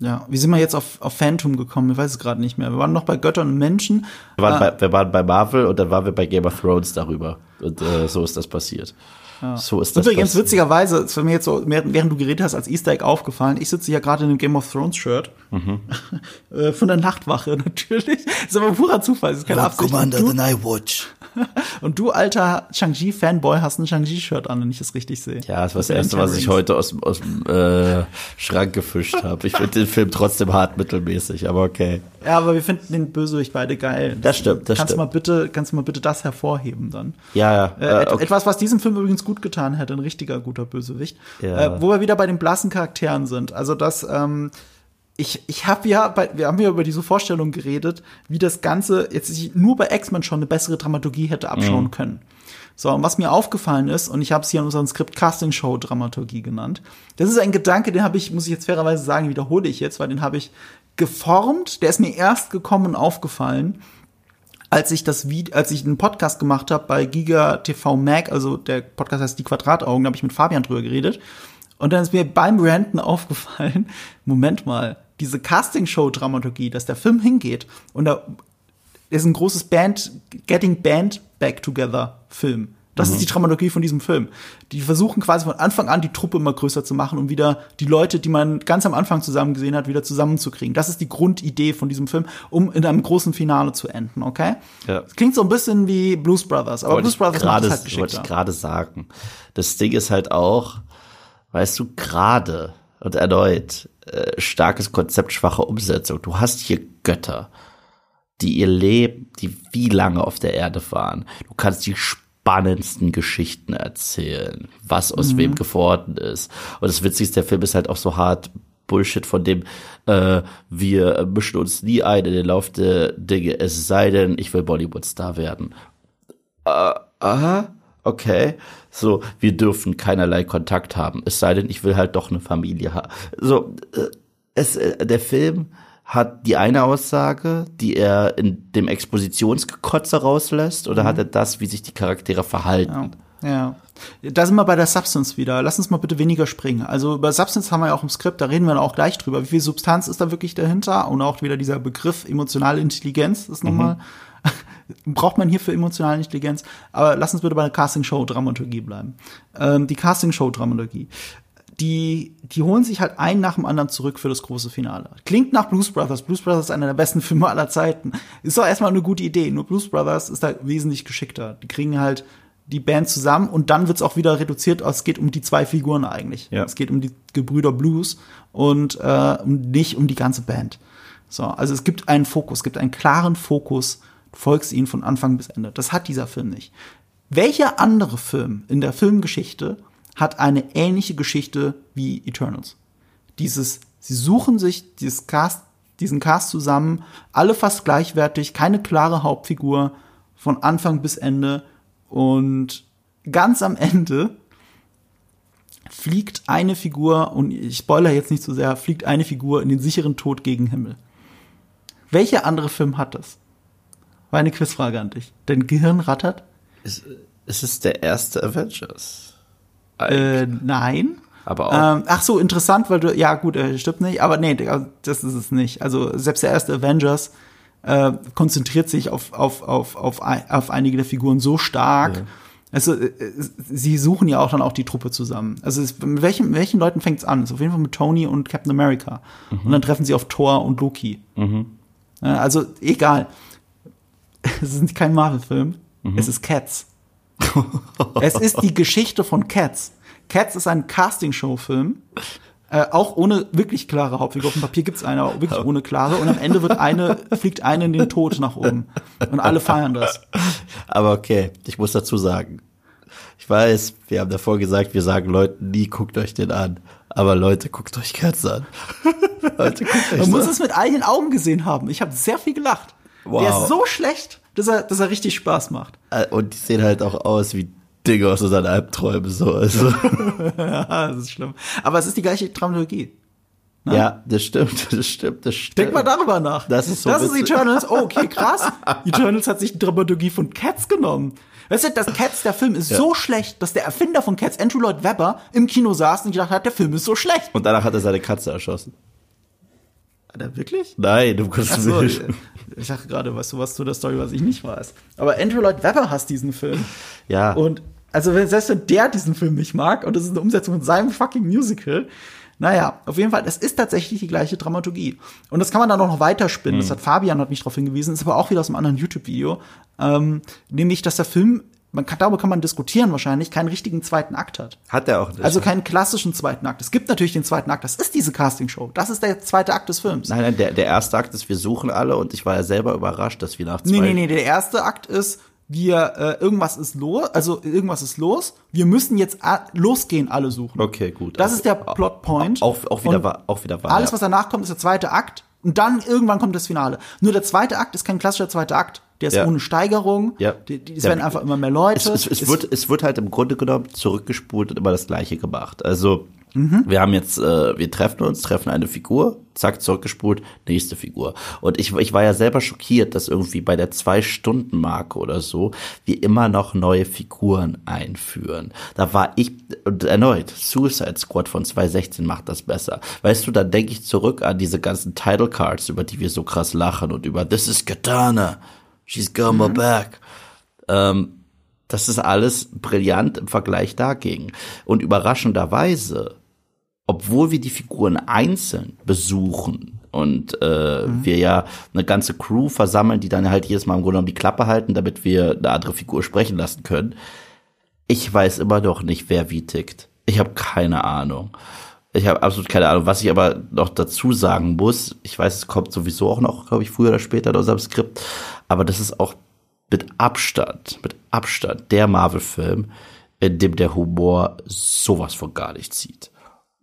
Ja, wie sind wir jetzt auf, auf Phantom gekommen? Ich weiß es gerade nicht mehr. Wir waren noch bei Göttern und Menschen. Wir waren, bei, wir waren bei Marvel und dann waren wir bei Game of Thrones darüber. Und äh, so ist das passiert. So ist das. Übrigens, das- witzigerweise, ist mir jetzt so, während du geredet hast, als Easter Egg aufgefallen, ich sitze hier gerade in einem Game of Thrones Shirt. Mhm. Äh, Von der Nachtwache, natürlich. ist aber purer Zufall, das ist keine Lord Absicht. Commander du, the Night Watch. und du, alter Shang-Chi-Fanboy, hast ein Shang-Chi-Shirt an, wenn ich das richtig sehe. Ja, das war das Erste, was ich heute aus, dem- aus dem äh, Schrank gefischt habe. Ich finde den Film trotzdem hart mittelmäßig, aber okay. Ja, aber wir finden den Bösewicht beide geil. Das stimmt, das kannst Du stimmt. mal bitte, kannst du mal bitte das hervorheben dann? Ja, ja. Äh, Äh, okay. Etwas, was diesem Film übrigens gut getan hätte, ein richtiger guter Bösewicht. Ja. Äh, wo wir wieder bei den blassen Charakteren sind. Also das, ähm, ich, ich habe ja, bei, wir haben ja über diese Vorstellung geredet, wie das Ganze jetzt sich nur bei X-Men schon eine bessere Dramaturgie hätte Mhm. abschauen können. So, und was mir aufgefallen ist, und ich habe es hier in unserem Skript Casting Show Dramaturgie genannt, das ist ein Gedanke, den habe ich, muss ich jetzt fairerweise sagen, wiederhole ich jetzt, weil den habe ich geformt, der ist mir erst gekommen und aufgefallen, als ich das Video, als ich einen Podcast gemacht habe bei Giga TV Mac, also der Podcast heißt Die Quadrataugen, da habe ich mit Fabian drüber geredet. Und dann ist mir beim Ranten aufgefallen, Moment mal, diese Castingshow-Dramaturgie, dass der Film hingeht und da ist ein großes Band, Getting Band Back Together Film. Das ist die Dramaturgie von diesem Film. Die versuchen quasi von Anfang an die Truppe immer größer zu machen, um wieder die Leute, die man ganz am Anfang zusammen gesehen hat, wieder zusammenzukriegen. Das ist die Grundidee von diesem Film, um in einem großen Finale zu enden, okay? Ja. Das klingt so ein bisschen wie Blues Brothers, aber wollte Blues ich Brothers macht gerade es halt wollte ich geschickter. gerade sagen. Das Ding ist halt auch, weißt du, gerade und erneut äh, starkes Konzept, schwache Umsetzung. Du hast hier Götter, die ihr Leben, die wie lange auf der Erde waren. Du kannst die spannendsten Geschichten erzählen, was aus Mhm. wem geworden ist. Und das Witzigste, der Film ist halt auch so hart Bullshit von dem, äh, wir mischen uns nie ein in den Lauf der Dinge, es sei denn, ich will Bollywood-Star werden. Äh, aha, okay. So, wir dürfen keinerlei Kontakt haben, es sei denn, ich will halt doch eine Familie haben. So, äh, es, äh, der Film hat die eine Aussage, die er in dem Expositionsgekotze rauslässt, oder hat er das, wie sich die Charaktere verhalten? Ja. Da sind wir bei der Substance wieder. Lass uns mal bitte weniger springen. Also über Substance haben wir ja auch im Skript, da reden wir dann auch gleich drüber. Wie viel Substanz ist da wirklich dahinter? Und auch wieder dieser Begriff emotionale Intelligenz ist nochmal. Braucht man hier für emotionale Intelligenz? Aber lass uns bitte bei der Casting-Show-Dramaturgie bleiben. Ähm, die Casting-Show-Dramaturgie. Die, die holen sich halt einen nach dem anderen zurück für das große Finale. Klingt nach Blues Brothers. Blues Brothers ist einer der besten Filme aller Zeiten. Ist doch erstmal eine gute Idee. Nur Blues Brothers ist da wesentlich geschickter. Die kriegen halt die Band zusammen und dann wird's auch wieder reduziert. Es geht um die zwei Figuren eigentlich. Ja. Es geht um die Gebrüder Blues und äh, nicht um die ganze Band. So, also es gibt einen Fokus, es gibt einen klaren Fokus. Du folgst ihnen von Anfang bis Ende. Das hat dieser Film nicht. Welcher andere Film in der Filmgeschichte hat eine ähnliche Geschichte wie Eternals? Dieses, sie suchen sich dieses Cast, diesen Cast zusammen, alle fast gleichwertig, keine klare Hauptfigur von Anfang bis Ende und ganz am Ende fliegt eine Figur, und ich spoiler jetzt nicht so sehr, fliegt eine Figur in den sicheren Tod gegen Himmel. Welcher andere Film hat das? War eine Quizfrage an dich. Dein Gehirn rattert? Es, es ist der erste Avengers. Äh, nein. Aber auch. Ähm, ach so, interessant, weil du, ja gut, äh, stimmt nicht, aber nee, das ist es nicht. Also selbst der erste Avengers äh, konzentriert sich auf, auf, auf, auf, ein- auf einige der Figuren so stark. Also äh, sie suchen ja auch dann auch die Truppe zusammen. Also es, mit welchen, mit welchen Leuten fängt es an? Es ist auf jeden Fall mit Tony und Captain America. Und dann treffen sie auf Thor und Loki. Ja, also egal. Es ist kein Marvel-Film. Es ist Cats. es ist die Geschichte von Cats. Cats ist ein Castingshow-Film. Äh, auch ohne wirklich klare Hauptfigur. Auf dem Papier gibt's eine, aber wirklich ohne klare. Und am Ende wird eine, fliegt eine in den Tod nach oben. Und alle feiern das. Aber okay, ich muss dazu sagen. Ich weiß, wir haben davor gesagt, wir sagen Leuten nie, guckt euch den an. Aber Leute, guckt euch Cats an. Leute, guckt euch Man muss es mit eigenen Augen gesehen haben. Ich habe sehr viel gelacht. Wow. Der ist so schlecht, dass er, dass er richtig Spaß macht. an. Und die sehen halt auch aus wie Dinge aus unseren Albträumen, so. Also, Ja, das ist schlimm. Aber es ist die gleiche Dramaturgie. ja, das stimmt, das stimmt, das stimmt. Denk mal darüber nach. Das ist so Das ist. Eternals. Oh, okay, krass. Eternals hat sich die Dramaturgie von Cats genommen. Weißt du, das Cats, der Film ist so schlecht, dass der Erfinder von Cats, Andrew Lloyd Webber, im Kino saß und gedacht hat, der Film ist so schlecht. Und danach hat er seine Katze erschossen. Hat er wirklich? Nein, du kannst so, nicht. ich dachte gerade, weißt du was zu der Story, was ich nicht weiß. Aber Andrew Lloyd Webber hasst diesen Film. Ja. Und Also wenn, selbst wenn der diesen Film nicht mag und das ist eine Umsetzung von seinem fucking Musical, naja, auf jeden Fall, es ist tatsächlich die gleiche Dramaturgie. Und das kann man dann auch noch weiterspinnen. Das hat Fabian hat mich darauf hingewiesen, ist aber auch wieder aus einem anderen YouTube-Video. Ähm, nämlich, dass der Film, man kann, darüber kann man diskutieren wahrscheinlich, keinen richtigen zweiten Akt hat. Hat er auch nicht. Also keinen klassischen zweiten Akt. Es gibt natürlich den zweiten Akt, das ist diese Castingshow. Das ist der zweite Akt des Films. Nein, nein, der, der erste Akt ist, wir suchen alle und ich war ja selber überrascht, dass wir nach zwei. Nee, nee, nee, der erste Akt ist, wir, äh, irgendwas ist los, also irgendwas ist los, wir müssen jetzt losgehen, alle suchen. Okay, gut. Das ist der Plotpoint. Auch, auch wieder Und wahr, auch wieder wahr. Alles, was danach kommt, ist der zweite Akt. Und dann irgendwann kommt das Finale. Nur der zweite Akt ist kein klassischer zweiter Akt. Der ist Ja. ohne Steigerung. Ja. Die, die, es Der- werden einfach immer mehr Leute. es, es, es, wird, es wird halt im Grunde genommen zurückgespult und immer das Gleiche gemacht. Also Mhm. wir haben jetzt, äh, wir treffen uns, treffen eine Figur, zack, zurückgespult, nächste Figur. Und ich, ich war ja selber schockiert, dass irgendwie bei der Zwei-Stunden-Marke oder so wir immer noch neue Figuren einführen. Da war ich, und erneut, Suicide Squad von 2016 macht das besser. Weißt du, dann denke ich zurück an diese ganzen Title Cards, über die wir so krass lachen und über This is Katana, she's got my back. Ähm, das ist alles brillant im Vergleich dagegen. Und überraschenderweise, obwohl wir die Figuren einzeln besuchen und äh, wir ja eine ganze Crew versammeln, die dann halt jedes Mal im Grunde genommen die Klappe halten, damit wir eine andere Figur sprechen lassen können, ich weiß immer noch nicht, wer wie tickt. Ich habe keine Ahnung. Ich habe absolut keine Ahnung. Was ich aber noch dazu sagen muss, ich weiß, es kommt sowieso auch noch, glaube ich, früher oder später in unserem Skript, aber das ist auch mit Abstand, mit Abstand der Marvel-Film, in dem der Humor sowas von gar nicht zieht.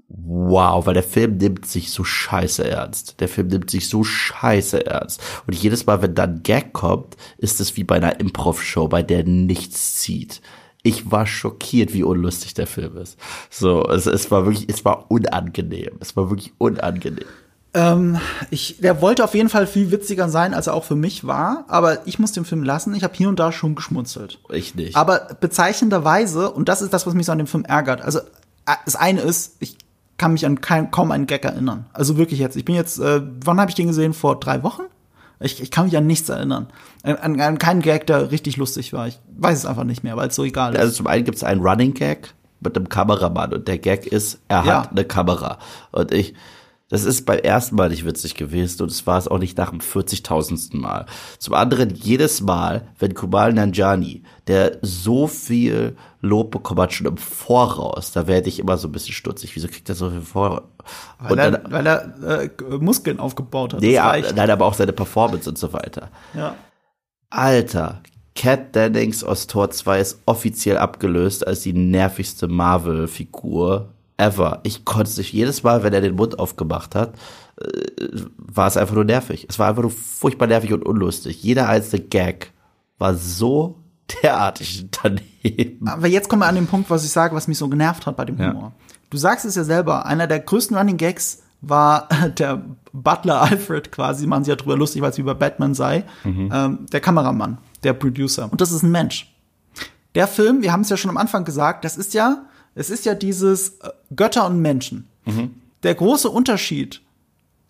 Wow, weil der Film nimmt sich so scheiße ernst. Der Film nimmt sich so scheiße ernst. Und jedes Mal, wenn dann Gag kommt, ist es wie bei einer Improv-Show, bei der nichts zieht. Ich war schockiert, wie unlustig der Film ist. So, es, es war wirklich, es war unangenehm. Es war wirklich unangenehm. Ähm, ich, der wollte auf jeden Fall viel witziger sein, als er auch für mich war. Aber ich muss den Film lassen. Ich habe hier und da schon geschmunzelt. Ich nicht. Aber bezeichnenderweise, und das ist das, was mich so an dem Film ärgert. Also, äh, das eine ist, ich kann mich an kein, kaum einen Gag erinnern. Also wirklich jetzt. Ich bin jetzt, äh, wann habe ich den gesehen? Vor drei Wochen? Ich, ich kann mich an nichts erinnern. An, an, an keinen Gag, der richtig lustig war. Ich weiß es einfach nicht mehr, weil es so egal ist. Also zum einen gibt es einen Running Gag mit einem Kameramann und der Gag ist, er Ja. hat eine Kamera. Und ich, das ist beim ersten Mal nicht witzig gewesen und es war es auch nicht nach dem 40.000. Mal. Zum anderen jedes Mal, wenn Kumal Nanjani, der so viel Lob bekommen hat, schon im Voraus, da werde ich immer so ein bisschen stutzig. Wieso kriegt er so viel vor? weil er, dann, weil er äh, Muskeln aufgebaut hat. nee, nein, aber auch seine Performance und so weiter. Ja. Alter, Cat Dennings aus Tor 2 ist offiziell abgelöst als die nervigste Marvel-Figur ever. Ich konnte es nicht, jedes Mal, wenn er den Mund aufgemacht hat, äh, war es einfach nur nervig. Es war einfach nur furchtbar nervig und unlustig. Jeder einzelne Gag war so derartig daneben. Aber jetzt kommen wir an den Punkt, was ich sage, was mich so genervt hat bei dem Ja. Humor. Du sagst es ja selber, einer der größten Running Gags war der Butler Alfred quasi, man sich ja drüber lustig, weil es wie bei Batman sei, ähm, der Kameramann, der Producer. Und das ist ein Mensch. Der Film, wir haben es ja schon am Anfang gesagt, das ist ja, es ist ja dieses äh, Götter und Menschen. Der große Unterschied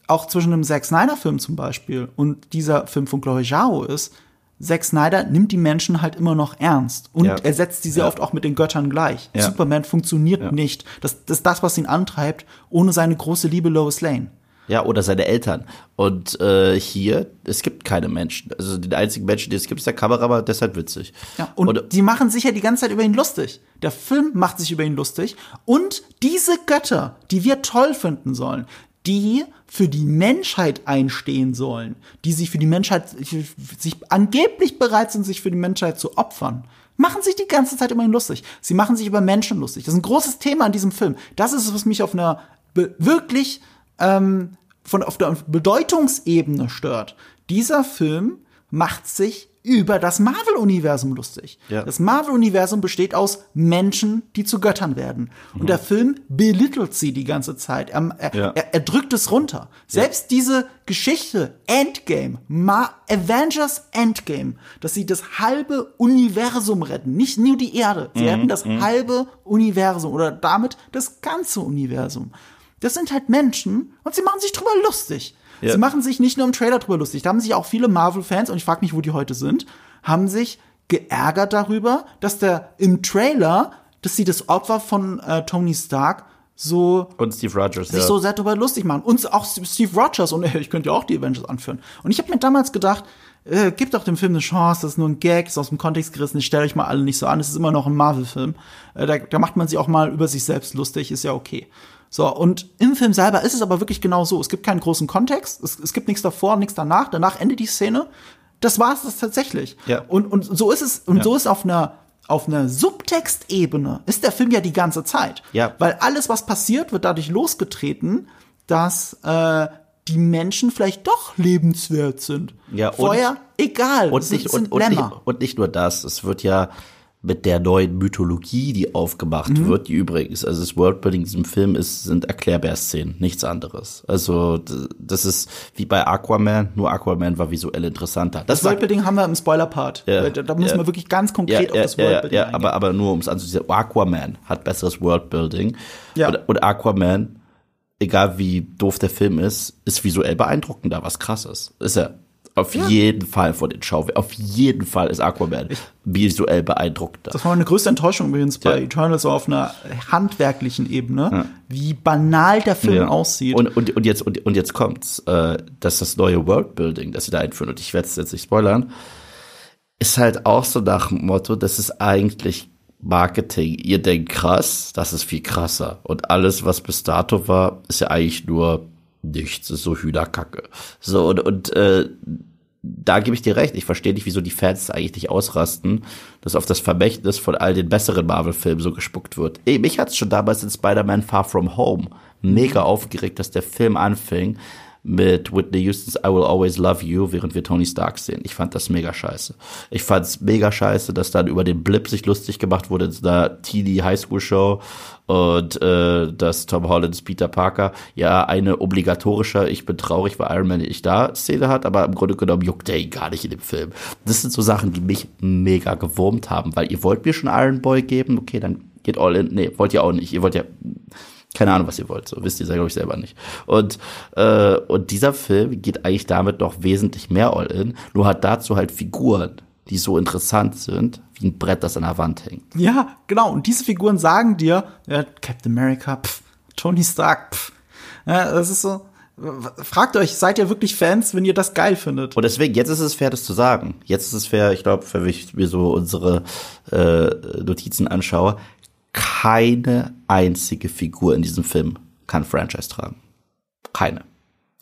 auch zwischen einem Zack Snyder Film zum Beispiel und dieser Film von Chloe Zhao ist, Zack Snyder nimmt die Menschen halt immer noch ernst und Ja. er setzt sie sehr Ja. oft auch mit den Göttern gleich. Ja. Superman funktioniert nicht. Das, das ist das, was ihn antreibt, ohne seine große Liebe Lois Lane. Ja, oder seine Eltern. Und äh, hier, es gibt keine Menschen. Also den einzigen Menschen, den es gibt, ist der Kameramann, deshalb witzig. Ja, und die machen sich ja die ganze Zeit über ihn lustig. Der Film macht sich über ihn lustig. Und diese Götter, die wir toll finden sollen, die für die Menschheit einstehen sollen, die sich für die Menschheit, sich angeblich bereit sind, sich für die Menschheit zu opfern, machen sich die ganze Zeit über ihn lustig. Sie machen sich über Menschen lustig. Das ist ein großes Thema in diesem Film. Das ist es, was mich auf einer wirklich ähm, von auf der Bedeutungsebene stört. Dieser Film macht sich über das Marvel-Universum lustig. Ja. Das Marvel-Universum besteht aus Menschen, die zu Göttern werden. Und der Film belittelt sie die ganze Zeit. Er, er, Ja. er, er drückt es runter. Selbst diese Geschichte, Endgame, Ma Avengers Endgame, dass sie das halbe Universum retten, nicht nur die Erde. Sie retten das halbe Universum oder damit das ganze Universum. Das sind halt Menschen und sie machen sich drüber lustig. Ja. Sie machen sich nicht nur im Trailer drüber lustig. Da haben sich auch viele Marvel-Fans, und ich frage mich, wo die heute sind, haben sich geärgert darüber, dass der im Trailer, dass sie das Opfer von äh, Tony Stark so Und Steve Rogers, sich ja. so sehr darüber lustig machen. Und auch Steve Rogers und ich könnte ja auch die Avengers anführen. Und ich habe mir damals gedacht, äh, gebt doch dem Film eine Chance, das ist nur ein Gag, ist aus dem Kontext gerissen, ich stelle euch mal alle nicht so an, es ist immer noch ein Marvel-Film. Äh, da, da macht man sich auch mal über sich selbst lustig, ist ja okay. So, und im Film selber ist es aber wirklich genau so. Es gibt keinen großen Kontext, es, es gibt nichts davor, nichts danach, danach endet die Szene. Das war es das tatsächlich. Ja. Und, und so ist es, und Ja. so ist auf einer auf einer Subtextebene ist der Film ja die ganze Zeit. Ja. Weil alles, was passiert, wird dadurch losgetreten, dass äh, die Menschen vielleicht doch lebenswert sind. Ja, und- Vorher, egal. und nicht, und, und, nicht, und nicht nur das, es wird ja mit der neuen Mythologie, die aufgemacht Mhm. wird, die übrigens, also das Worldbuilding in diesem Film ist, sind Erklärbär-Szenen, nichts anderes. Also das ist wie bei Aquaman, nur Aquaman war visuell interessanter. Das Das Worldbuilding haben wir im Spoiler-Part. Ja. da, müssen Ja. wir wirklich ganz konkret auf das ja, ja, Worldbuilding ja, eingehen. aber, aber nur um es anzusehen, Aquaman hat besseres Worldbuilding. Ja. Und, und Aquaman, egal wie doof der Film ist, ist visuell beeindruckender, was krass ist. Ist er. Auf jeden Fall von den Schauwerten. Auf jeden Fall ist Aquaman visuell beeindruckender. Das war meine größte Enttäuschung übrigens bei Ja. Eternals so auf einer handwerklichen Ebene, wie banal der Film Ja. aussieht. Und, und, und jetzt, und, und jetzt kommt's, äh, dass das neue Worldbuilding, das sie da einführen, und ich werde es jetzt nicht spoilern, ist halt auch so nach dem Motto, das ist eigentlich Marketing. Ihr denkt krass, das ist viel krasser. Und alles, was bis dato war, ist ja eigentlich nur nichts, ist so Hühnerkacke. So, und, und äh, da gebe ich dir recht. Ich verstehe nicht, wieso die Fans eigentlich nicht ausrasten, dass auf das Vermächtnis von all den besseren Marvel-Filmen so gespuckt wird. Ey, mich hat's schon damals in Spider-Man Far From Home mega aufgeregt, dass der Film anfing mit Whitney Houston's I Will Always Love You, während wir Tony Stark sehen. Ich fand das mega scheiße. Ich fand's mega scheiße, dass dann über den Blip sich lustig gemacht wurde einer Teenie Highschool Show und äh, dass Tom Hollands Peter Parker ja eine obligatorische Ich bin traurig, weil Iron Man nicht da Szene hat, aber im Grunde genommen juckt der ihn gar nicht in dem Film. Das sind so Sachen, die mich mega gewurmt haben, weil ihr wollt mir schon Iron Boy geben, okay, dann geht all in. Nee, wollt ihr auch nicht. Ihr wollt ja keine Ahnung, was ihr wollt. So wisst ihr, glaube ich, selber nicht. Und, äh, und dieser Film geht eigentlich damit noch wesentlich mehr all in, nur hat dazu halt Figuren, die so interessant sind, wie ein Brett, das an der Wand hängt. Ja, genau. Und diese Figuren sagen dir, ja, Captain America, pff, Tony Stark, pff. Ja, das ist so. Fragt euch, seid ihr wirklich Fans, wenn ihr das geil findet? Und deswegen, jetzt ist es fair, das zu sagen. Jetzt ist es fair, ich glaube, wenn ich mir so unsere äh, Notizen anschaue, keine einzige Figur in diesem Film kann Franchise tragen. Keine.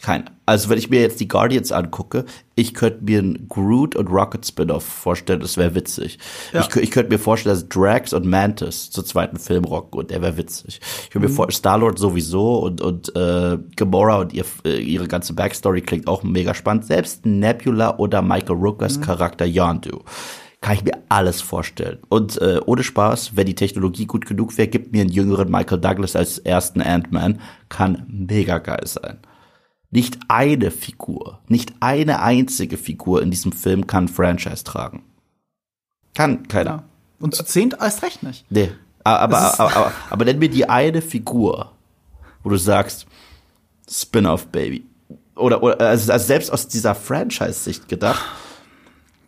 Keine. Also wenn ich mir jetzt die Guardians angucke, ich könnte mir einen Groot und Rocket Spin-off vorstellen, das wäre witzig. Ja. Ich, ich könnte mir vorstellen, dass Drax und Mantis zur zweiten Film rocken und der wäre witzig. Ich könnte mir vorstellen, Star-Lord sowieso und, und äh, Gamora und ihr, äh, ihre ganze Backstory klingt auch mega spannend. Selbst Nebula oder Michael Rookers Charakter Yondu kann ich mir alles vorstellen. Und äh, ohne Spaß, wenn die Technologie gut genug wäre, gibt mir einen jüngeren Michael Douglas als ersten Ant-Man. Kann mega geil sein. Nicht eine Figur, nicht eine einzige Figur in diesem Film kann Franchise tragen. Kann keiner. Ja. Und zu zehnt erst recht nicht. Nee. Aber, ist- aber, aber, aber nenn mir die eine Figur, wo du sagst, Spin-off Baby. Oder, oder also, also selbst aus dieser Franchise-Sicht gedacht,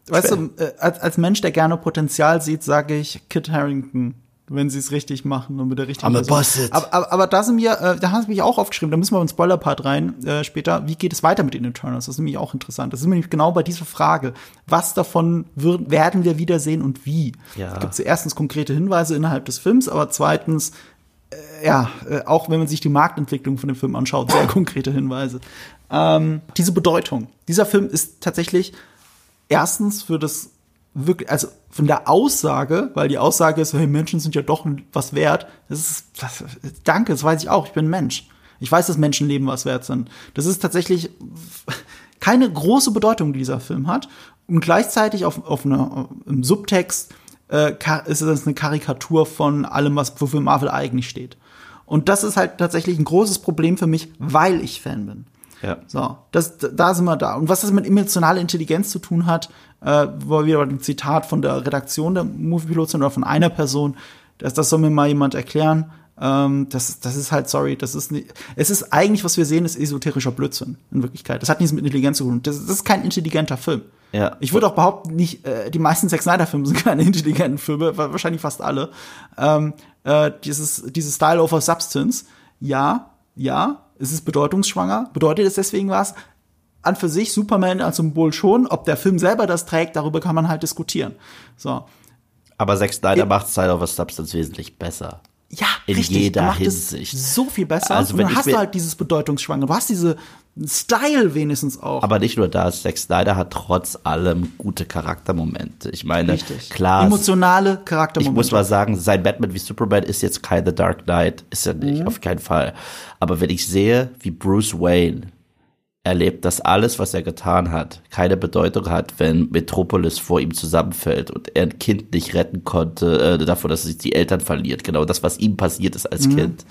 Weißt du, äh, als, als Mensch, der gerne Potenzial sieht, sage ich Kit Harrington, wenn sie es richtig machen und mit der richtigen I'm a Person. busted. Aber, aber, aber da sind wir, äh, da haben sie mich auch aufgeschrieben, da müssen wir in den Spoiler-Part rein äh, später. Wie geht es weiter mit den Eternals? Das ist nämlich auch interessant. Das ist nämlich genau bei dieser Frage. Was davon wir, werden wir wiedersehen und wie? Ja. Da gibt es erstens konkrete Hinweise innerhalb des Films, aber zweitens äh, ja, äh, auch wenn man sich die Marktentwicklung von dem Film anschaut, sehr konkrete Hinweise. Ähm, diese Bedeutung. Dieser Film ist tatsächlich erstens für das wirklich, also von der Aussage, weil die Aussage ist, hey, Menschen sind ja doch was wert. Das ist, das, danke, das weiß ich auch. Ich bin Mensch. Ich weiß, dass Menschenleben was wert sind. Das ist tatsächlich keine große Bedeutung, die dieser Film hat. Und gleichzeitig auf, auf einer, im Subtext äh, ist es eine Karikatur von allem, was wofür Marvel eigentlich steht. Und das ist halt tatsächlich ein großes Problem für mich, weil ich Fan bin. Ja. So, das, da sind wir da. Und was das mit emotionaler Intelligenz zu tun hat, äh, wo wir wieder bei dem Zitat von der Redaktion der Moviepilot sind oder von einer Person, das, das soll mir mal jemand erklären. Ähm, das, das ist halt, sorry, das ist nicht, es ist eigentlich, was wir sehen, ist esoterischer Blödsinn in Wirklichkeit. Das hat nichts mit Intelligenz zu tun. Das, das ist kein intelligenter Film. Ja. Ich würde auch behaupten, nicht, äh, die meisten Zack Snyder-Filme sind keine intelligenten Filme, wa- wahrscheinlich fast alle. Ähm, äh, dieses, dieses Style over Substance, ja, ja, es ist bedeutungsschwanger. Bedeutet es deswegen was? An für sich Superman als Symbol schon. Ob der Film selber das trägt, darüber kann man halt diskutieren. So. Aber Zack Snyder macht Style over Substance wesentlich besser. Ja, In richtig. jeder er macht Hinsicht. Es so viel besser. Also und wenn dann ich hast du halt dieses Bedeutungsschwange. Du hast diese Style wenigstens auch. Aber nicht nur das, Zack Snyder hat trotz allem gute Charaktermomente. Ich meine, Richtig. klar, Emotionale ich Charaktermomente. muss mal sagen, sein Batman wie Superman ist jetzt kein The Dark Knight, ist er Mhm. nicht, auf keinen Fall. Aber wenn ich sehe, wie Bruce Wayne erlebt, dass alles, was er getan hat, keine Bedeutung hat, wenn Metropolis vor ihm zusammenfällt und er ein Kind nicht retten konnte, äh, davor, dass er sich die Eltern verliert. Genau das, was ihm passiert ist Mhm. als Kind.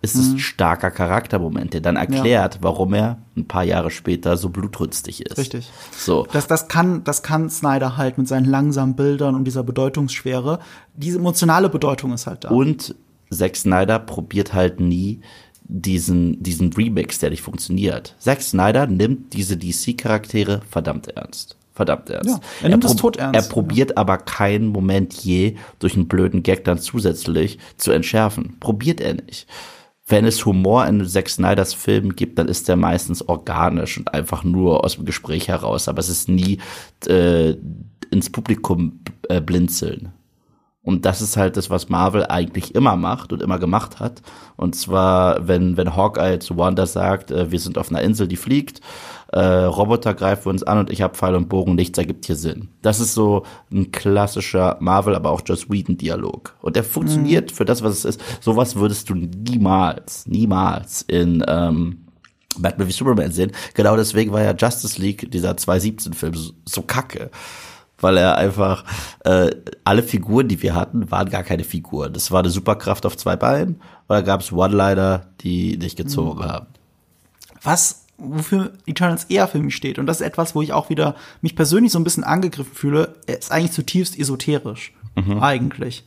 Ist es ein starker Charaktermoment, der dann erklärt, warum er ein paar Jahre später so blutrünstig ist. Richtig. So. Das, das, kann, das kann Snyder halt mit seinen langsamen Bildern und dieser Bedeutungsschwere. Diese emotionale Bedeutung ist halt da. Und Zack Snyder probiert halt nie diesen, diesen Remix, der nicht funktioniert. Zack Snyder nimmt diese DC-Charaktere verdammt ernst. Verdammt ernst. Ja, er nimmt es prob- todernst, Er probiert aber keinen Moment je durch einen blöden Gag dann zusätzlich zu entschärfen. Probiert er nicht. Wenn es Humor in Zack Snyders Filmen gibt, dann ist der meistens organisch und einfach nur aus dem Gespräch heraus. Aber es ist nie äh, ins Publikum äh, blinzeln. Und das ist halt das, was Marvel eigentlich immer macht und immer gemacht hat. Und zwar, wenn, wenn Hawkeye zu Wanda sagt, äh, wir sind auf einer Insel, die fliegt, äh, Roboter greifen uns an und ich habe Pfeil und Bogen, nichts ergibt hier Sinn. Das ist so ein klassischer Marvel, aber auch Joss Whedon-Dialog. Und der funktioniert für das, was es ist. Sowas würdest du niemals, niemals in ähm, Batman wie Superman sehen. Genau deswegen war ja Justice League, dieser 2017-Film, so, so kacke weil er einfach äh, alle Figuren, die wir hatten, waren gar keine Figuren. Das war eine Superkraft auf zwei Beinen oder gab es One-Liner, die nicht gezogen haben. was wofür Eternals eher für mich steht und das ist etwas, wo ich auch wieder mich persönlich so ein bisschen angegriffen fühle, ist eigentlich zutiefst esoterisch eigentlich.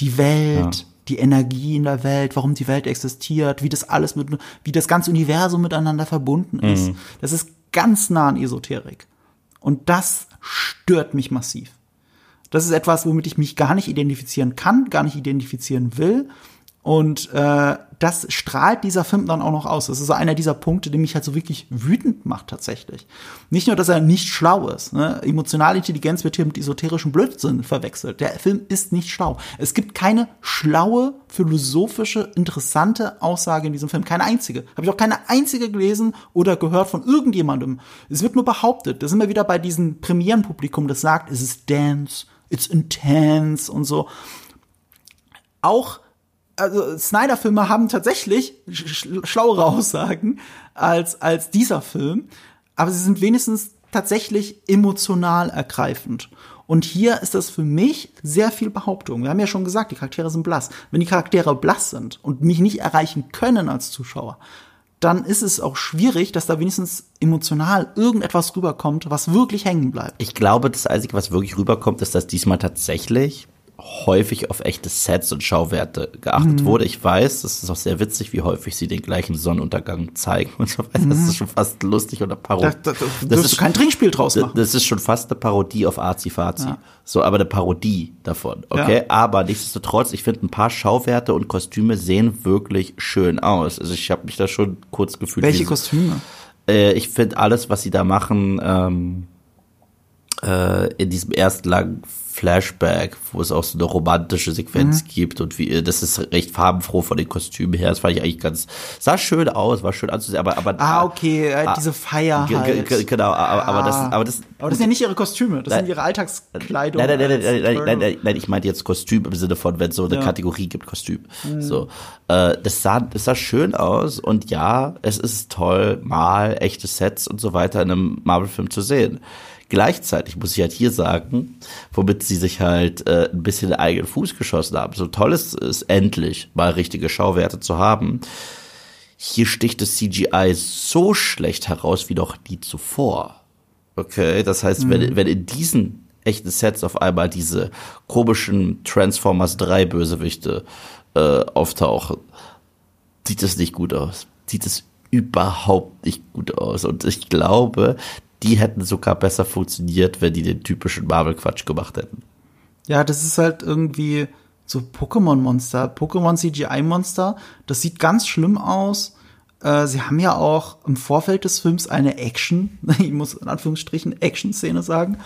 Die Welt, die Energie in der Welt, warum die Welt existiert, wie das alles mit wie das ganze Universum miteinander verbunden ist. Das ist ganz nah an Esoterik. Und das stört mich massiv. Das ist etwas, womit ich mich gar nicht identifizieren kann, gar nicht identifizieren will. Und äh, das strahlt dieser Film dann auch noch aus. Das ist einer dieser Punkte, der mich halt so wirklich wütend macht tatsächlich. Nicht nur, dass er nicht schlau ist. Ne? Emotionale Intelligenz wird hier mit esoterischem Blödsinn verwechselt. Der Film ist nicht schlau. Es gibt keine schlaue, philosophische, interessante Aussage in diesem Film. Keine einzige. Habe ich auch keine einzige gelesen oder gehört von irgendjemandem. Es wird nur behauptet. Da sind wir wieder bei diesem Premierenpublikum, das sagt, es ist Dance, it's intense und so. Auch also Snyder-Filme haben tatsächlich sch sch schlauere Aussagen als, als dieser Film, aber sie sind wenigstens tatsächlich emotional ergreifend. Und hier ist das für mich sehr viel Behauptung. Wir haben ja schon gesagt, die Charaktere sind blass. Wenn die Charaktere blass sind und mich nicht erreichen können als Zuschauer, dann ist es auch schwierig, dass da wenigstens emotional irgendetwas rüberkommt, was wirklich hängen bleibt. Ich glaube, das Einzige, was wirklich rüberkommt, ist, dass diesmal tatsächlich häufig auf echte Sets und Schauwerte geachtet wurde. Ich weiß, das ist auch sehr witzig, wie häufig sie den gleichen Sonnenuntergang zeigen und so weiter. Das ist schon fast lustig oder Parodie. Da, da, da dürfst du kein Trinkspiel draus machen. Das ist schon fast eine Parodie auf Azi-Fazi. So, aber eine Parodie davon, okay? Ja. Aber nichtsdestotrotz, ich finde, ein paar Schauwerte und Kostüme sehen wirklich schön aus. Also ich habe mich da schon kurz gefühlt. Welche wie- Kostüme? äh, ich finde alles, was sie da machen, ähm, äh, in diesem ersten langen Flashback, wo es auch so eine romantische Sequenz Mhm. gibt und wie, das ist recht farbenfroh von den Kostümen her. Das fand ich eigentlich ganz, sah schön aus, war schön anzusehen, aber, aber, Ah, okay, äh, diese Feier halt. ge- genau, aber, aber das, Ah. aber das, Aber das sind ja nicht ihre Kostüme, das Nein. sind ihre Alltagskleidung. Nein, nein, nein, nein, nein, nein, nein, nein, nein, ich meinte jetzt Kostüm im Sinne von, wenn es so eine Ja. Mhm. Kategorie gibt, Kostüm. So, äh, das sah, das sah schön aus und ja, es ist toll, mal echte Sets und so weiter in einem Marvel-Film zu sehen. Gleichzeitig muss ich halt hier sagen, womit sie sich halt äh, ein bisschen den eigenen Fuß geschossen haben. So toll ist es endlich, mal richtige Schauwerte zu haben. Hier sticht das CGI so schlecht heraus wie noch nie zuvor. Okay, das heißt, wenn, wenn in diesen echten Sets auf einmal diese komischen Transformers 3 Bösewichte äh, auftauchen, sieht es nicht gut aus. Sieht es überhaupt nicht gut aus. Und ich glaube, die hätten sogar besser funktioniert, wenn die den typischen Marvel-Quatsch gemacht hätten. Ja, das ist halt irgendwie so Pokémon-Monster, Pokémon CGI-Monster. Das sieht ganz schlimm aus. Äh, sie haben ja auch im Vorfeld des Films eine Action, ich muss in Anführungsstrichen Action-Szene sagen,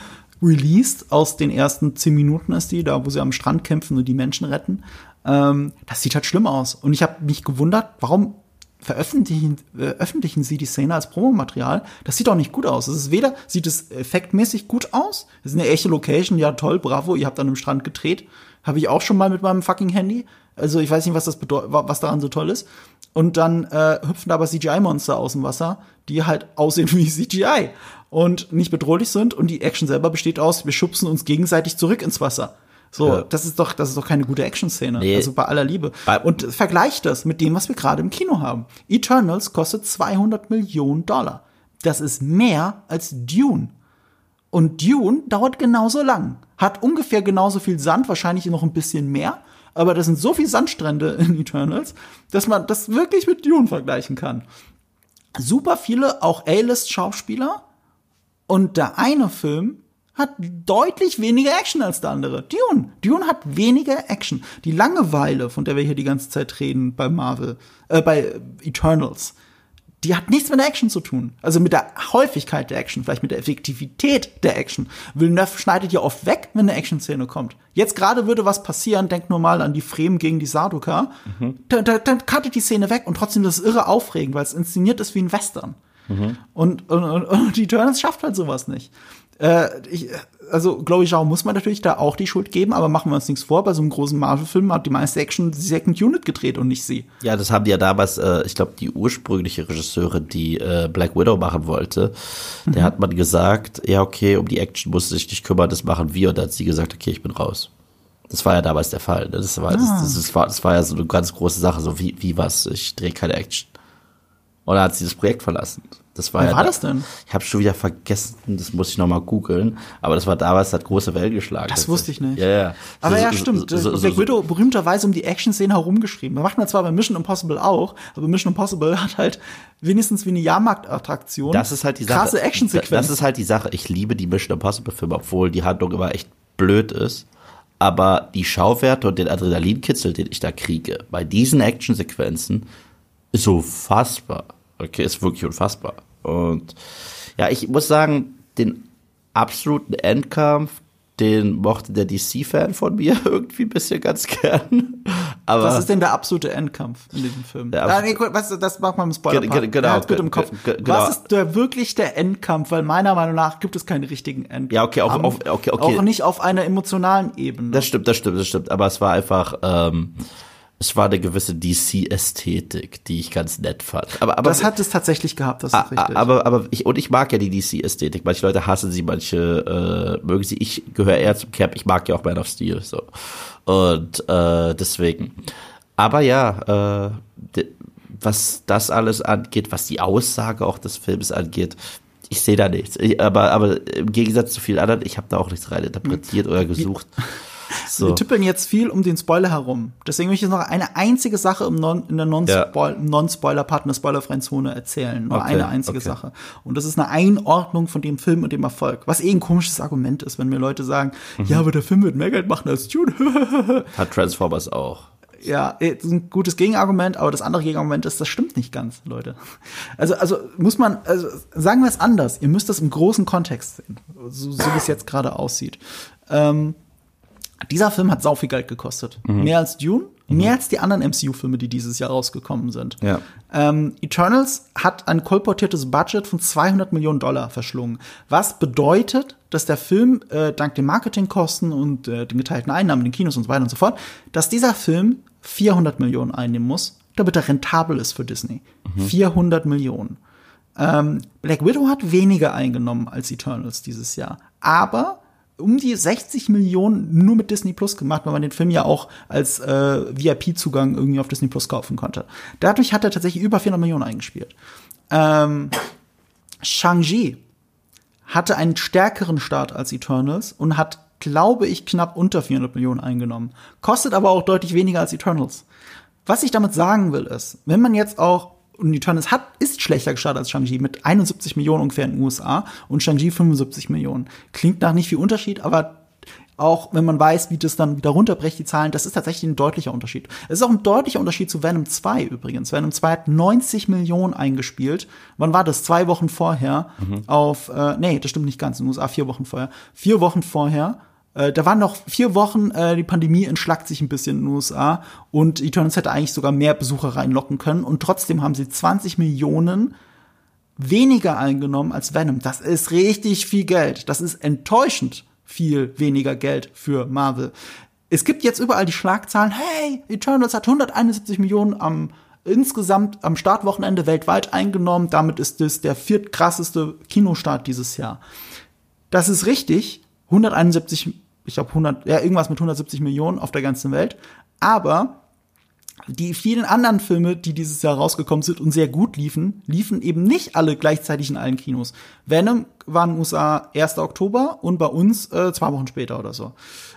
released. Aus den ersten zehn Minuten ist die, da wo sie am Strand kämpfen und die Menschen retten. Ähm, das sieht halt schlimm aus. Und ich habe mich gewundert, warum veröffentlichen äh, öffentlichen sie die Szene als Promomaterial. Das sieht auch nicht gut aus. Es ist weder sieht es effektmäßig gut aus. Es ist eine echte Location, ja toll, bravo, ihr habt an einem Strand gedreht. Habe ich auch schon mal mit meinem fucking Handy. Also ich weiß nicht, was das bedeutet, was daran so toll ist. Und dann äh, hüpfen da aber CGI-Monster aus dem Wasser, die halt aussehen wie CGI und nicht bedrohlich sind. Und die Action selber besteht aus, wir schubsen uns gegenseitig zurück ins Wasser. So, Ja. das ist doch, das ist doch keine gute Action-Szene. Nee. Also bei aller Liebe. Und vergleicht das mit dem, was wir gerade im Kino haben. Eternals kostet 200 Millionen Dollar. Das ist mehr als Dune. Und Dune dauert genauso lang. Hat ungefähr genauso viel Sand, wahrscheinlich noch ein bisschen mehr. Aber das sind so viele Sandstrände in Eternals, dass man das wirklich mit Dune vergleichen kann. Super viele, auch A-List-Schauspieler. Und der eine Film hat deutlich weniger Action als der andere. Dune. Dune hat weniger Action. Die Langeweile, von der wir hier die ganze Zeit reden bei Marvel, äh, bei Eternals, die hat nichts mit der Action zu tun. Also mit der Häufigkeit der Action, vielleicht mit der Effektivität der Action. Villeneuve schneidet ja oft weg, wenn eine Action-Szene kommt. Jetzt gerade würde was passieren, denk nur mal an die Fremen gegen die Sarduka. Da, da, dann cuttet die Szene weg und trotzdem ist es irre aufregend, weil es inszeniert ist wie ein Western. Und, und, und, und die Eternals schafft halt sowas nicht. Äh, ich, also Chloe Zhao muss man natürlich da auch die Schuld geben, aber machen wir uns nichts vor, bei so einem großen Marvel-Film hat die meiste Action die Second Unit gedreht und nicht sie. Ja, das haben die ja damals, äh, ich glaube, die ursprüngliche Regisseurin, die äh, Black Widow machen wollte, der hat man gesagt, ja, okay, um die Action muss sich nicht kümmern, das machen wir. Und dann hat sie gesagt, okay, ich bin raus. Das war ja damals der Fall. Ne? Das, war, das, das, das, war, das war ja so eine ganz große Sache, so wie, wie was, ich drehe keine Action. Und dann hat sie das Projekt verlassen. Das war Wer ja war da- das denn? Ich habe schon wieder vergessen, das muss ich noch mal googeln. Aber das war damals, hat große Wellen geschlagen. Das wusste ich nicht. Ja, ja. Aber So- ja, so- stimmt. so- so- Black so- Widow berühmterweise um die Action-Szene herumgeschrieben. Da macht man zwar bei Mission Impossible auch, aber Mission Impossible hat halt wenigstens wie eine Jahrmarktattraktion Das ist halt die Sache. krasse Action-Sequenzen. Das ist halt die Sache. Ich liebe die Mission Impossible Filme, obwohl die Handlung immer echt blöd ist. Aber die Schauwerte und den Adrenalinkitzel, den ich da kriege, bei diesen Actionsequenzen, ist unfassbar. Okay, ist wirklich unfassbar. Und ja, ich muss sagen, den absoluten Endkampf, den mochte der DC-Fan von mir irgendwie ein bisschen ganz gern. Aber was ist denn der absolute Endkampf in diesem Film? Der ah, nee, gut, was, das macht man im spoiler ge- genau, ja, gut im Kopf. ge- genau. Was ist der wirklich der Endkampf? Weil meiner Meinung nach gibt es keinen richtigen Endkampf. Ja, okay, auf- auf- okay, okay. Auch nicht auf einer emotionalen Ebene. Das stimmt, das stimmt, das stimmt. Aber es war einfach, ähm, es war eine gewisse DC-Ästhetik, die ich ganz nett fand. Aber, aber das hat es tatsächlich gehabt, das ist richtig. Aber, aber ich, und ich mag ja die DC-Ästhetik. Manche Leute hassen sie, manche äh, mögen sie. Ich gehöre eher zum Camp. Ich mag ja auch Man of Steel. So. Und äh, deswegen. Aber ja, äh, de, was das alles angeht, was die Aussage auch des Films angeht, ich sehe da nichts. Ich, aber, aber im Gegensatz zu vielen anderen, ich habe da auch nichts rein interpretiert oder gesucht. So. Wir tippeln jetzt viel um den Spoiler herum. Deswegen möchte ich jetzt noch eine einzige Sache im non, in der Non-Spoiler-Part, in der spoilerfreien Zone erzählen. Nur Okay, eine einzige okay. Sache. Und das ist eine Einordnung von dem Film und dem Erfolg. Was eh ein komisches Argument ist, wenn mir Leute sagen, Mhm. ja, aber der Film wird mehr Geld machen als Dune. Hat Transformers auch. ja, eh, ein gutes Gegenargument, aber das andere Gegenargument ist, das stimmt nicht ganz, Leute. Also, also muss man, also sagen wir es anders. Ihr müsst das im großen Kontext sehen, so, so wie es jetzt gerade aussieht. Ähm, dieser Film hat sau viel Geld gekostet. Mehr als Dune, mehr als die anderen MCU-Filme, die dieses Jahr rausgekommen sind. Ja. Ähm, Eternals hat ein kolportiertes Budget von 200 Millionen Dollar verschlungen. Was bedeutet, dass der Film äh, dank den Marketingkosten und äh, den geteilten Einnahmen in den Kinos und so weiter und so fort, dass dieser Film 400 Millionen einnehmen muss, damit er rentabel ist für Disney. 400 Millionen. Ähm, Black Widow hat weniger eingenommen als Eternals dieses Jahr. Aber um die 60 Millionen nur mit Disney Plus gemacht, weil man den Film ja auch als äh, VIP-Zugang irgendwie auf Disney Plus kaufen konnte. Dadurch hat er tatsächlich über 400 Millionen eingespielt. Ähm, Shang-Chi hatte einen stärkeren Start als Eternals und hat glaube ich, knapp unter 400 Millionen eingenommen. Kostet aber auch deutlich weniger als Eternals. Was ich damit sagen will, ist, wenn man jetzt auch und Eternals hat, ist schlechter gestartet als Shang-Chi mit 71 Millionen ungefähr in den USA und Shang-Chi 75 Millionen. Klingt nach nicht viel Unterschied, aber auch wenn man weiß, wie das dann wieder runterbrecht, die Zahlen, das ist tatsächlich ein deutlicher Unterschied. Es ist auch ein deutlicher Unterschied zu Venom 2 übrigens. Venom 2 hat 90 Millionen eingespielt. Wann war das? Zwei Wochen vorher auf, äh, nee, das stimmt nicht ganz, in den USA vier Wochen vorher. Vier Wochen vorher. Äh, da waren noch vier Wochen, äh, die Pandemie entschlackt sich ein bisschen in den USA und Eternals hätte eigentlich sogar mehr Besucher reinlocken können und trotzdem haben sie 20 Millionen weniger eingenommen als Venom. Das ist richtig viel Geld. Das ist enttäuschend viel weniger Geld für Marvel. Es gibt jetzt überall die Schlagzahlen, hey, Eternals hat 171 Millionen am insgesamt am Startwochenende weltweit eingenommen. Damit ist es der viertkrasseste Kinostart dieses Jahr. Das ist richtig. 171, ich glaube 100, ja, irgendwas mit 170 Millionen auf der ganzen Welt. Aber die vielen anderen Filme, die dieses Jahr rausgekommen sind und sehr gut liefen, liefen eben nicht alle gleichzeitig in allen Kinos. Venom war in den USA 1. Oktober und bei uns äh, zwei Wochen später oder so.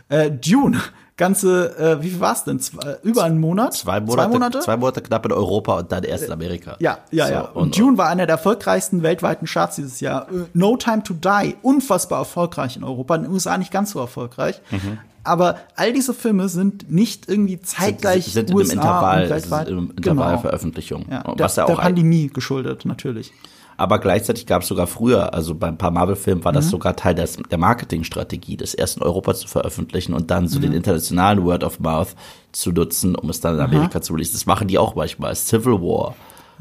Äh, Dune, ganze, äh, wie viel war es denn? Zwei, über einen Monat? Zwei Monate, Zwei Monate? zwei Monate knapp in Europa und dann erst in Amerika. Ja, ja, So, ja. Und, Dune war einer der erfolgreichsten weltweiten Charts dieses Jahr. Äh, No Time to Die, unfassbar erfolgreich in Europa, in den USA nicht ganz so erfolgreich. Mhm. Aber all diese Filme sind nicht irgendwie zeitgleich sind, sind in USA einem Intervall, und weltweit. im Intervall Genau. Veröffentlichung. Ja, Und der, was ja der auch ein, Pandemie geschuldet, natürlich. Aber gleichzeitig gab es sogar früher, also bei ein paar Marvel-Filmen war Mhm. das sogar Teil des, der Marketingstrategie, das erst in Europa zu veröffentlichen und dann so Mhm. den internationalen Word of Mouth zu nutzen, um es dann in Amerika zu releasen. Das machen die auch manchmal. Civil War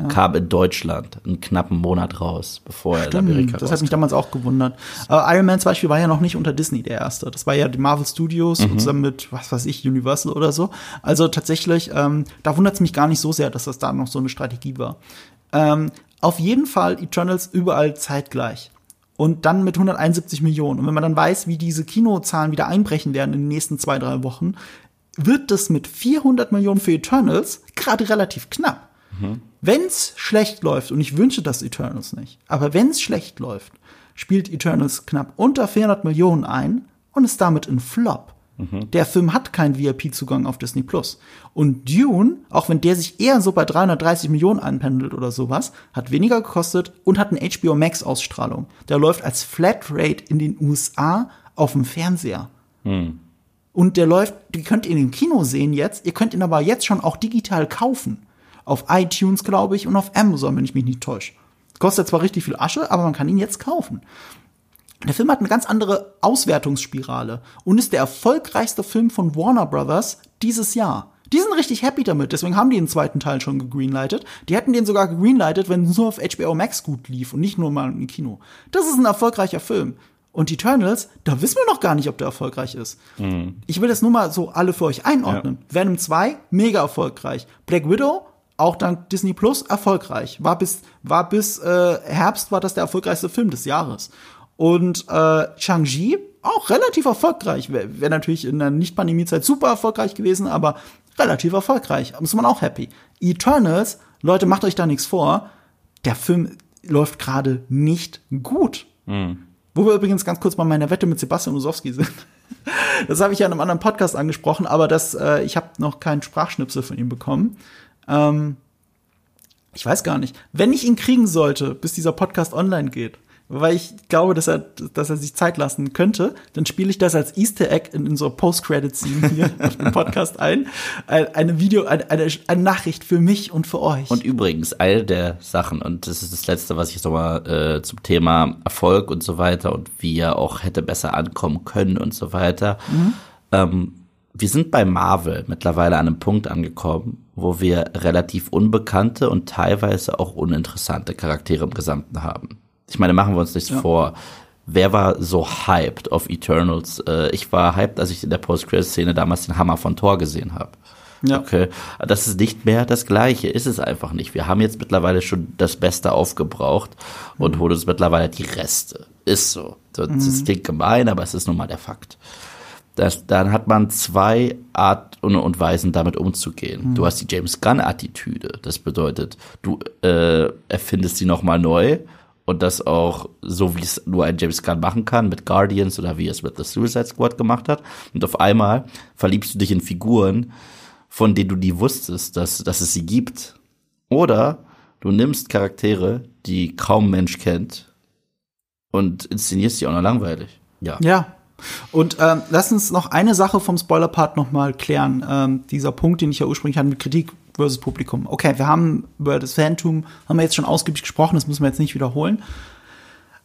kam in Deutschland einen knappen Monat raus, bevor er in Amerika das hat mich damals auch gewundert. Aber Iron Man zum Beispiel war ja noch nicht unter Disney der erste. Das war ja die Marvel Studios Mhm. zusammen mit, was weiß ich, Universal oder so. Also tatsächlich, ähm, da wundert es mich gar nicht so sehr, dass das da noch so eine Strategie war. Ähm, auf jeden Fall Eternals überall zeitgleich. Und dann mit 171 Millionen. Und wenn man dann weiß, wie diese Kinozahlen wieder einbrechen werden in den nächsten zwei, drei Wochen, wird das mit 400 Millionen für Eternals gerade relativ knapp. Wenn's schlecht läuft, und ich wünsche das Eternals nicht, aber wenn's schlecht läuft, spielt Eternals knapp unter 400 Millionen ein und ist damit ein Flop. Der Film hat keinen VIP-Zugang auf Disney Plus. Und Dune, auch wenn der sich eher so bei 330 Millionen einpendelt oder sowas, hat weniger gekostet und hat eine HBO Max Ausstrahlung. Der läuft als Flatrate in den USA auf dem Fernseher. Und der läuft, die könnt ihr in dem Kino sehen jetzt, ihr könnt ihn aber jetzt schon auch digital kaufen. Auf iTunes, glaube ich, und auf Amazon, wenn ich mich nicht täusche. Kostet zwar richtig viel Asche, aber man kann ihn jetzt kaufen. Der Film hat eine ganz andere Auswertungsspirale und ist der erfolgreichste Film von Warner Brothers dieses Jahr. Die sind richtig happy damit, deswegen haben die den zweiten Teil schon gegreenlightet. Die hätten den sogar gegreenlightet, wenn es nur auf HBO Max gut lief und nicht nur mal im Kino. Das ist ein erfolgreicher Film. Und Eternals, da wissen wir noch gar nicht, ob der erfolgreich ist. Ich will das nur mal so alle für euch einordnen. Venom 2, mega erfolgreich. Black Widow, auch dank Disney Plus, erfolgreich. War bis, war bis äh, Herbst war das der erfolgreichste Film des Jahres. Und äh, Shang-Chi, auch relativ erfolgreich. Wäre wär natürlich in der Nicht-Pandemie-Zeit super erfolgreich gewesen, aber relativ erfolgreich. Muss man auch happy. Eternals, Leute, macht euch da nichts vor. Der Film läuft gerade nicht gut. Wo wir übrigens ganz kurz bei meiner Wette mit Sebastian Usowski sind. Das habe ich ja in einem anderen Podcast angesprochen, aber das, äh, ich habe noch keinen Sprachschnipsel von ihm bekommen. Ähm, ich weiß gar nicht. Wenn ich ihn kriegen sollte, bis dieser Podcast online geht, weil ich glaube, dass er, dass er sich Zeit lassen könnte, dann spiele ich das als Easter Egg in unserer Post-Credit-Scene hier auf dem Podcast ein. Ein- Eine Video, eine, eine, eine Nachricht für mich und für euch. Und übrigens, eine der Sachen, und das ist das Letzte, was ich jetzt nochmal äh, zum Thema Erfolg und so weiter und wie er auch hätte besser ankommen können und so weiter. Ähm, wir sind bei Marvel mittlerweile an einem Punkt angekommen, wo wir relativ unbekannte und teilweise auch uninteressante Charaktere im Gesamten haben. Ich meine, machen wir uns nichts vor. Wer war so hyped auf Eternals? Äh, ich war hyped, als ich in der Post-Credit-Szene damals den Hammer von Thor gesehen habe. Ja. Okay. Das ist nicht mehr das Gleiche, ist es einfach nicht. Wir haben jetzt mittlerweile schon das Beste aufgebraucht und holen uns mittlerweile die Reste. Ist so. Das das klingt gemein, aber es ist nun mal der Fakt. Das, dann hat man zwei Art und, und Weisen, damit umzugehen. Du hast die James Gunn-Attitüde. Das bedeutet, du äh, erfindest sie nochmal neu und das auch so, wie es nur ein James Gunn machen kann, mit Guardians oder wie es mit The Suicide Squad gemacht hat. Und auf einmal verliebst du dich in Figuren, von denen du nie wusstest, dass, dass es sie gibt. Oder du nimmst Charaktere, die kaum Mensch kennt und inszenierst sie auch noch langweilig. Ja. Ja. Und ähm, lass uns noch eine Sache vom Spoiler-Part noch mal klären. Ähm, dieser Punkt, den ich ja ursprünglich hatte mit Kritik versus Publikum. Okay, wir haben über das Phantom, haben wir jetzt schon ausgiebig gesprochen, das müssen wir jetzt nicht wiederholen.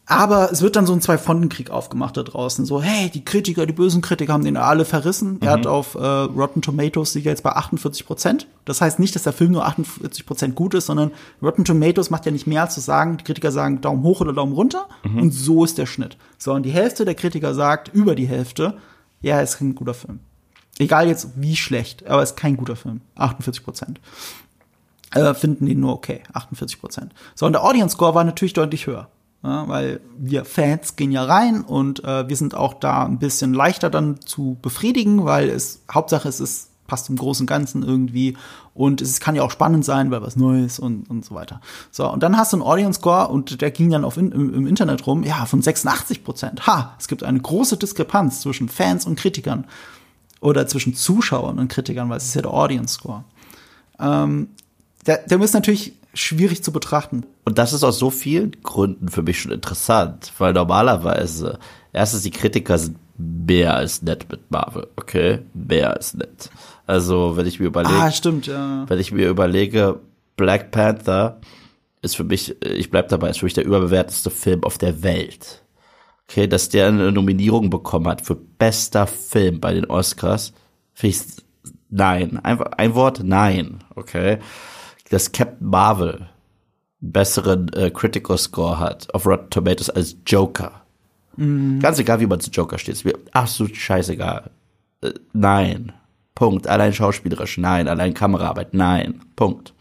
Aber es wird dann so ein Zwei-Fronten-Krieg aufgemacht da draußen. So, hey, die Kritiker, die bösen Kritiker haben den alle verrissen. Er hat auf äh, Rotten Tomatoes liegt jetzt bei 48 Prozent. Das heißt nicht, dass der Film nur 48 Prozent gut ist, sondern Rotten Tomatoes macht ja nicht mehr als zu sagen, die Kritiker sagen Daumen hoch oder Daumen runter. Und so ist der Schnitt. So, und die Hälfte der Kritiker sagt, über die Hälfte, ja, ist kein guter Film. Egal jetzt wie schlecht, aber ist kein guter Film. 48 Prozent. Äh, finden den nur okay, 48 Prozent. So, und der Audience Score war natürlich deutlich höher. Ja, weil wir Fans gehen ja rein und äh, wir sind auch da ein bisschen leichter dann zu befriedigen, weil es Hauptsache es ist passt im Großen und Ganzen irgendwie und es kann ja auch spannend sein, weil was Neues und, und so weiter. So, und dann hast du einen Audience Score und der ging dann auf in, im, im Internet rum, ja, von 86 Prozent. Ha, es gibt eine große Diskrepanz zwischen Fans und Kritikern oder zwischen Zuschauern und Kritikern, weil es ist ja der Audience Score. Ähm, der, der ist natürlich schwierig zu betrachten. Und das ist aus so vielen Gründen für mich schon interessant, weil normalerweise, erstens, die Kritiker sind mehr als nett mit Marvel, okay? Mehr als nett. Also, wenn ich mir überlege, Ah, stimmt, ja. wenn ich mir überlege, Black Panther ist für mich, ich bleib dabei, ist für mich der überbewerteste Film auf der Welt. Okay, dass der eine Nominierung bekommen hat für bester Film bei den Oscars, finde ich, nein. Einfach ein Wort, nein. Okay. Dass Captain Marvel einen besseren äh, Critical Score hat auf Rotten Tomatoes als Joker. Ganz egal, wie man zu Joker steht. Ist mir absolut scheißegal. Äh, nein. Punkt. Allein schauspielerisch, nein. Allein Kameraarbeit, nein. Punkt.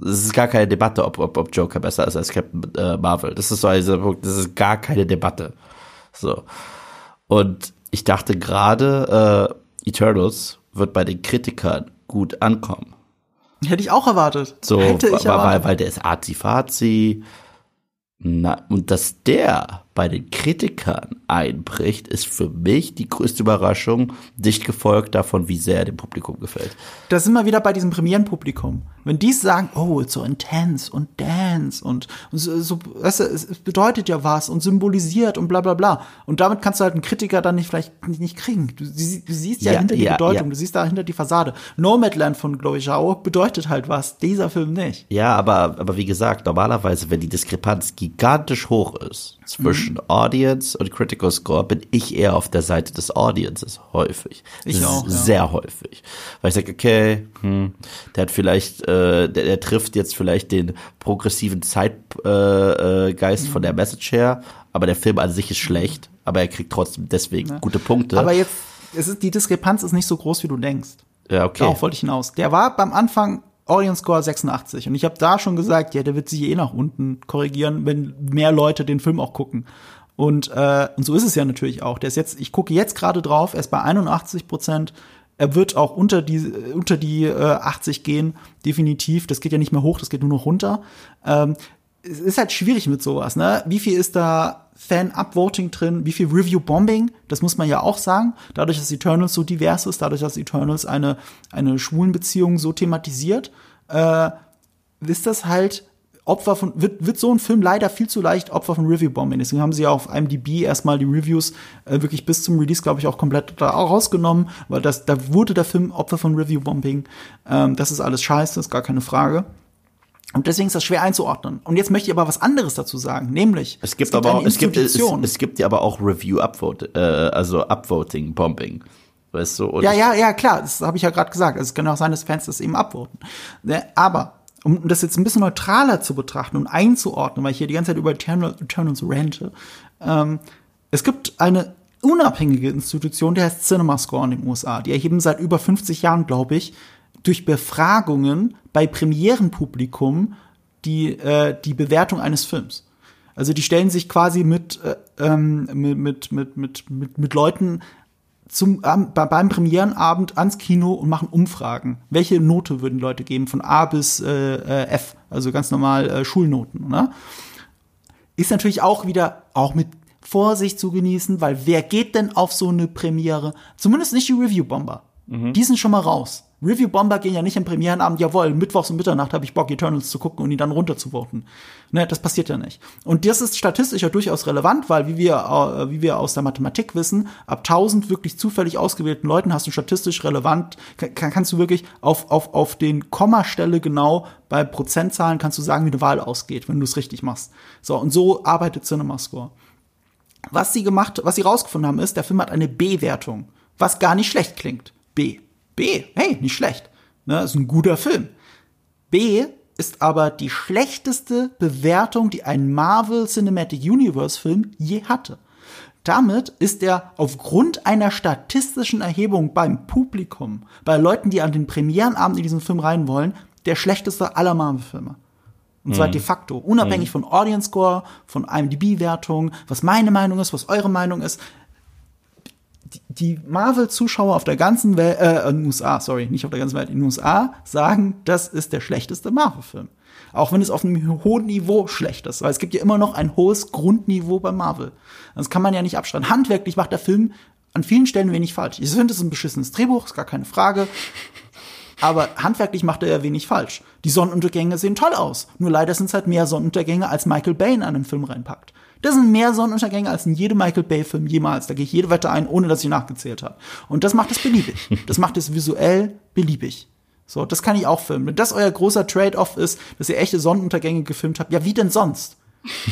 Es ist gar keine Debatte, ob, ob, ob Joker besser ist als Captain äh, Marvel. Das ist so ein Punkt, das ist gar keine Debatte. So. Und ich dachte gerade, äh, Eternals wird bei den Kritikern gut ankommen. Hätte ich auch erwartet. So, Hätte ich weil, weil, erwartet. weil der ist arzi-fazi. Na, und dass der bei den Kritikern einbricht, ist für mich die größte Überraschung, dicht gefolgt davon, wie sehr er dem Publikum gefällt. da sind wir wieder bei diesem Premierenpublikum. Wenn die sagen, oh, it's so intense und dance und, und so, so weißt du, es bedeutet ja was und symbolisiert und bla bla bla. Und damit kannst du halt einen Kritiker dann nicht vielleicht nicht, nicht kriegen. Du, sie- du siehst ja, Ja, hinter die ja, Bedeutung, ja. du siehst dahinter die Fassade. Nomadland von Chloe Zhao bedeutet halt was, dieser Film nicht. Ja, aber, aber wie gesagt, normalerweise, wenn die Diskrepanz gigantisch hoch ist zwischen Mhm. Audience und Critical Score, bin ich eher auf der Seite des Audiences häufig. Ich auch, ja. Sehr häufig. Weil ich sage, okay, hm, der hat vielleicht, äh, der, der trifft jetzt vielleicht den progressiven Zeitgeist äh, äh, Geist von der Message her, aber der Film an sich ist schlecht, aber er kriegt trotzdem deswegen gute Punkte. Aber jetzt, es ist, die Diskrepanz ist nicht so groß, wie du denkst. ja, okay. Darauf wollte ich hinaus. Der war beim Anfang Audience Score 86 und ich habe da schon gesagt, ja, der wird sich eh nach unten korrigieren, wenn mehr Leute den Film auch gucken. Und, äh, und so ist es ja natürlich auch. Der ist jetzt, ich gucke jetzt gerade drauf, er ist bei 81 Prozent. Er wird auch unter die, äh, unter die äh, 80 gehen, definitiv. Das geht ja nicht mehr hoch, das geht nur noch runter. Ähm, es ist halt schwierig mit sowas, ne? Wie viel ist da Fan-Upvoting drin? Wie viel Review-Bombing? Das muss man ja auch sagen. Dadurch, dass Eternals so divers ist, dadurch, dass Eternals eine, eine Schwulenbeziehung so thematisiert, äh, ist das halt Opfer von, wird, wird so ein Film leider viel zu leicht Opfer von Review-Bombing. Deswegen haben sie ja auf IMDb erstmal die Reviews äh, wirklich bis zum Release, glaube ich, auch komplett da rausgenommen, weil das, da wurde der Film Opfer von Review-Bombing. Ähm, das ist alles scheiße, ist gar keine Frage. Und deswegen ist das schwer einzuordnen. Und jetzt möchte ich aber was anderes dazu sagen, nämlich Es gibt, aber auch, es gibt, es, es gibt ja aber auch Review Upvote, äh, also Upvoting Bombing. Weißt du? Ja, ja, ja, klar, das habe ich ja gerade gesagt. Also es kann auch sein, dass Fans das eben abvoten. Ne? Aber um das jetzt ein bisschen neutraler zu betrachten und einzuordnen, weil ich hier die ganze Zeit über Eternal, Eternals rante, ähm, es gibt eine unabhängige Institution, die heißt CinemaScore in den USA. Die erheben seit über 50 Jahren, glaube ich, durch Befragungen bei Premierenpublikum die, äh, die Bewertung eines Films. Also die stellen sich quasi mit, äh, ähm, mit, mit, mit, mit, mit, mit Leuten zum, ähm, bei- beim Premierenabend ans Kino und machen Umfragen. Welche Note würden Leute geben? Von A bis äh, äh, F, also ganz normal äh, Schulnoten. Ne? ist natürlich auch wieder auch mit Vorsicht zu genießen, weil wer geht denn auf so eine Premiere? Zumindest nicht die Review-Bomber. Die sind schon mal raus. Review-Bomber gehen ja nicht im Premierenabend, jawohl, mittwochs um Mitternacht habe ich Bock, Eternals zu gucken und ihn dann runterzuvoten. Ne, das passiert ja nicht. Und das ist statistisch ja durchaus relevant, weil wie wir, äh, wie wir aus der Mathematik wissen, ab 1000 wirklich zufällig ausgewählten Leuten hast du statistisch relevant, kann, kannst du wirklich auf, auf, auf den Kommastelle genau bei Prozentzahlen kannst du sagen, wie eine Wahl ausgeht, wenn du es richtig machst. So, und so arbeitet CinemaScore. Was sie gemacht, was sie rausgefunden haben, ist, der Film hat eine B-Wertung, was gar nicht schlecht klingt. B. B. Hey, nicht schlecht. Ne, ist ein guter Film. B ist aber die schlechteste Bewertung, die ein Marvel Cinematic Universe Film je hatte. Damit ist er aufgrund einer statistischen Erhebung beim Publikum, bei Leuten, die an den Premierenabend in diesen Film rein wollen, der schlechteste aller Marvel-Filme. Und zwar de facto, unabhängig von Audience Score, von IMDb-Wertung, was meine Meinung ist, was eure Meinung ist. Die- Marvel-Zuschauer auf der ganzen Welt, äh, in den USA, sorry, nicht auf der ganzen Welt, in den USA sagen, das ist der schlechteste Marvel-Film. Auch wenn es auf einem hohen Niveau schlecht ist, weil es gibt ja immer noch ein hohes Grundniveau bei Marvel. Das kann man ja nicht abstreiten. Handwerklich macht der Film an vielen Stellen wenig falsch. Ich finde, es ist ein beschissenes Drehbuch, ist gar keine Frage. Aber handwerklich macht er ja wenig falsch. Die Sonnenuntergänge sehen toll aus. Nur leider sind es halt mehr Sonnenuntergänge, als Michael Bay in einem Film reinpackt. Das sind mehr Sonnenuntergänge als in jedem Michael Bay-Film jemals. Da gehe ich jede Wette ein, ohne dass ich nachgezählt habe. Und das macht es beliebig. Das macht es visuell beliebig. So, das kann ich auch filmen. Wenn das euer großer Trade-off ist, dass ihr echte Sonnenuntergänge gefilmt habt, ja, wie denn sonst?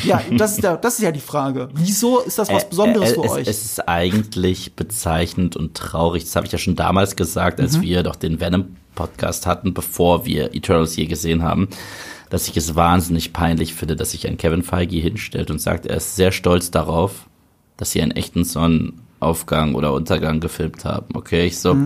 Ja, das ist, ja, das ist ja die Frage. Wieso ist das was Besonderes Äh, für es, euch? Es ist eigentlich bezeichnend und traurig. Das habe ich ja schon damals gesagt, als Mhm. wir doch den Venom-Podcast hatten, bevor wir Eternals je gesehen haben, dass ich es wahnsinnig peinlich finde, dass sich ein Kevin Feige hinstellt und sagt, er ist sehr stolz darauf, dass sie einen echten Sonnenaufgang oder Untergang gefilmt haben. Okay, ich so.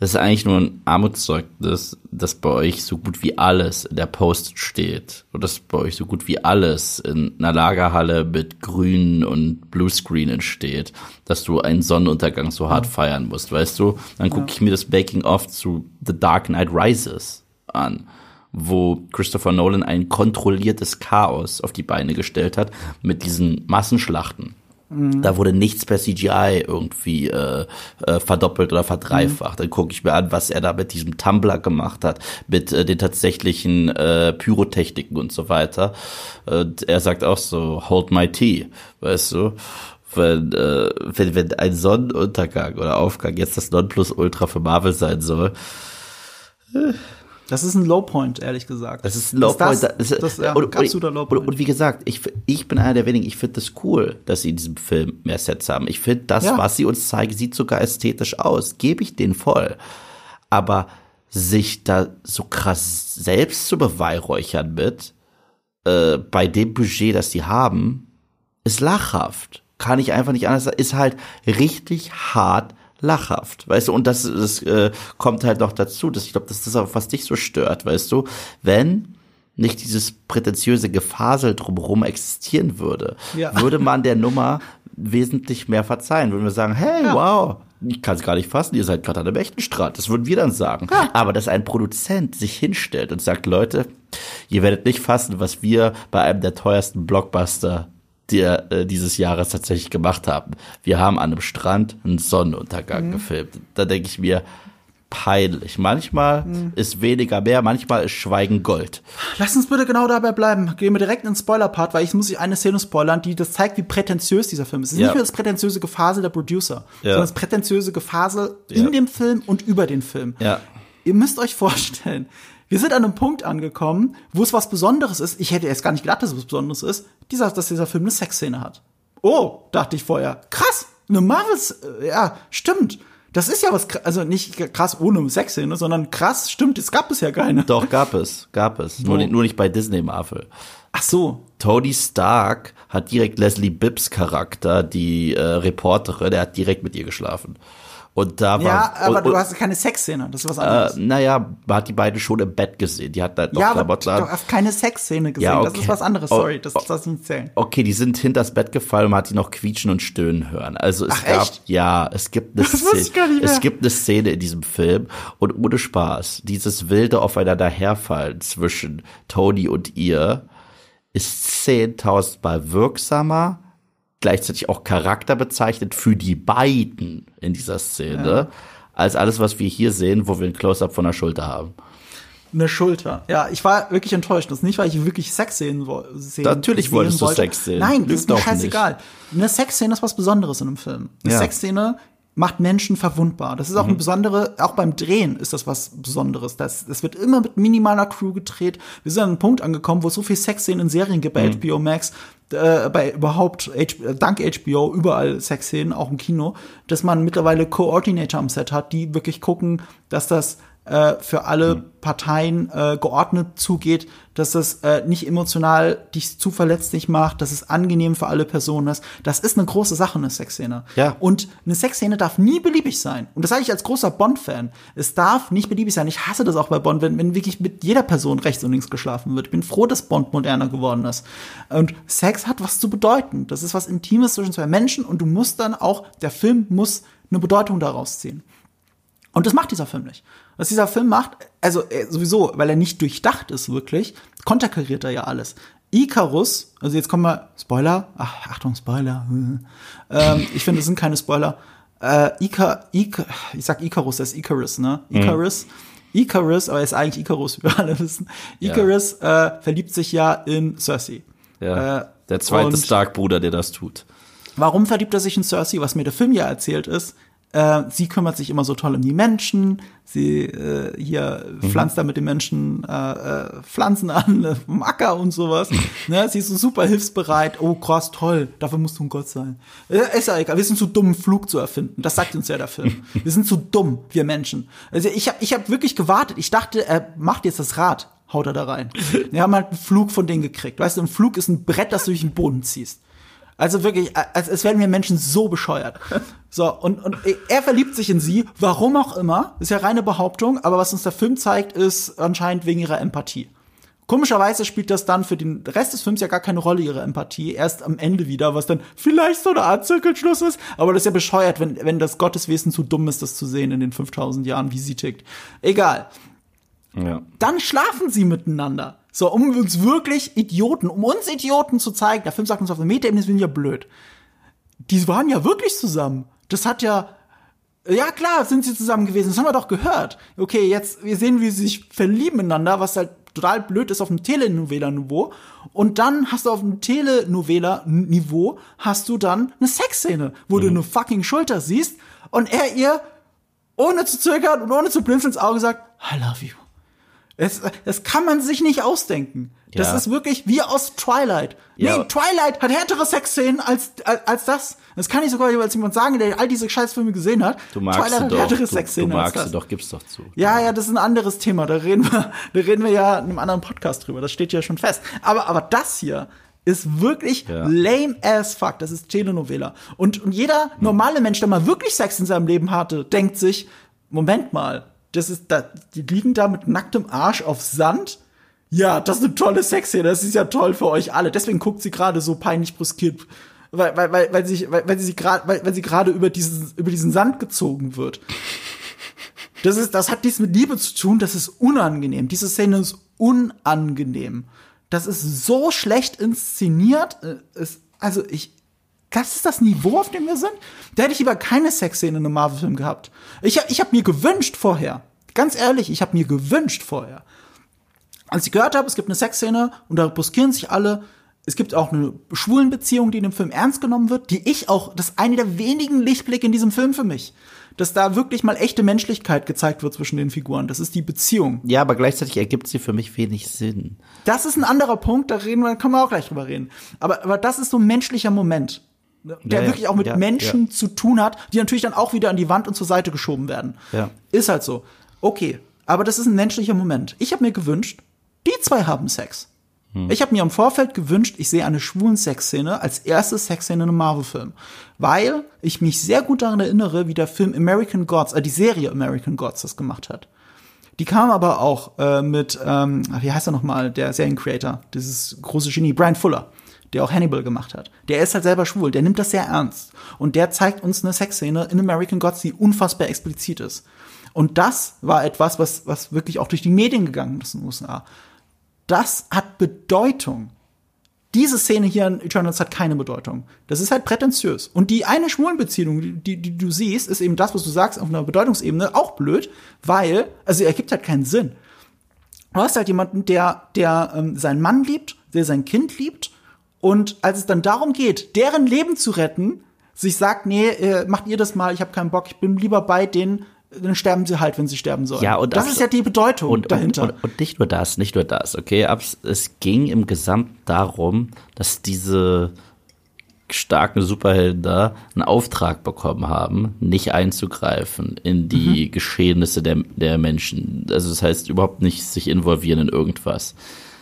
Das ist eigentlich nur ein Armutszeugnis, dass bei euch so gut wie alles in der Post steht. Und dass bei euch so gut wie alles in einer Lagerhalle mit Grün und Bluescreen entsteht. Dass du einen Sonnenuntergang so hart feiern musst, weißt du? Dann gucke ich mir das Making-of zu The Dark Knight Rises an wo Christopher Nolan ein kontrolliertes Chaos auf die Beine gestellt hat mit diesen Massenschlachten. Da wurde nichts per CGI irgendwie äh, äh, verdoppelt oder verdreifacht. Dann gucke ich mir an, was er da mit diesem Tumblr gemacht hat, mit äh, den tatsächlichen äh, Pyrotechniken und so weiter. Und er sagt auch so, hold my tea, weißt du? Wenn, äh, wenn, wenn ein Sonnenuntergang oder Aufgang jetzt das Nonplusultra für Marvel sein soll, Das ist ein Lowpoint, ehrlich gesagt. Das ist ein Lowpoint. Das, das, das, ja, und, und, absoluter und, Lowpoint. und wie gesagt, ich, ich bin einer der wenigen, ich finde das cool, dass sie in diesem Film mehr Sets haben. Ich finde, das, Ja. was sie uns zeigen, sieht sogar ästhetisch aus. Gebe ich denen voll. Aber sich da so krass selbst zu beweihräuchern mit, äh, bei dem Budget, das die haben, ist lachhaft. Kann ich einfach nicht anders sagen. Ist halt richtig hart lachhaft, weißt du, und das, das äh, kommt halt noch dazu, dass ich glaube, dass das auch was dich so stört, weißt du, wenn nicht dieses prätentiöse Gefasel drumherum existieren würde, Ja. würde man der Nummer wesentlich mehr verzeihen, würden wir sagen, hey, wow, ich kann es gar nicht fassen, ihr seid gerade an einem echten Strand, das würden wir dann sagen. Aber dass ein Produzent sich hinstellt und sagt, Leute, ihr werdet nicht fassen, was wir bei einem der teuersten Blockbuster der, äh, dieses Jahres tatsächlich gemacht haben. Wir haben an einem Strand einen Sonnenuntergang gefilmt. Da denke ich mir, peinlich. Manchmal ist weniger mehr, manchmal ist Schweigen Gold. Lass uns bitte genau dabei bleiben. Gehen wir direkt in den Spoiler-Part, weil ich muss ich eine Szene spoilern, die das zeigt, wie prätentiös dieser Film ist. Es ist Ja. nicht nur das prätentiöse Gefasel der Producer, Ja. sondern das prätentiöse Gefasel Ja. in dem Film und über den Film. Ja. Ihr müsst euch vorstellen, wir sind an einem Punkt angekommen, wo es was Besonderes ist. Ich hätte erst gar nicht gedacht, dass es was Besonderes ist, dieser, dass dieser Film eine Sexszene hat. Oh, dachte ich vorher. Krass, eine Marvels, äh, ja, stimmt. Das ist ja was, also nicht krass ohne Sexszene, sondern krass, stimmt, es gab bisher keine. Doch, gab es, gab es. Nur, nicht- nur nicht bei Disney Marvel. Ach so, Tony Stark hat direkt Leslie Bibbs Charakter, die äh, Reporterin, der hat direkt mit ihr geschlafen. Und da war. Ja, aber und, du hast keine Sexszene, das ist was äh, anderes. naja, man hat die beiden schon im Bett gesehen. Die hat halt noch ja, aber Klamotten du an. hast keine Sexszene gesehen, Ja, das okay. ist was anderes, Oh, sorry, das oh. das nicht zählen. Okay, die sind hinters Bett gefallen und man hat die noch quietschen und stöhnen hören. Also es Ach, gab, echt? ja, es gibt eine Das Szene, es gibt eine Szene in diesem Film und ohne Spaß, dieses wilde aufeinander herfallen zwischen Tony und ihr ist zehntausendmal wirksamer, gleichzeitig auch Charakter bezeichnet für die beiden in dieser Szene, als alles, was wir hier sehen, wo wir ein Close-up von der Schulter haben. Eine Schulter. Ja, ich war wirklich enttäuscht. Das ist nicht, weil ich wirklich Sex sehen, wo- sehen Natürlich sehen wolltest du wollte. Sex sehen. Nein, das Lügt ist mir scheißegal. Eine Sexszene ist was Besonderes in einem Film. Eine Ja. Sexszene macht Menschen verwundbar. Das ist auch eine besondere, auch beim Drehen ist das was Besonderes. Das, das wird immer mit minimaler Crew gedreht. Wir sind an einem Punkt angekommen, wo es so viel Sexszenen in Serien gibt bei HBO Max, äh, bei überhaupt H dank HBO überall Sexszenen, auch im Kino, dass man mittlerweile Coordinator am Set hat, die wirklich gucken, dass das äh, für alle Parteien äh, geordnet zugeht, dass das äh, nicht emotional dich zu verletzlich macht, dass es angenehm für alle Personen ist. Das ist eine große Sache, eine Sexszene. Ja. Und eine Sexszene darf nie beliebig sein. Und das sage ich als großer Bond-Fan. Es darf nicht beliebig sein. Ich hasse das auch bei Bond, wenn, wenn wirklich mit jeder Person rechts und links geschlafen wird. Ich bin froh, dass Bond moderner geworden ist. Und Sex hat was zu bedeuten. Das ist was Intimes zwischen zwei Menschen und du musst dann auch, der Film muss eine Bedeutung daraus ziehen. Und das macht dieser Film nicht. Was dieser Film macht, also äh, sowieso, weil er nicht durchdacht ist wirklich, konterkariert er ja alles. Icarus, also jetzt kommen wir, Spoiler, ach, Achtung, Spoiler. ähm, ich finde, das sind keine Spoiler. Äh, Ica, Ica, ich sag Icarus, das ist Icarus, ne? Icarus. Icarus, aber er ist eigentlich Icarus, wie wir alle wissen. Icarus äh, verliebt sich ja in Cersei. Ja. Äh, der zweite Stark-Bruder, der das tut. Warum verliebt er sich in Cersei? Was mir der Film ja erzählt ist, äh, sie kümmert sich immer so toll um die Menschen. Sie äh, hier pflanzt da mit den Menschen äh, äh, Pflanzen an, äh, vom Acker und sowas. ne? Sie ist so super hilfsbereit. Oh, krass, toll. Dafür musst du ein Gott sein. Äh, ist ja egal. Wir sind zu dumm, einen Flug zu erfinden. Das sagt uns ja der Film. Wir sind zu dumm, wir Menschen. Also ich habe ich hab wirklich gewartet. Ich dachte, er macht jetzt das Rad. Haut er da rein. Wir haben halt einen Flug von denen gekriegt. Weißt du, ein Flug ist ein Brett, das du durch den Boden ziehst. Also wirklich, als, als wären wir Menschen so bescheuert. So, und, und er verliebt sich in sie, warum auch immer, ist ja reine Behauptung, aber was uns der Film zeigt, ist anscheinend wegen ihrer Empathie. Komischerweise spielt das dann für den Rest des Films ja gar keine Rolle, ihre Empathie. Erst am Ende wieder, was dann vielleicht so eine Art Zirkelschluss ist. Aber das ist ja bescheuert, wenn, wenn das Gotteswesen zu dumm ist, das zu sehen in den 5000 Jahren, wie sie tickt. Egal Ja. dann schlafen sie miteinander. So, um uns wirklich Idioten, um uns Idioten zu zeigen, der Film sagt uns auf der Metaebene, sind ja blöd. Die waren ja wirklich zusammen. Das hat ja, ja klar, sind sie zusammen gewesen, das haben wir doch gehört. Okay, jetzt, wir sehen, wie sie sich verlieben ineinander, was halt total blöd ist auf dem Telenovela-Niveau. Und dann hast du auf dem Telenovela-Niveau hast du dann eine Sexszene, wo du eine fucking Schulter siehst und er ihr ohne zu zögern und ohne zu blinzeln ins Auge sagt, I love you. Das, das kann man sich nicht ausdenken. Das Ja. ist wirklich wie aus Twilight. Ja. Nee, Twilight hat härtere Sexszenen als, als, als das. Das kann ich sogar als jemand sagen, der all diese Scheißfilme gesehen hat. Du magst Twilight hat doch. härtere Du, du Sexszenen als magst das. sie doch, gib's doch zu. Ja, ja, das ist ein anderes Thema. Da reden wir, da reden wir ja in einem anderen Podcast drüber. Das steht ja schon fest. Aber, aber das hier ist wirklich Ja. lame as fuck. Das ist Telenovela. Und, und jeder normale Mensch, der mal wirklich Sex in seinem Leben hatte, denkt sich, Moment mal, das ist da, die liegen da mit nacktem Arsch auf Sand. Ja, das ist eine tolle Sexszene. Das ist ja toll für euch alle. Deswegen guckt sie gerade so peinlich brüskiert, weil, weil, weil, weil, sie, weil, weil sie gerade, weil, weil sie gerade über diesen, über diesen Sand gezogen wird. Das ist, das hat nichts mit Liebe zu tun, das ist unangenehm. Diese Szene ist unangenehm. Das ist so schlecht inszeniert. äh, Es, also ich, das ist das Niveau, auf dem wir sind. Da hätte ich lieber keine Sexszene in einem Marvel-Film gehabt. Ich, hab- ich habe mir gewünscht vorher, ganz ehrlich, ich habe mir gewünscht vorher, als ich gehört habe, es gibt eine Sexszene und da buskieren sich alle. Es gibt auch eine schwulen Beziehung, die in dem Film ernst genommen wird, die ich auch, das ist eine der wenigen Lichtblicke in diesem Film für mich. Dass da wirklich mal echte Menschlichkeit gezeigt wird zwischen den Figuren. Das ist die Beziehung. Ja, aber gleichzeitig ergibt sie für mich wenig Sinn. Das ist ein anderer Punkt, da reden wir, können wir auch gleich drüber reden. Aber, aber das ist so ein menschlicher Moment, der Ja, ja, wirklich auch mit ja, Menschen ja. zu tun hat, die natürlich dann auch wieder an die Wand und zur Seite geschoben werden. Ja. Ist halt so. Okay, aber das ist ein menschlicher Moment. Ich habe mir gewünscht, die zwei haben Sex. Hm. Ich habe mir im Vorfeld gewünscht, ich sehe eine schwulen Sexszene als erste Sexszene in einem Marvel-Film. Weil ich mich sehr gut daran erinnere, wie der Film American Gods, äh, die Serie American Gods das gemacht hat. Die kam aber auch äh, mit, ähm, wie heißt er nochmal, der Seriencreator, dieses große Genie, Brian Fuller, der auch Hannibal gemacht hat. Der ist halt selber schwul, der nimmt das sehr ernst. Und der zeigt uns eine Sexszene in American Gods, die unfassbar explizit ist. Und das war etwas, was, was wirklich auch durch die Medien gegangen ist in den USA. Das hat Bedeutung. diese Szene hier in Eternals hat keine Bedeutung. Das ist halt prätentiös. Und die eine Schwulenbeziehung, die, die du siehst, ist eben das, was du sagst, auf einer Bedeutungsebene auch blöd, weil, also er gibt halt keinen Sinn. Du hast halt jemanden, der, der ähm, seinen Mann liebt, der sein Kind liebt, und als es dann darum geht, deren Leben zu retten, sich sagt, nee, äh, macht ihr das mal, ich habe keinen Bock, ich bin lieber bei denen, dann sterben sie halt, wenn sie sterben sollen. Ja, und das abs- ist ja die Bedeutung und, dahinter. Und, und, und nicht nur das, nicht nur das, okay? Es ging im Gesamt darum, dass diese starken Superhelden da einen Auftrag bekommen haben, nicht einzugreifen in die Mhm. Geschehnisse der, der Menschen. Also das heißt überhaupt nicht sich involvieren in irgendwas.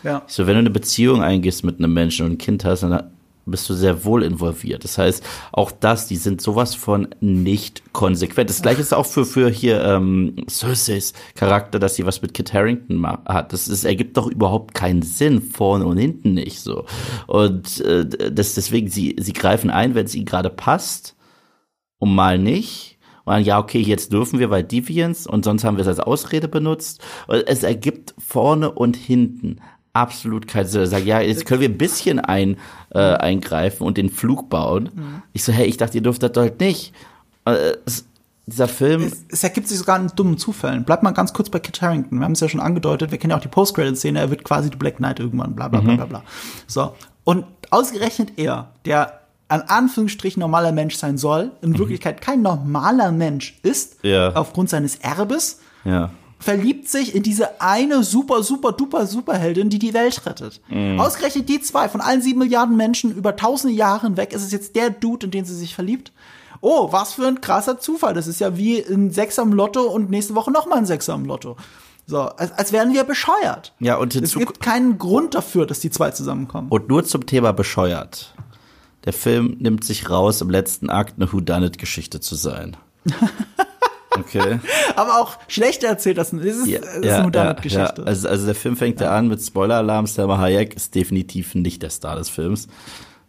Ja. So, wenn du eine Beziehung eingehst mit einem Menschen und ein Kind hast, dann bist du sehr wohl involviert. Das heißt, auch das, die sind sowas von nicht konsequent. Das gleiche ist auch für, für hier ähm, Cerseis Charakter, dass sie was mit Kit Harrington hat. Das ist, ergibt doch überhaupt keinen Sinn, vorne und hinten nicht so. Und äh, das, deswegen, sie, sie greifen ein, wenn es ihnen gerade passt und mal nicht. Und dann, ja, okay, jetzt dürfen wir, weil Deviants und sonst haben wir es als Ausrede benutzt. Und es ergibt vorne und hinten absolut keinen Sinn. Ich sage, ja, jetzt können wir ein bisschen ein, äh, eingreifen und den Flug bauen. Ich so, hey, ich dachte, ihr dürft das doch nicht. Äh, es, dieser Film, Es, es ergibt sich sogar in dummen Zufällen. Bleibt mal ganz kurz bei Kit Harington. Wir haben es ja schon angedeutet, wir kennen ja auch die Post-Credit-Szene, er wird quasi die Black Knight irgendwann, bla bla bla Mhm. bla bla. So. Und ausgerechnet er, der an Anführungsstrichen normaler Mensch sein soll, in Wirklichkeit kein normaler Mensch ist, Mhm. Ja. aufgrund seines Erbes, ja. Verliebt sich in diese eine super, super, duper Superheldin, die die Welt rettet. Mhm. Ausgerechnet die zwei von allen sieben Milliarden Menschen über tausende Jahre hinweg ist es jetzt der Dude, in den sie sich verliebt. Oh, was für ein krasser Zufall. Das ist ja wie ein Sechser im Lotto und nächste Woche noch mal ein Sechser im Lotto. So, als, als wären wir bescheuert. Ja, und Es gibt keinen Grund dafür, dass die zwei zusammenkommen. und nur zum Thema bescheuert. Der Film nimmt sich raus, im letzten Akt eine Whodunit-Geschichte zu sein. Okay. Aber auch schlecht erzählt, das ist, das ist, das ist eine Geschichte. Ja. Also, also der Film fängt ja an mit Spoiler-Alarm. Selma Hayek ist definitiv nicht der Star des Films.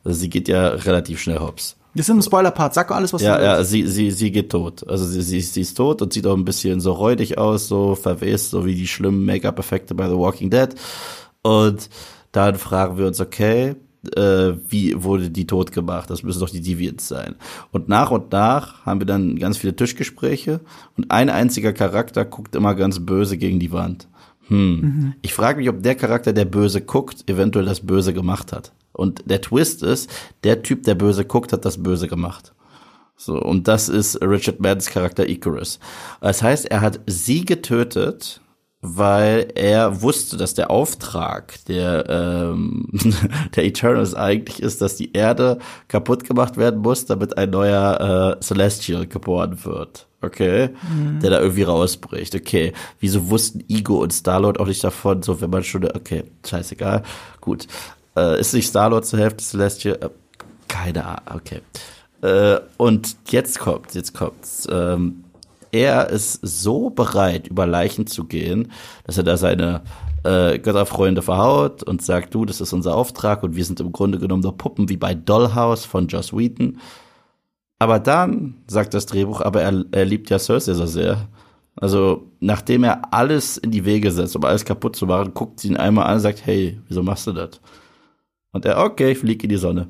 Also sie geht ja relativ schnell hops. Wir sind im Spoiler-Part. Sag alles, was Ja, du ja, willst. sie, sie, sie geht tot. Also sie, sie, sie ist tot und sieht auch ein bisschen so räudig aus, so verwest, so wie die schlimmen Make-up-Effekte bei The Walking Dead. Und dann fragen wir uns, okay, äh, wie wurde die tot gemacht? Das müssen doch die Deviants sein. Und nach und nach haben wir dann ganz viele Tischgespräche und ein einziger Charakter guckt immer ganz böse gegen die Wand. Hm. Ich frage mich, ob der Charakter, der böse guckt, eventuell das Böse gemacht hat. Und der Twist ist, der Typ, der böse guckt, hat das Böse gemacht. So, und das ist Richard Maddens Charakter Icarus. Das heißt, er hat sie getötet, weil er wusste, dass der Auftrag der, ähm, der Eternals eigentlich ist, dass die Erde kaputt gemacht werden muss, damit ein neuer äh, Celestial geboren wird. Okay? Der da irgendwie rausbricht. Okay. Wieso wussten Ego und Starlord auch nicht davon? So, wenn man schon, okay, scheißegal. Gut. Äh, ist nicht Starlord zur Hälfte Celestial? Äh, keine Ahnung, okay. Äh, und jetzt kommt, jetzt kommt's. Ähm, er ist so bereit, über Leichen zu gehen, dass er da seine äh, Götterfreunde verhaut und sagt, du, das ist unser Auftrag und wir sind im Grunde genommen nur Puppen wie bei Dollhouse von Joss Whedon. Aber dann sagt das Drehbuch, aber er, er liebt ja Cersei so sehr. Also, nachdem er alles in die Wege setzt, um alles kaputt zu machen, guckt sie ihn einmal an und sagt, hey, wieso machst du das? Und er, okay, ich flieg in die Sonne.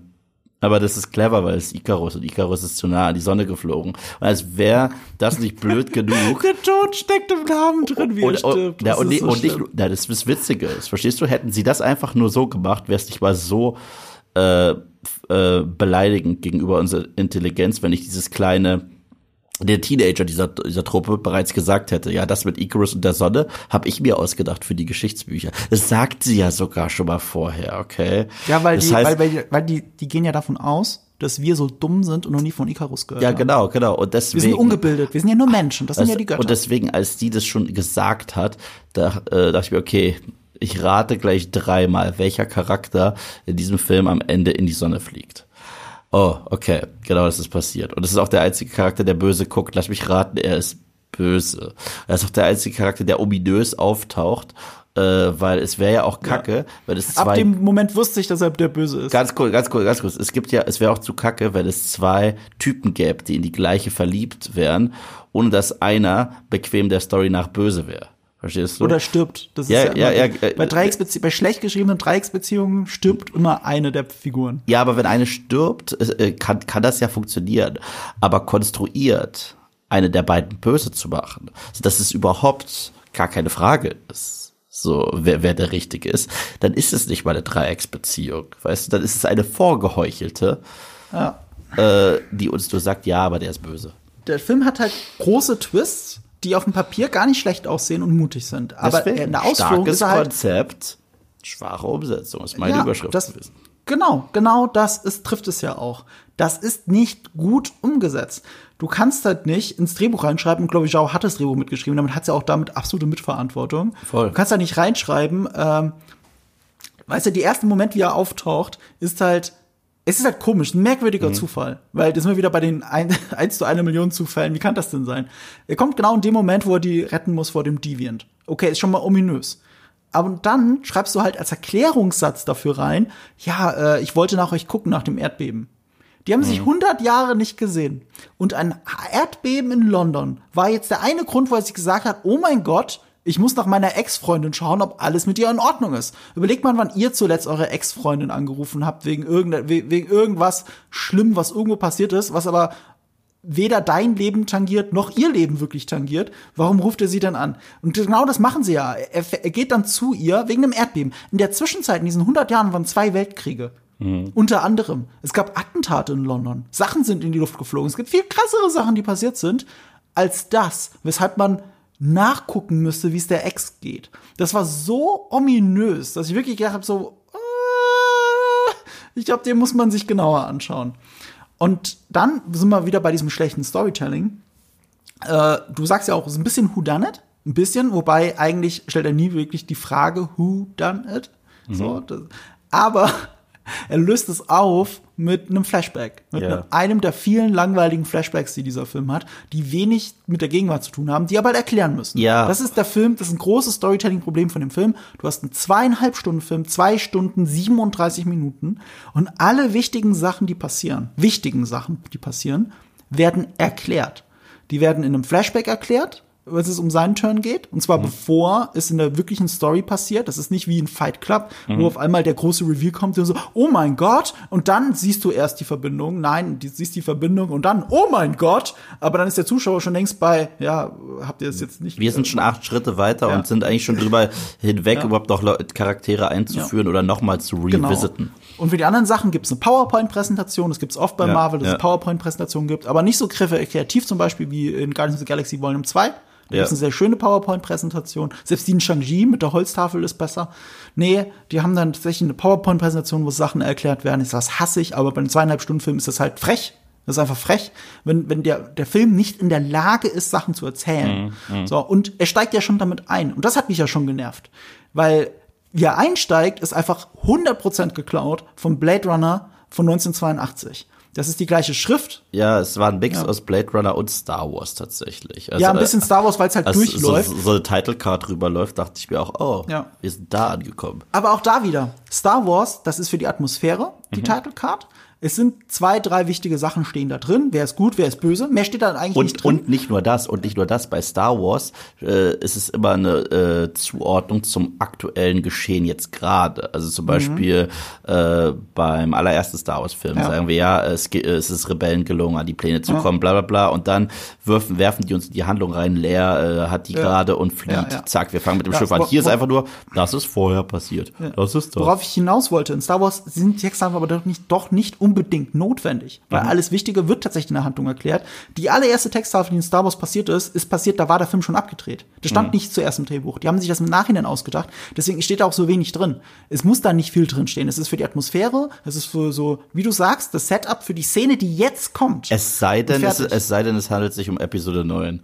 Aber das ist clever, weil es ist Icarus und Icarus ist zu nah an die Sonne geflogen. Und als wäre das nicht blöd genug. Der Tod steckt im Namen drin, wie er Und, und, stirbt. Das und, ist nicht, so und nicht, na, das ist das Witzige ist, verstehst du? Hätten sie das einfach nur so gemacht, wäre es nicht mal so äh, äh, beleidigend gegenüber unserer Intelligenz, wenn ich dieses kleine der Teenager dieser, dieser Truppe bereits gesagt hätte, ja, das mit Icarus und der Sonne habe ich mir ausgedacht für die Geschichtsbücher. Das sagt sie ja sogar schon mal vorher, okay? Ja, weil, das die, heißt, weil, weil, weil die, die gehen ja davon aus, dass wir so dumm sind und noch nie von Icarus gehört ja, genau, genau. Und deswegen, Wir sind ungebildet, wir sind ja nur Menschen, das sind Also, ja die Götter. Und deswegen, als die das schon gesagt hat, da äh, dachte ich mir, okay, ich rate gleich dreimal, welcher Charakter in diesem Film am Ende in die Sonne fliegt. Oh, okay, genau das ist passiert. Und das ist auch der einzige Charakter, der böse guckt. Lass mich raten, er ist böse. Er ist auch der einzige Charakter, der ominös auftaucht, äh, weil es wäre ja auch kacke, wenn es Ab zwei dem Moment wusste ich, dass er der Böse ist. Ganz cool, ganz cool, ganz kurz. Es gibt ja, es wäre auch zu kacke, wenn es zwei Typen gäbe, die in die gleiche verliebt wären, ohne dass einer bequem der Story nach böse wäre. Verstehst du? Oder stirbt. Das Ja, ist ja, ja, ja, immer, äh, bei, Dreiecksbezie bei schlecht geschriebenen Dreiecksbeziehungen stirbt immer eine der Figuren. Ja, aber wenn eine stirbt, äh, kann, kann das ja funktionieren. Aber konstruiert, eine der beiden böse zu machen, so dass es überhaupt gar keine Frage ist, so wer, wer der Richtige ist, dann ist es nicht mal eine Dreiecksbeziehung. Weißt du, dann ist es eine vorgeheuchelte, äh, die uns nur sagt, ja, aber der ist böse. Der Film hat halt große Twists, die auf dem Papier gar nicht schlecht aussehen und mutig sind. Aber Deswegen, in der Ausführung starkes ist halt Konzept, schwache Umsetzung, ist meine Ja, Überschrift das, gewesen. Genau, genau das ist, trifft es ja auch. Das ist nicht gut umgesetzt. Du kannst halt nicht ins Drehbuch reinschreiben, und Chloe Zhao hat das Drehbuch mitgeschrieben, damit hat sie auch damit absolute Mitverantwortung. Voll. Du kannst da nicht reinschreiben, ähm, weißt du, der erste Moment, wie er auftaucht, ist halt, es ist halt komisch, ein merkwürdiger Zufall. Weil das sind wir wieder bei den ein, 1 zu einer Million Zufällen. Wie kann das denn sein? Er kommt genau in dem Moment, wo er die retten muss vor dem Deviant. Okay, ist schon mal ominös. Aber dann schreibst du halt als Erklärungssatz dafür rein, ja, äh, ich wollte nach euch gucken nach dem Erdbeben. Die haben sich 100 Jahre nicht gesehen. Und ein Erdbeben in London war jetzt der eine Grund, wo er sich gesagt hat, oh mein Gott, ich muss nach meiner Ex-Freundin schauen, ob alles mit ihr in Ordnung ist. Überlegt mal, wann ihr zuletzt eure Ex-Freundin angerufen habt, wegen, irgende, we- wegen irgendwas schlimm, was irgendwo passiert ist, was aber weder dein Leben tangiert, noch ihr Leben wirklich tangiert. Warum ruft er sie dann an? Und genau das machen sie ja. Er, er geht dann zu ihr wegen einem Erdbeben. In der Zwischenzeit, in diesen 100 Jahren, waren zwei Weltkriege. Unter anderem. Es gab Attentate in London. Sachen sind in die Luft geflogen. Es gibt viel krassere Sachen, die passiert sind, als das, weshalb man nachgucken müsste, wie es der Ex geht. Das war so ominös, dass ich wirklich gedacht habe, so, äh, ich glaube, den muss man sich genauer anschauen. Und dann sind wir wieder bei diesem schlechten Storytelling. Äh, du sagst ja auch, es ist ein bisschen Who Done It, ein bisschen, wobei eigentlich stellt er nie wirklich die Frage Who Done It. So, das, aber er löst es auf mit einem Flashback, mit Ja. einem, der vielen langweiligen Flashbacks, die dieser Film hat, die wenig mit der Gegenwart zu tun haben, die aber halt erklären müssen. Ja. Das ist der Film, das ist ein großes Storytelling-Problem von dem Film. Du hast einen zweieinhalb Stunden Film, zwei Stunden 37 Minuten und alle wichtigen Sachen, die passieren, wichtigen Sachen, die passieren, werden erklärt. Die werden in einem Flashback erklärt, was es um seinen Turn geht. Und zwar bevor es in der wirklichen Story passiert. Das ist nicht wie in Fight Club, wo auf einmal der große Reveal kommt und so, oh mein Gott. Und dann siehst du erst die Verbindung. Nein, du siehst die Verbindung und dann, oh mein Gott. Aber dann ist der Zuschauer schon längst bei, ja, habt ihr das jetzt nicht Wir sind schon acht Schritte weiter Ja. und sind eigentlich schon drüber hinweg, überhaupt noch Charaktere einzuführen oder nochmal zu Genau. revisiten. Und für die anderen Sachen gibt es eine PowerPoint-Präsentation. Das gibt es oft bei Ja, Marvel, dass ja. es PowerPoint-Präsentationen gibt, aber nicht so kreativ zum Beispiel wie in Guardians of the Galaxy Volume 2. Da Ja. gibt's eine sehr schöne PowerPoint-Präsentation. Selbst die in Shang-Chi mit der Holztafel ist besser. Nee, die haben dann tatsächlich eine PowerPoint-Präsentation, wo Sachen erklärt werden. Ich das hasse ich, aber bei einem zweieinhalb Stunden Film ist das halt frech. Das ist einfach frech, wenn, wenn der, der Film nicht in der Lage ist, Sachen zu erzählen. So, und er steigt ja schon damit ein. Und das hat mich ja schon genervt. Weil wie er einsteigt, ist einfach 100% geklaut vom Blade Runner von 1982. Das ist die gleiche Schrift. Ja, es war ein Mix Ja. aus Blade Runner und Star Wars tatsächlich. Also, ja, ein bisschen Star Wars, weil es halt durchläuft. So, so eine Title Card rüberläuft, dachte ich mir auch, oh, Ja. wir sind da angekommen. Aber auch da wieder. Star Wars, das ist für die Atmosphäre, Mhm. die Title Card. Es sind zwei, drei wichtige Sachen stehen da drin. Wer ist gut, wer ist böse. Mehr steht da eigentlich nicht Und, drin. und nicht nur das, und nicht nur das, bei Star Wars äh, ist es immer eine äh, Zuordnung zum aktuellen Geschehen jetzt gerade. Also zum Beispiel äh, beim allerersten Star Wars-Film Mhm. Ja. sagen wir ja, es, es ist Rebellen gelungen, an die Pläne zu kommen, bla bla bla. Und dann werfen, werfen die uns in die Handlung rein, Leer äh, hat die Ja. gerade und flieht. Ja, ja. Zack, wir fangen mit dem Ja, Schiff an. Hier ist einfach nur, das ist vorher passiert. Das ist das. Worauf ich hinaus wollte, in Star Wars sind die Texte aber doch nicht, doch nicht unbedingt notwendig, weil Mhm. alles Wichtige wird tatsächlich in der Handlung erklärt. Die allererste Texttafel, die in Star Wars passiert ist, ist passiert, da war der Film schon abgedreht. Das Mhm. stand nicht zuerst im Drehbuch. Die haben sich das im Nachhinein ausgedacht. Deswegen steht da auch so wenig drin. Es muss da nicht viel drin stehen. Es ist für die Atmosphäre, es ist für so, wie du sagst, das Setup für die Szene, die jetzt kommt. Es sei denn, es, es sei denn, es handelt sich um Episode 9.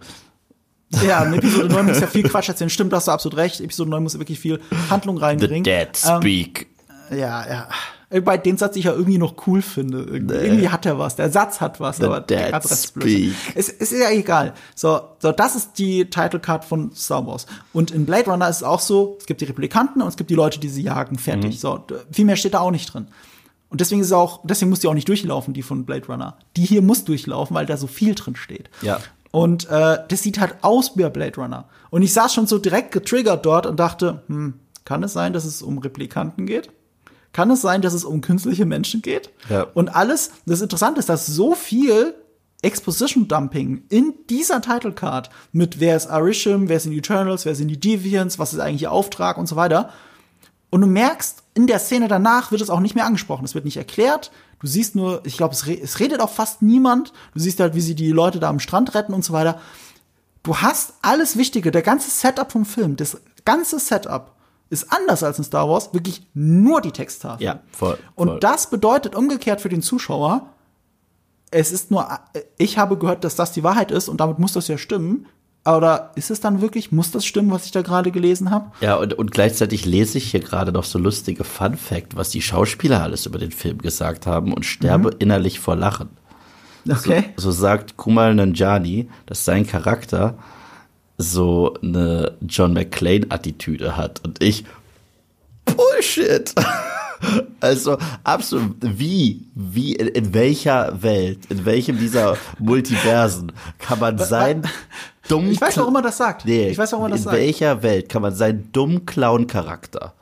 ja, in Episode 9 muss ja viel Quatsch erzählen. Stimmt, hast du absolut recht. Episode 9 muss wirklich viel Handlung The reinbringen. Dead Ähm, Speak. Ja, ja. Bei den Satz ich ja irgendwie noch cool finde. Irgendwie, hat er was. Der Satz hat was, The aber der Rest ist. Es, ist ja egal. So, so, das ist die Title Card von Star Wars. Und in Blade Runner ist es auch so, es gibt die Replikanten und es gibt die Leute, die sie jagen. Fertig. So, d- viel mehr steht da auch nicht drin. Und deswegen ist es auch, deswegen muss die auch nicht durchlaufen, die von Blade Runner. Die hier muss durchlaufen, weil da so viel drin steht. Ja. Und äh, das sieht halt aus wie ein Blade Runner. Und ich saß schon so direkt getriggert dort und dachte, hm, kann es sein, dass es um Replikanten geht? Kann es sein, dass es um künstliche Menschen geht? Ja. Und alles, das Interessante ist, dass so viel Exposition Dumping in dieser Title Card mit wer ist Arisham, wer sind die Eternals, wer sind die Deviants, was ist eigentlich ihr Auftrag und so weiter. Und du merkst, in der Szene danach wird es auch nicht mehr angesprochen. Es wird nicht erklärt. Du siehst nur, ich glaube, es, re es redet auch fast niemand. Du siehst halt, wie sie die Leute da am Strand retten und so weiter. Du hast alles Wichtige, der ganze Setup vom Film, das ganze Setup ist anders als in Star Wars, wirklich nur die Texttafel. Ja, voll, voll. Und das bedeutet umgekehrt für den Zuschauer, es ist nur, ich habe gehört, dass das die Wahrheit ist und damit muss das ja stimmen. Oder ist es dann wirklich, muss das stimmen, was ich da gerade gelesen habe? Ja, und, und gleichzeitig lese ich hier gerade noch so lustige Fun Fact, was die Schauspieler alles über den Film gesagt haben und sterbe innerlich vor Lachen. Okay. So sagt Kumal Nanjani, dass sein Charakter so eine John McClane-Attitüde hat. Und ich, Bullshit! Also absolut, wie, wie, in, in welcher Welt, in welchem dieser Multiversen kann man sein dumm Ich weiß, warum er das sagt. Nee, ich weiß, warum er das in sagt. welcher Welt kann man seinen dummen Clown-Charakter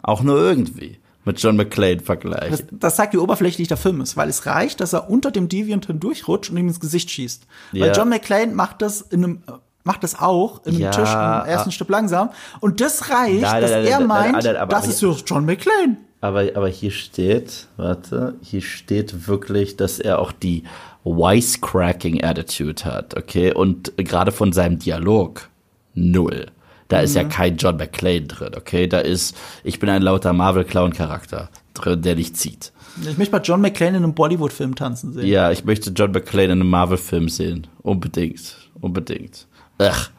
auch nur irgendwie mit John McClane vergleichen? Das, das zeigt, wie oberflächlich der Film ist, weil es reicht, dass er unter dem Deviant hindurchrutscht und ihm ins Gesicht schießt. Weil Ja. John McClane macht das in einem macht das auch einem Ja, Tisch im ersten ah. Stück langsam und das reicht, Nein, dass nein, nein, er meint, das ist ja John McClane. Aber, aber hier steht, warte, hier steht wirklich, dass er auch die Wisecracking-Attitude hat, okay? Und gerade von seinem Dialog, null. Da ist ja Mhm. kein John McClane drin, okay? Da ist, ich bin ein lauter Marvel-Clown-Charakter drin, der dich zieht. Ich möchte mal John McClane in einem Bollywood-Film tanzen sehen. Ja, ich möchte John McClane in einem Marvel-Film sehen. Unbedingt. Unbedingt. Ach.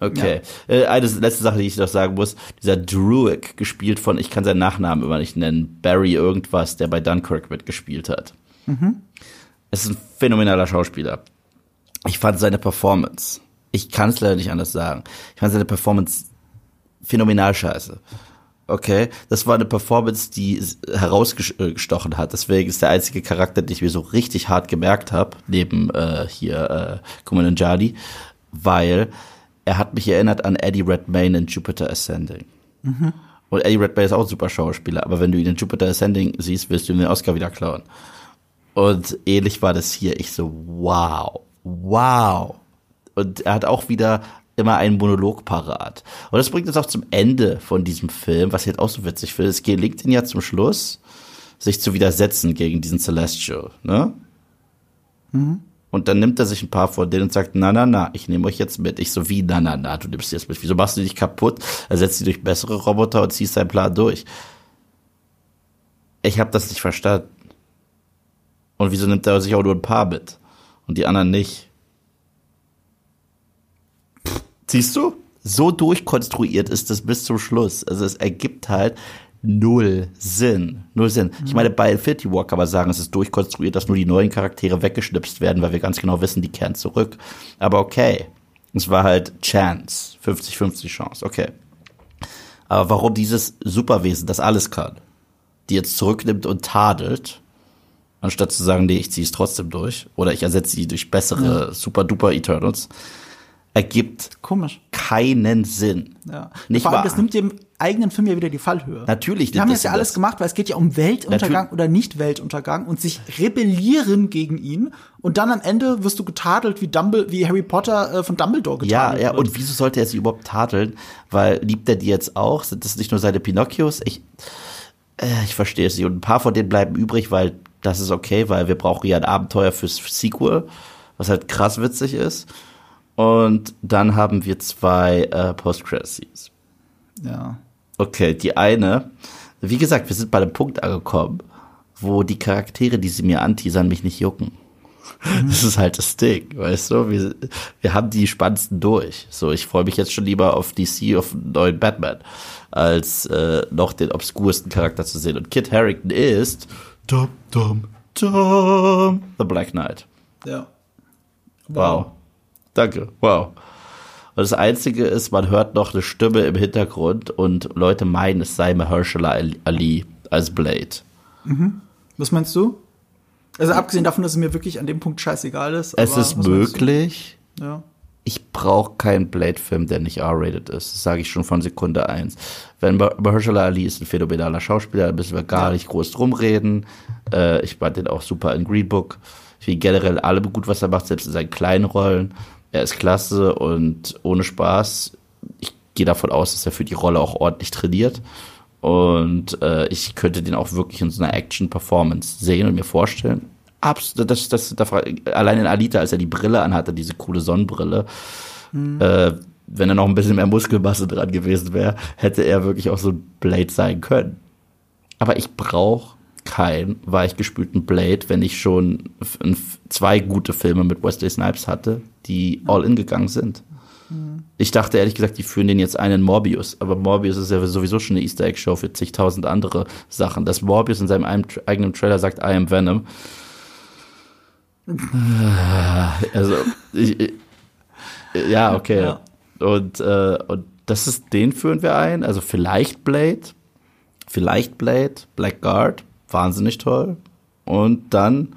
Okay. Äh, eine letzte Sache, die ich noch sagen muss. Dieser Druid, gespielt von, ich kann seinen Nachnamen immer nicht nennen, Barry irgendwas, der bei Dunkirk mitgespielt hat. Es ist ein phänomenaler Schauspieler. Ich fand seine Performance, ich kann es leider nicht anders sagen, ich fand seine Performance phänomenal scheiße. Okay, das war eine Performance, die herausgestochen hat. Deswegen ist der einzige Charakter, den ich mir so richtig hart gemerkt habe, neben äh, hier äh, Kuman Nanjiani, weil er hat mich erinnert an Eddie Redmayne in Jupiter Ascending. Und Eddie Redmayne ist auch ein super Schauspieler, aber wenn du ihn in Jupiter Ascending siehst, wirst du ihm den Oscar wieder klauen. Und ähnlich war das hier. Ich so, wow, wow. Und er hat auch wieder immer einen Monolog parat. Und das bringt uns auch zum Ende von diesem Film, was ich jetzt auch so witzig finde. Es gelingt ihm ja zum Schluss, sich zu widersetzen gegen diesen Celestial, ne? Und dann nimmt er sich ein paar von denen und sagt, na, na, na, ich nehme euch jetzt mit. Ich so, wie, na, na, na, du nimmst die jetzt mit. Wieso machst du dich kaputt? Ersetzt sie durch bessere Roboter und ziehst deinen Plan durch. Ich habe das nicht verstanden. Und wieso nimmt er sich auch nur ein paar mit? Und die anderen nicht? Siehst du? So durchkonstruiert ist das bis zum Schluss. Also es ergibt halt null Sinn. Null Sinn. Ich meine, bei Infinity War kann man sagen, es ist durchkonstruiert, dass nur die neuen Charaktere weggeschnipst werden, weil wir ganz genau wissen, die kehren zurück. Aber okay. Es war halt Chance. 50-50 Chance. Okay. Aber warum dieses Superwesen, das alles kann, die jetzt zurücknimmt und tadelt, anstatt zu sagen, nee, ich ziehe es trotzdem durch, oder ich ersetze sie durch bessere super-duper Eternals, ergibt Komisch. keinen Sinn. Ja. Nicht Vor allem, wahr? das nimmt dem eigenen Film ja wieder die Fallhöhe. Natürlich Die haben das ja das- alles gemacht, weil es geht ja um Weltuntergang Natürlich. oder Nicht-Weltuntergang und sich rebellieren gegen ihn und dann am Ende wirst du getadelt, wie, Dumble, wie Harry Potter äh, von Dumbledore Ja, getadelt ja, wird. und wieso sollte er sie überhaupt tadeln? Weil liebt er die jetzt auch? Sind das nicht nur seine Pinocchios? Ich, äh, ich verstehe es nicht. Und ein paar von denen bleiben übrig, weil das ist okay, weil wir brauchen ja ein Abenteuer fürs Sequel, was halt krass witzig ist. Und dann haben wir zwei äh, Post-Credit-Scenes. ja. Okay, die eine, wie gesagt, wir sind bei dem Punkt angekommen, wo die Charaktere, die sie mir anteasern, mich nicht jucken. Das ist halt das Ding, weißt du? Wir, wir haben die spannendsten durch. So, ich freue mich jetzt schon lieber auf DC, auf einen neuen Batman, als äh, noch den obskursten Charakter zu sehen. Und Kit Harington ist dum, dum, dum, The Black Knight. ja. Wow. Danke. Wow. Und das Einzige ist, man hört noch eine Stimme im Hintergrund und Leute meinen, es sei Mahershala Ali als Blade. Was meinst du? Also abgesehen davon, dass es mir wirklich an dem Punkt scheißegal ist. Es aber ist meinst du? möglich, Ja. ich brauche keinen Blade-Film, der nicht R-rated ist. Das sage ich schon von Sekunde eins. Wenn Mahershala Ali ist ein phänomenaler Schauspieler, da müssen wir gar nicht groß drum reden. Äh, ich fand den auch super in Green Book. Ich finde generell allem gut, was er macht, selbst in seinen kleinen Rollen. Er ist klasse und ohne Spaß. Ich gehe davon aus, dass er für die Rolle auch ordentlich trainiert. Und äh, ich könnte den auch wirklich in so einer Action-Performance sehen und mir vorstellen. Absolut, das, das, das, allein in Alita, als er die Brille anhatte, diese coole Sonnenbrille, äh, wenn er noch ein bisschen mehr Muskelmasse dran gewesen wäre, hätte er wirklich auch so ein Blade sein können. Aber ich brauche keinen weichgespülten Blade, wenn ich schon zwei gute Filme mit Wesley Snipes hatte, die all in gegangen sind. Ich dachte ehrlich gesagt, die führen den jetzt ein in Morbius, aber Morbius ist ja sowieso schon eine Easter Egg Show für zigtausend andere Sachen. Dass Morbius in seinem einem- eigenen Trailer sagt, I am Venom. Also, ich, ich, ja, okay. Ja. Und, äh, und das ist, den führen wir ein. Also vielleicht Blade, vielleicht Blade, Blackguard, wahnsinnig toll. Und dann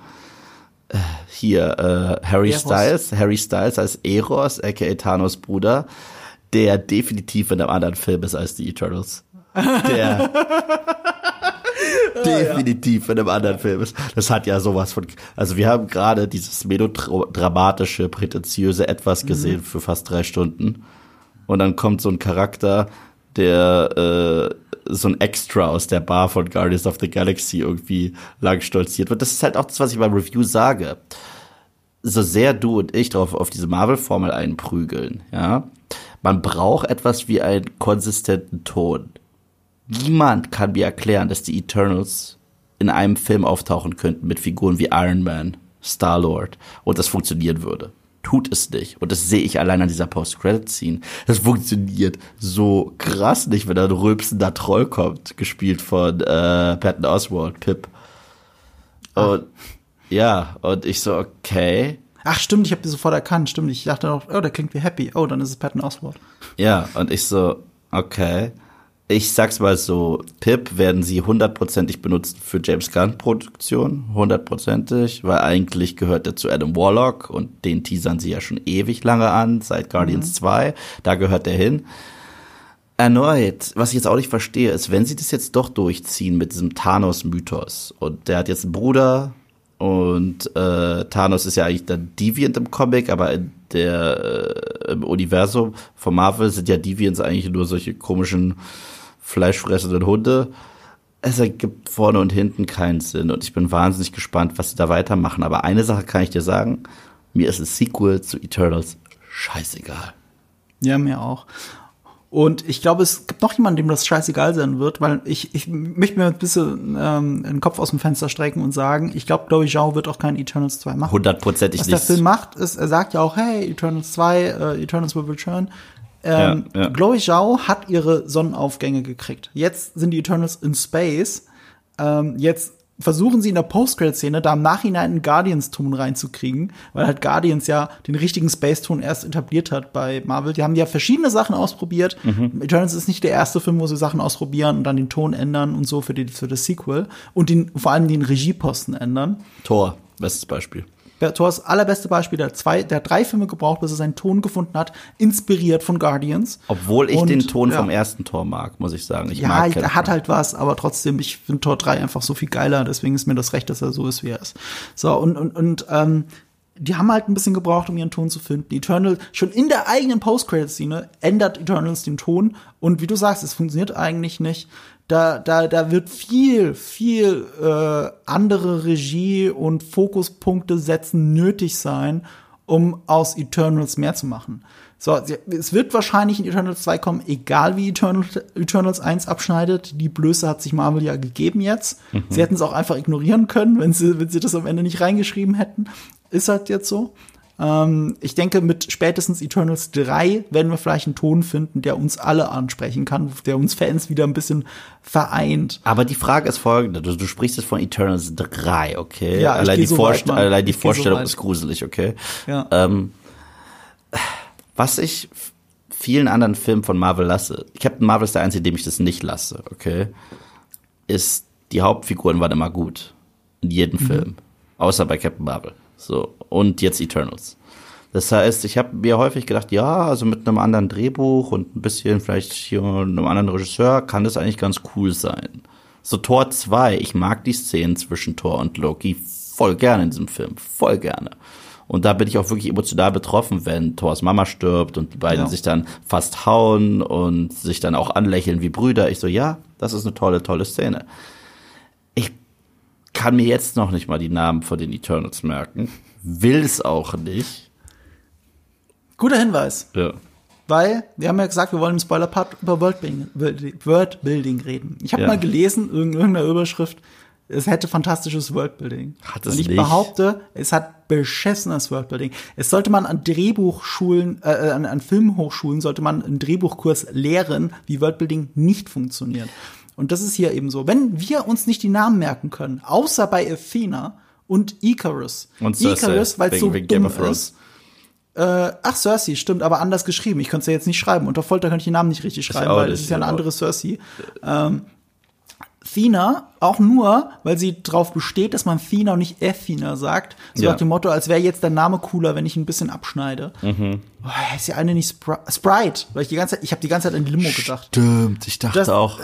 äh, hier äh, Harry Eros. Styles, Harry Styles als Eros, aka Thanos Bruder, der definitiv in einem anderen Film ist als die Eternals. Der definitiv in einem anderen Film ist. Das hat ja sowas von. Also wir haben gerade dieses melodramatische, prätentiöse Etwas gesehen für fast drei Stunden. Und dann kommt so ein Charakter, der äh, so ein Extra aus der Bar von Guardians of the Galaxy irgendwie lang stolziert wird. Das ist halt auch das, was ich beim Review sage. So sehr du und ich drauf auf diese Marvel-Formel einprügeln, ja. Man braucht etwas wie einen konsistenten Ton. Niemand kann mir erklären, dass die Eternals in einem Film auftauchen könnten mit Figuren wie Iron Man, Star-Lord und das funktionieren würde. Tut es nicht. Und das sehe ich allein an dieser Post-Credit-Scene. Das funktioniert so krass nicht, wenn da ein rülpsender Troll kommt, gespielt von äh, Patton Oswald, Pip. Und ja, und ich so, okay. Ach, stimmt, ich habe die sofort erkannt. Stimmt, ich dachte noch, oh, der klingt wie Happy. Oh, dann ist es Patton Oswalt. Ja, und ich so, okay. Ich sag's mal so, Pip werden sie hundertprozentig benutzen für James Gunn Produktion, hundertprozentig, weil eigentlich gehört er zu Adam Warlock und den teasern sie ja schon ewig lange an, seit Guardians 2, da gehört er hin. Erneut, was ich jetzt auch nicht verstehe, ist, wenn sie das jetzt doch durchziehen mit diesem Thanos-Mythos und der hat jetzt einen Bruder und äh, Thanos ist ja eigentlich dann Deviant im Comic, aber in der äh, im Universum von Marvel sind ja Deviants eigentlich nur solche komischen fleischfressenden Hunde. Es ergibt vorne und hinten keinen Sinn und ich bin wahnsinnig gespannt, was sie da weitermachen. Aber eine Sache kann ich dir sagen, mir ist ein Sequel zu Eternals scheißegal. Ja, mir auch. Und ich glaube, es gibt noch jemanden, dem das scheißegal sein wird, weil ich, ich möchte mir ein bisschen ähm, den Kopf aus dem Fenster strecken und sagen, ich glaube, Chloe Zhao wird auch kein Eternals 2 machen. Hundertprozentig Was der nicht. Film macht, ist, er sagt ja auch, hey, Eternals 2, äh, Eternals will return. Ähm, Ja, ja. Chloe Zhao hat ihre Sonnenaufgänge gekriegt. Jetzt sind die Eternals in Space. Ähm, jetzt versuchen sie in der Post-Credit-Szene da im Nachhinein einen Guardians-Ton reinzukriegen, weil halt Guardians ja den richtigen Space-Ton erst etabliert hat bei Marvel. Die haben ja verschiedene Sachen ausprobiert. Mhm. Eternals ist nicht der erste Film, wo sie Sachen ausprobieren und dann den Ton ändern und so für, die, für das Sequel und den, vor allem den Regieposten ändern. Tor, bestes Beispiel. Der Thors allerbeste Beispiel, der, zwei, der drei Filme gebraucht, bis er seinen Ton gefunden hat, inspiriert von Guardians. Obwohl ich Und, den Ton ja. vom ersten Tor mag, muss ich sagen. Ich Ja, mag er hat halt was, aber trotzdem, ich finde Tor 3 einfach so viel geiler, deswegen ist mir das recht, dass er so ist, wie er ist. So, und, und, und ähm, die haben halt ein bisschen gebraucht, um ihren Ton zu finden. Eternal, schon in der eigenen Post-Credit-Szene ändert Eternals den Ton. Und wie du sagst, es funktioniert eigentlich nicht. Da, da, da wird viel, viel äh, andere Regie und Fokuspunkte setzen nötig sein, um aus Eternals mehr zu machen. So, es wird wahrscheinlich in Eternals 2 kommen, egal wie Eternals, Eternals 1 abschneidet. Die Blöße hat sich Marvel ja gegeben jetzt. Sie hätten es auch einfach ignorieren können, wenn sie, wenn sie das am Ende nicht reingeschrieben hätten. Ist halt jetzt so. Ähm, ich denke, mit spätestens Eternals 3 werden wir vielleicht einen Ton finden, der uns alle ansprechen kann, der uns Fans wieder ein bisschen vereint. Aber die Frage ist folgende: Du, du sprichst jetzt von Eternals 3, okay? Ja, allein die, so weit, allein die Ich so Vorstellung weit. ist gruselig, okay? Ja. Ähm, was ich vielen anderen Filmen von Marvel lasse, Captain Marvel ist der einzige, dem ich das nicht lasse, okay? Ist, die Hauptfiguren waren immer gut. In jedem Mhm. Film. Außer bei Captain Marvel. So. Und jetzt Eternals. Das heißt, ich habe mir häufig gedacht, ja, also mit einem anderen Drehbuch und ein bisschen vielleicht hier einem anderen Regisseur kann das eigentlich ganz cool sein. So Tor 2, ich mag die Szenen zwischen Thor und Loki voll gerne in diesem Film, voll gerne. Und da bin ich auch wirklich emotional betroffen, wenn Thors Mama stirbt und die beiden Ja. sich dann fast hauen und sich dann auch anlächeln wie Brüder. Ich so, ja, das ist eine tolle, tolle Szene. Ich kann mir jetzt noch nicht mal die Namen von den Eternals merken. Will es auch nicht. Guter Hinweis. Ja. Weil, wir haben ja gesagt, wir wollen im Spoiler-Part über Worldbuilding, Worldbuilding reden. Ich habe Ja. mal gelesen, in irgendeiner Überschrift, es hätte fantastisches Worldbuilding. Hat es Und ich nicht. behaupte, es hat beschissenes Worldbuilding. Es sollte man an Drehbuchschulen, äh, an, an Filmhochschulen sollte man einen Drehbuchkurs lehren, wie Worldbuilding nicht funktioniert. Und das ist hier eben so. Wenn wir uns nicht die Namen merken können, außer bei Athena und Icarus. Und Cersei, Icarus, weil es so wegen- wegen Game dumm of Thrones. ist. Äh, ach, Cersei, stimmt, aber anders geschrieben. Ich könnte es ja jetzt nicht schreiben. Unter Folter könnte ich den Namen nicht richtig schreiben, weil es ist ja eine andere Cersei. Ähm, Thena, auch nur, weil sie darauf besteht, dass man Thena und nicht Athena sagt. So Ja. nach dem Motto, als wäre jetzt der Name cooler, wenn ich ihn ein bisschen abschneide. Mhm. Oh, ist ja eine nicht Spri Sprite, weil ich die ganze Zeit, ich habe die ganze Zeit an die Limo gedacht. Stimmt, ich dachte Das- auch.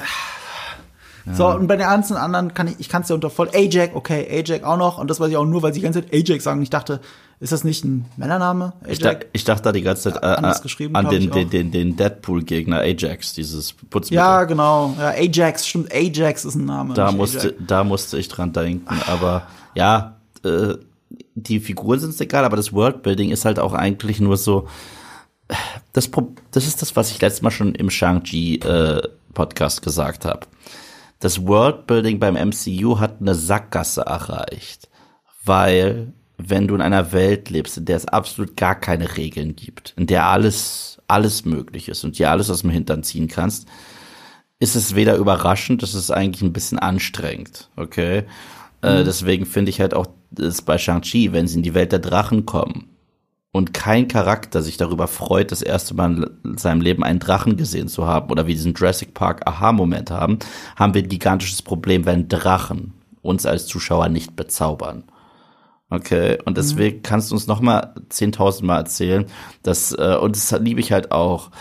So, und bei den ganzen anderen kann ich, ich kann es ja unter voll. Ajax, okay, Ajax auch noch. Und das weiß ich auch nur, weil sie die ganze Zeit Ajax sagen. Ich dachte, ist das nicht ein Männername? Ich, da, ich dachte da die ganze Zeit äh, Anders äh, geschrieben, an den, den, den, den Deadpool-Gegner Ajax, dieses Putzmittel. Ja, genau. Ja, Ajax, stimmt. Ajax ist ein Name. da musste, Ajax. da musste ich dran denken. Aber ja, äh, die Figuren sind egal, aber das Worldbuilding ist halt auch eigentlich nur so. Das, das ist das, was ich letztes Mal schon im Shang-Chi äh, Podcast gesagt habe. Das Worldbuilding beim MCU hat eine Sackgasse erreicht, weil wenn du in einer Welt lebst, in der es absolut gar keine Regeln gibt, in der alles alles möglich ist und dir alles aus dem Hintern ziehen kannst, ist es weder überraschend, das ist eigentlich ein bisschen anstrengend, okay? Äh, deswegen finde ich halt auch das bei Shang-Chi, wenn sie in die Welt der Drachen kommen und kein Charakter sich darüber freut, das erste Mal in seinem Leben einen Drachen gesehen zu haben oder wie diesen Jurassic Park Aha-Moment haben, haben wir ein gigantisches Problem, wenn Drachen uns als Zuschauer nicht bezaubern. Okay, und deswegen kannst du uns noch mal 10.000 Mal erzählen, dass, äh, und das liebe ich halt auch.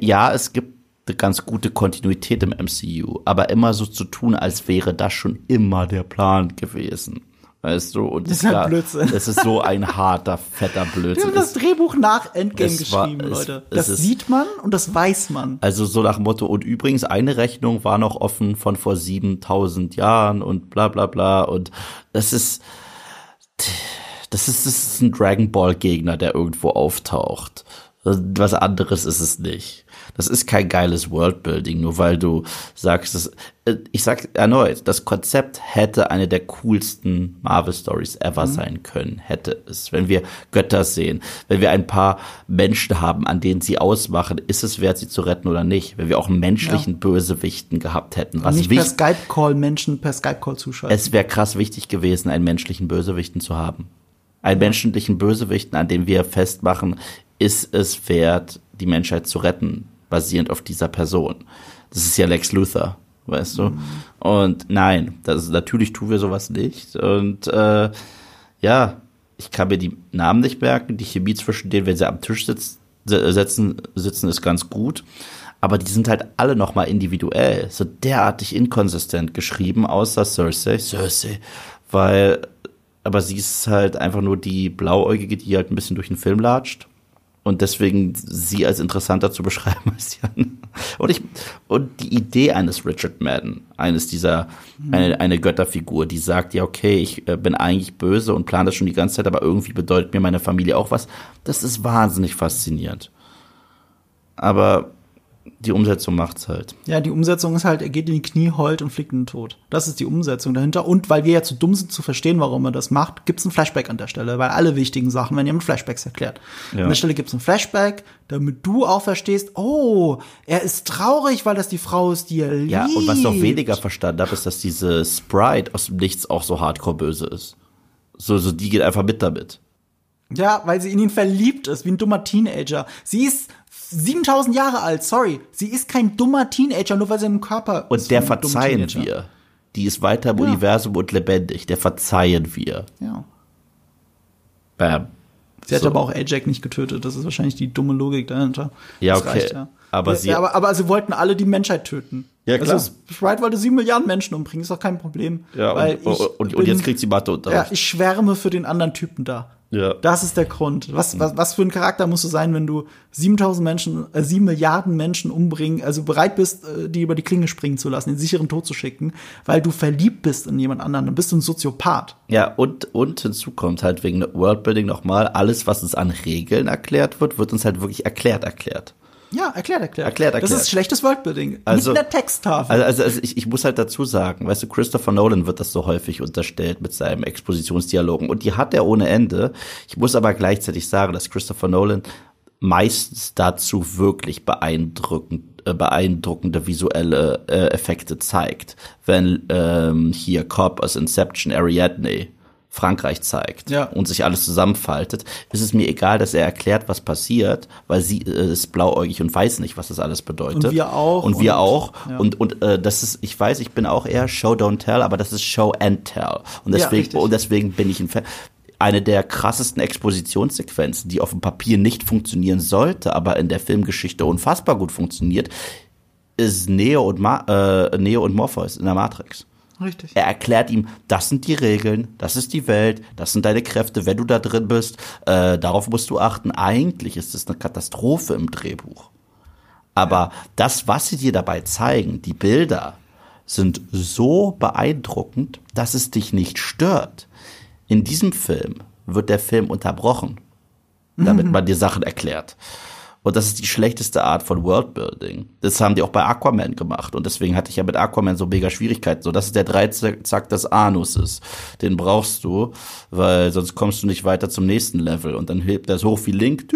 Ja, es gibt eine ganz gute Kontinuität im MCU, aber immer so zu tun, als wäre das schon immer der Plan gewesen. Weißt du? Und Das ist halt ja- Blödsinn. Es ist so ein harter, fetter Wir Blödsinn. haben das Drehbuch nach Endgame es war- geschrieben, es- Leute. Das sieht man und das weiß man. Also so nach dem Motto, und übrigens, eine Rechnung war noch offen von vor 7000 Jahren und bla bla bla. Und das ist, das ist, das ist ein Dragon Ball Gegner, der irgendwo auftaucht. Was anderes ist es nicht. Das ist kein geiles Worldbuilding, nur weil du sagst, das, äh, ich sag erneut, das Konzept hätte eine der coolsten Marvel Stories ever sein können, hätte es. Wenn wir Götter sehen, wenn wir ein paar Menschen haben, an denen sie ausmachen, ist es wert, sie zu retten oder nicht. Wenn wir auch einen menschlichen Bösewichten gehabt hätten, was nicht per Skype-Call Menschen per Skype-Call zuschalten. es wäre krass wichtig gewesen, einen menschlichen Bösewichten zu haben. Einen menschlichen Bösewichten, an dem wir festmachen, ist es wert, die Menschheit zu retten, basierend auf dieser Person. Das ist ja Lex Luthor, weißt du? Und nein, das, natürlich tun wir sowas nicht. Und äh, ja, ich kann mir die Namen nicht merken. Die Chemie zwischen denen, wenn sie am Tisch sitzen, sitzen, ist ganz gut. Aber die sind halt alle nochmal individuell, so derartig inkonsistent geschrieben, außer Cersei. Cersei. Weil, aber sie ist halt einfach nur die Blauäugige, die halt ein bisschen durch den Film latscht. Und deswegen sie als interessanter zu beschreiben als Jan. Und ich, und die Idee eines Richard Madden, eines dieser, eine, eine Götterfigur, die sagt, ja, okay, ich äh, bin eigentlich böse und plane das schon die ganze Zeit, aber irgendwie bedeutet mir meine Familie auch was. Das ist wahnsinnig faszinierend. Aber die Umsetzung macht's halt. Ja, die Umsetzung ist halt, er geht in die Knie, heult und fliegt in den Tod. Das ist die Umsetzung dahinter. Und weil wir ja zu dumm sind zu verstehen, warum er das macht, gibt's ein Flashback an der Stelle, weil alle wichtigen Sachen werden ja mit Flashbacks erklärt. Ja. An der Stelle gibt's ein Flashback, damit du auch verstehst, oh, er ist traurig, weil das die Frau ist, die er liebt. Ja, und was ich noch weniger verstanden habe, ist, dass diese Sprite aus dem Nichts auch so hardcore böse ist. So, so, die geht einfach mit damit. Ja, weil sie in ihn verliebt ist, wie ein dummer Teenager. Sie ist 7000 Jahre alt, sorry. Sie ist kein dummer Teenager, nur weil sie im Körper Und ist der verzeihen wir. Die ist weiter im Ja. Universum und lebendig. Der verzeihen wir. Ja. Bam. Sie hat So. aber auch Ajax nicht getötet. Das ist wahrscheinlich die dumme Logik dahinter. Ja, Das okay. Aber ja, sie- ja, aber, aber sie wollten alle die Menschheit töten. Ja, klar. Also Sprite wollte sieben Milliarden Menschen umbringen, ist doch kein Problem. Ja, weil und, ich und, und, bin- jetzt kriegt sie Ja, Matheunterricht. ich schwärme für den anderen Typen da. Ja. Das ist der Grund. Was, was, was für ein Charakter musst du sein, wenn du 7000 Menschen, äh, 7 Milliarden Menschen umbringen, also bereit bist, äh, die über die Klinge springen zu lassen, den sicheren Tod zu schicken, weil du verliebt bist in jemand anderen, dann bist du ein Soziopath. Ja, und, und hinzu kommt halt wegen Worldbuilding nochmal, alles, was uns an Regeln erklärt wird, wird uns halt wirklich erklärt, erklärt. Ja, erklärt, erklärt. Erklärt, erklärt. Das ist schlechtes Worldbuilding. Also- Mit einer Texttafel. Also, also, also ich, ich muss halt dazu sagen, weißt du, Christopher Nolan wird das so häufig unterstellt mit seinen Expositionsdialogen und die hat er ohne Ende. Ich muss aber gleichzeitig sagen, dass Christopher Nolan meistens dazu wirklich beeindruckend, äh, beeindruckende visuelle äh, Effekte zeigt. Wenn ähm, hier Cobb aus Inception Ariadne Frankreich zeigt Ja. und sich alles zusammenfaltet, ist es mir egal, dass er erklärt, was passiert, weil sie äh, ist blauäugig und weiß nicht, was das alles bedeutet. Und wir auch. Und wir Und- auch. ja. Und, und äh, das ist, ich weiß, ich bin auch eher Show Don't Tell, aber das ist Show and Tell. Und Ja, deswegen, richtig. und deswegen bin ich ein Fan. Eine der krassesten Expositionssequenzen, die auf dem Papier nicht funktionieren sollte, aber in der Filmgeschichte unfassbar gut funktioniert, ist Neo und, Ma äh, Neo und Morpheus in der Matrix. Richtig. Er erklärt ihm, das sind die Regeln, das ist die Welt, das sind deine Kräfte, wenn du da drin bist, äh, darauf musst du achten. Eigentlich ist es eine Katastrophe im Drehbuch. Aber das, was sie dir dabei zeigen, die Bilder, sind so beeindruckend, dass es dich nicht stört. In diesem Film wird der Film unterbrochen, damit man dir Sachen erklärt. Und das ist die schlechteste Art von Worldbuilding. Das haben die auch bei Aquaman gemacht. Und deswegen hatte ich ja mit Aquaman so mega Schwierigkeiten. So, das ist der Dreizack des Anuses. Den brauchst du, weil sonst kommst du nicht weiter zum nächsten Level. Und dann hebt er so hoch wie Link.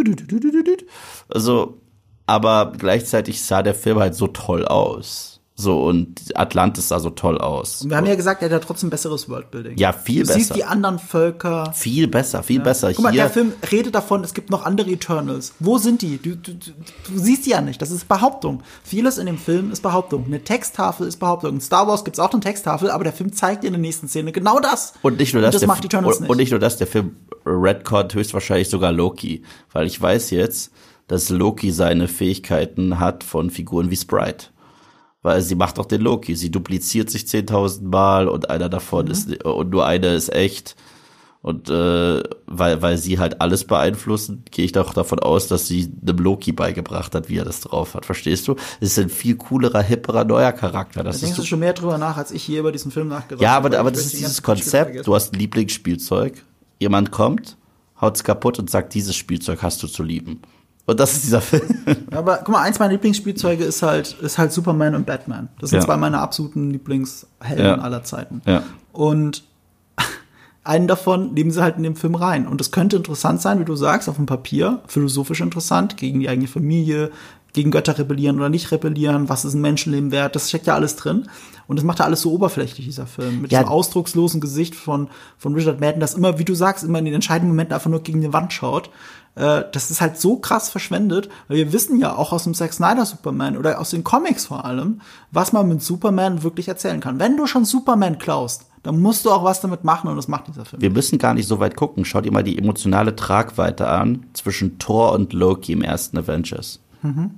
Also, aber gleichzeitig sah der Film halt so toll aus. So, und Atlantis sah so toll aus. Und wir haben ja gesagt, er hat ja trotzdem besseres Worldbuilding. Ja, viel du siehst besser. die anderen Völker. Viel besser, viel besser. Guck mal, Hier, der Film redet davon, es gibt noch andere Eternals. Wo sind die? Du, du, du, du siehst die ja nicht. Das ist Behauptung. Vieles in dem Film ist Behauptung. Eine Texttafel ist Behauptung. In Star Wars gibt's auch eine Texttafel, aber der Film zeigt dir in der nächsten Szene genau das. Und nicht nur das, das der, macht Eternals und, nicht. und nicht nur das, der Film Redcon höchstwahrscheinlich sogar Loki, weil ich weiß jetzt, dass Loki seine Fähigkeiten hat von Figuren wie Sprite. Weil sie macht auch den Loki, sie dupliziert sich 10.000 Mal und einer davon Mhm. ist und nur eine ist echt. Und äh, weil weil sie halt alles beeinflussen, gehe ich doch davon aus, dass sie einem Loki beigebracht hat, wie er das drauf hat. Verstehst du? Es ist ein viel coolerer, hipperer, neuer Charakter. Das Da denkst ist du schon mehr drüber nach, als ich hier über diesen Film nachgedacht ja, habe. aber, aber Ich das ist die dieses Konzept. Du hast ein Lieblingsspielzeug. Jemand kommt, haut's kaputt und sagt, dieses Spielzeug hast du zu lieben. Und das ist dieser Film. Aber guck mal, eins meiner Lieblingsspielzeuge ist halt, ist halt Superman und Batman. Das sind Ja. zwei meiner absoluten Lieblingshelden Ja. aller Zeiten. Ja. Und einen davon nehmen sie halt in den Film rein. Und es könnte interessant sein, wie du sagst, auf dem Papier, philosophisch interessant, gegen die eigene Familie, gegen Götter rebellieren oder nicht rebellieren, was ist ein Menschenleben wert, das steckt ja alles drin. Und das macht ja alles so oberflächlich, dieser Film. Mit Ja. diesem ausdruckslosen Gesicht von, von Richard Madden, das immer, wie du sagst, immer in den entscheidenden Momenten einfach nur gegen die Wand schaut. Äh, das ist halt so krass verschwendet, weil wir wissen ja auch aus dem Zack Snyder Superman oder aus den Comics vor allem, was man mit Superman wirklich erzählen kann. Wenn du schon Superman klaust, dann musst du auch was damit machen und das macht dieser Film. Wir müssen gar nicht so weit gucken. Schau dir mal die emotionale Tragweite an zwischen Thor und Loki im ersten Avengers,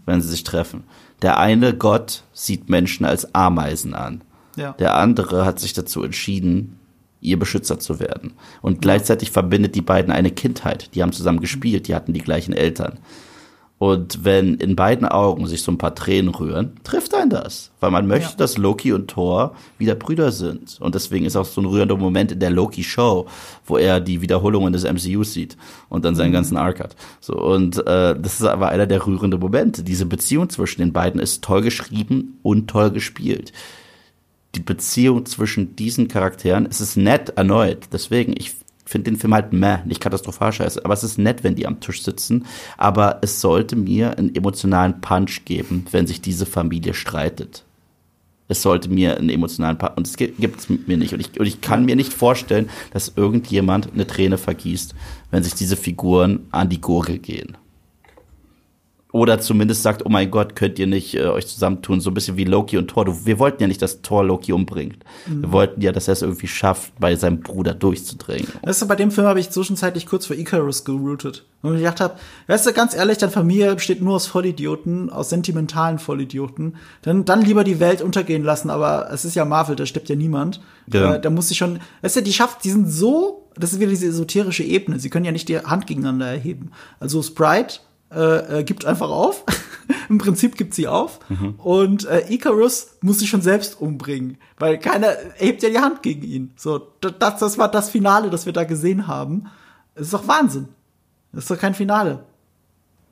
wenn sie sich treffen. Der eine Gott sieht Menschen als Ameisen an. Ja. Der andere hat sich dazu entschieden, ihr Beschützer zu werden. Und gleichzeitig verbindet die beiden eine Kindheit. Die haben zusammen gespielt, die hatten die gleichen Eltern. Und wenn in beiden Augen sich so ein paar Tränen rühren, trifft ein das. Weil man möchte, Ja. dass Loki und Thor wieder Brüder sind. Und deswegen ist auch so ein rührender Moment in der Loki-Show, wo er die Wiederholungen des MCUs sieht und dann seinen ganzen Arc hat. So, und äh, das ist aber einer der rührenden Momente. Diese Beziehung zwischen den beiden ist toll geschrieben und toll gespielt die Beziehung zwischen diesen Charakteren, es ist nett erneut. Deswegen, ich finde den Film halt meh, nicht katastrophal scheiße, aber es ist nett, wenn die am Tisch sitzen. Aber es sollte mir einen emotionalen Punch geben, wenn sich diese Familie streitet. Es sollte mir einen emotionalen Punch, und es gibt es mir nicht. Und ich, und ich kann mir nicht vorstellen, dass irgendjemand eine Träne vergießt, wenn sich diese Figuren an die Gurgel gehen. Oder zumindest sagt, oh mein Gott, könnt ihr nicht äh, euch zusammentun, so ein bisschen wie Loki und Thor. Du, wir wollten ja nicht, dass Thor Loki umbringt. Mhm. Wir wollten ja, dass er es irgendwie schafft, bei seinem Bruder durchzudringen. Weißt du, bei dem Film habe ich zwischenzeitlich kurz vor Icarus geroutet. Und ich gedacht habe, weißt du, ganz ehrlich, deine Familie besteht nur aus Vollidioten, aus sentimentalen Vollidioten. Dann, dann lieber die Welt untergehen lassen, aber es ist ja Marvel, da stirbt ja niemand. Ja. Äh, da muss ich schon, weißt du, die schafft, die sind so, das ist wieder diese esoterische Ebene. Sie können ja nicht die Hand gegeneinander erheben. Also Sprite äh, äh, gibt einfach auf. Im Prinzip gibt sie auf. Und äh, Icarus muss sich schon selbst umbringen, weil keiner hebt ja die Hand gegen ihn. So, das, das war das Finale, das wir da gesehen haben. Es ist doch Wahnsinn. Das ist doch kein Finale.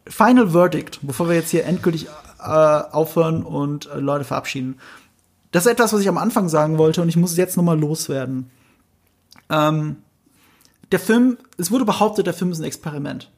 Final Verdict, bevor wir jetzt hier endgültig äh, aufhören und äh, Leute verabschieden. Das ist etwas, was ich am Anfang sagen wollte und ich muss es jetzt noch mal loswerden. Ähm, der Film, es wurde behauptet, der Film ist ein Experiment.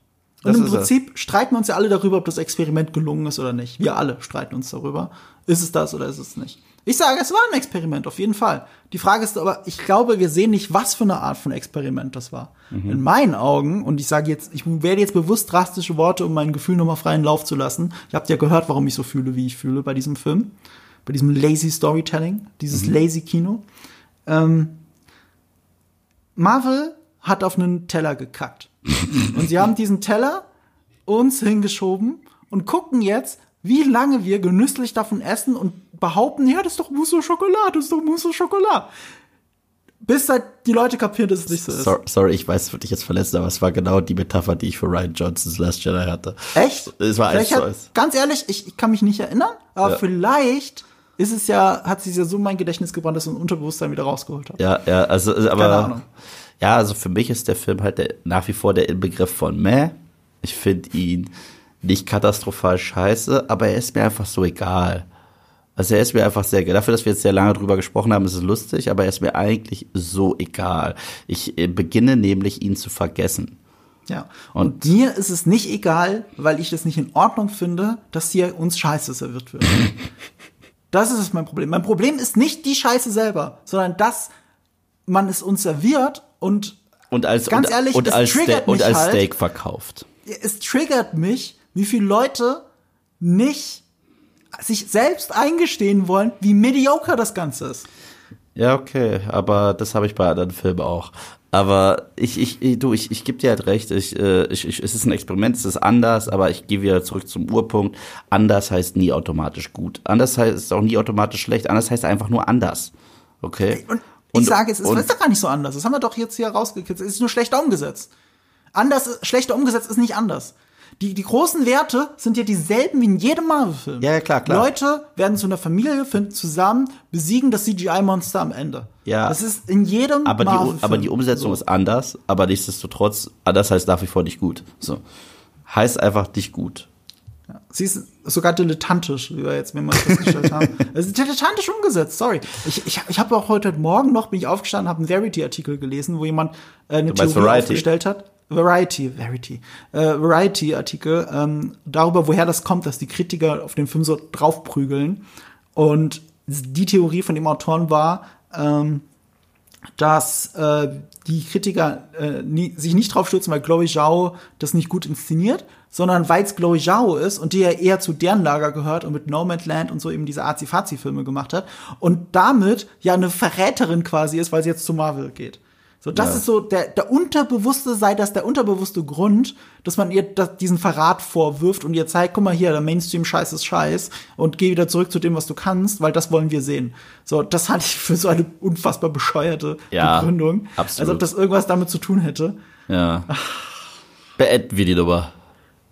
Und Das im. Prinzip streiten wir uns ja alle darüber, ob das Experiment gelungen ist oder nicht. Wir alle streiten uns darüber. Ist es das oder ist es nicht? Ich sage, es war ein Experiment, auf jeden Fall. Die Frage ist aber, ich glaube, wir sehen nicht, was für eine Art von Experiment das war. Mhm. In meinen Augen, und ich sage jetzt, ich werde jetzt bewusst drastische Worte, um mein Gefühl nochmal freien Lauf zu lassen. Ihr habt ja gehört, warum ich so fühle, wie ich fühle bei diesem Film. Bei diesem lazy Storytelling, dieses Mhm. lazy Kino. Ähm, Marvel hat auf einen Teller gekackt. Und sie haben diesen Teller uns hingeschoben und gucken jetzt, wie lange wir genüsslich davon essen und behaupten, ja, das ist doch Mousse au Chocolat, das ist doch Mousse au Chocolat. Bis halt die Leute kapieren, dass es nicht so ist. So, sorry, ich weiß, es wird dich jetzt verletzen, aber es war genau die Metapher, die ich für Ryan Johnsons Last Jedi hatte. Echt? Es war Vielleicht hat. Ganz ehrlich, ich, ich kann mich nicht erinnern, aber Ja. vielleicht ist es ja, hat sich ja so in mein Gedächtnis gebrannt, dass ich ein Unterbewusstsein wieder rausgeholt habe. Ja, ja, also, also, aber. Keine Ahnung. Ja, also für mich ist der Film halt der, nach wie vor der Inbegriff von meh. Ich finde ihn nicht katastrophal scheiße, aber er ist mir einfach so egal. Also er ist mir einfach sehr, dafür, dass wir jetzt sehr lange drüber gesprochen haben, ist es lustig, aber er ist mir eigentlich so egal. Ich äh, beginne nämlich ihn zu vergessen. Ja. Und, Und- mir ist es nicht egal, weil ich es nicht in Ordnung finde, dass hier uns Scheiße serviert wird. das ist mein Problem. Mein Problem ist nicht die Scheiße selber, sondern dass man es uns serviert und Und als, Ganz und, ehrlich, und als, Ste und als halt. Steak verkauft. es triggert mich, wie viele Leute nicht sich selbst eingestehen wollen, wie mediocre das Ganze ist. Ja, okay, aber das habe ich bei anderen Filmen auch. Aber ich, ich, ich- du, ich, ich gebe dir halt recht, ich, äh, ich, ich, es ist ein Experiment, es ist anders, aber ich gehe wieder zurück zum Urpunkt. Anders heißt nie automatisch gut. Anders heißt auch nie automatisch schlecht. Anders heißt einfach nur anders. Okay? Und ich sage, es ist, ist doch gar nicht so anders. Das haben wir doch jetzt hier rausgekitzelt. Es ist nur schlechter umgesetzt. Anders, schlechter umgesetzt ist nicht anders. Die, die großen Werte sind ja dieselben wie in jedem Marvel-Film. Ja, ja, klar, klar. Leute werden zu einer Familie, finden zusammen, besiegen das CGI-Monster am Ende. Ja. Das ist in jedem aber, die, Marvel-Film aber die Umsetzung so. ist anders, aber nichtsdestotrotz, anders heißt nach wie vor nicht gut. So. Heißt einfach nicht gut. Sie ist sogar dilettantisch, wie wir jetzt mehrmals festgestellt haben. Es ist dilettantisch umgesetzt, sorry. Ich, ich, ich habe auch heute Morgen noch, bin ich aufgestanden, habe einen Variety-Artikel gelesen, wo jemand äh, eine Theorie Variety? aufgestellt hat. Variety, Variety, äh, Variety-Artikel ähm, darüber, woher das kommt, dass die Kritiker auf den Film so draufprügeln. Und die Theorie von dem Autoren war, ähm, dass äh, die Kritiker äh, nie, sich nicht drauf stürzen, weil Chloe Zhao das nicht gut inszeniert, sondern weil es Chloe Zhao ist und die ja eher zu deren Lager gehört und mit Nomadland und so eben diese Azi-Fazi-Filme gemacht hat und damit ja eine Verräterin quasi ist, weil sie jetzt zu Marvel geht. So, das Ja. ist so der, der unterbewusste, sei das der unterbewusste Grund, dass man ihr das, diesen Verrat vorwirft und ihr zeigt, guck mal hier, der Mainstream-Scheiß ist Scheiß und geh wieder zurück zu dem, was du kannst, weil das wollen wir sehen. So, das halte ich für so eine unfassbar bescheuerte Ja, Begründung. absolut. Als ob das irgendwas damit zu tun hätte. Ja. Beenden wir die Nummer.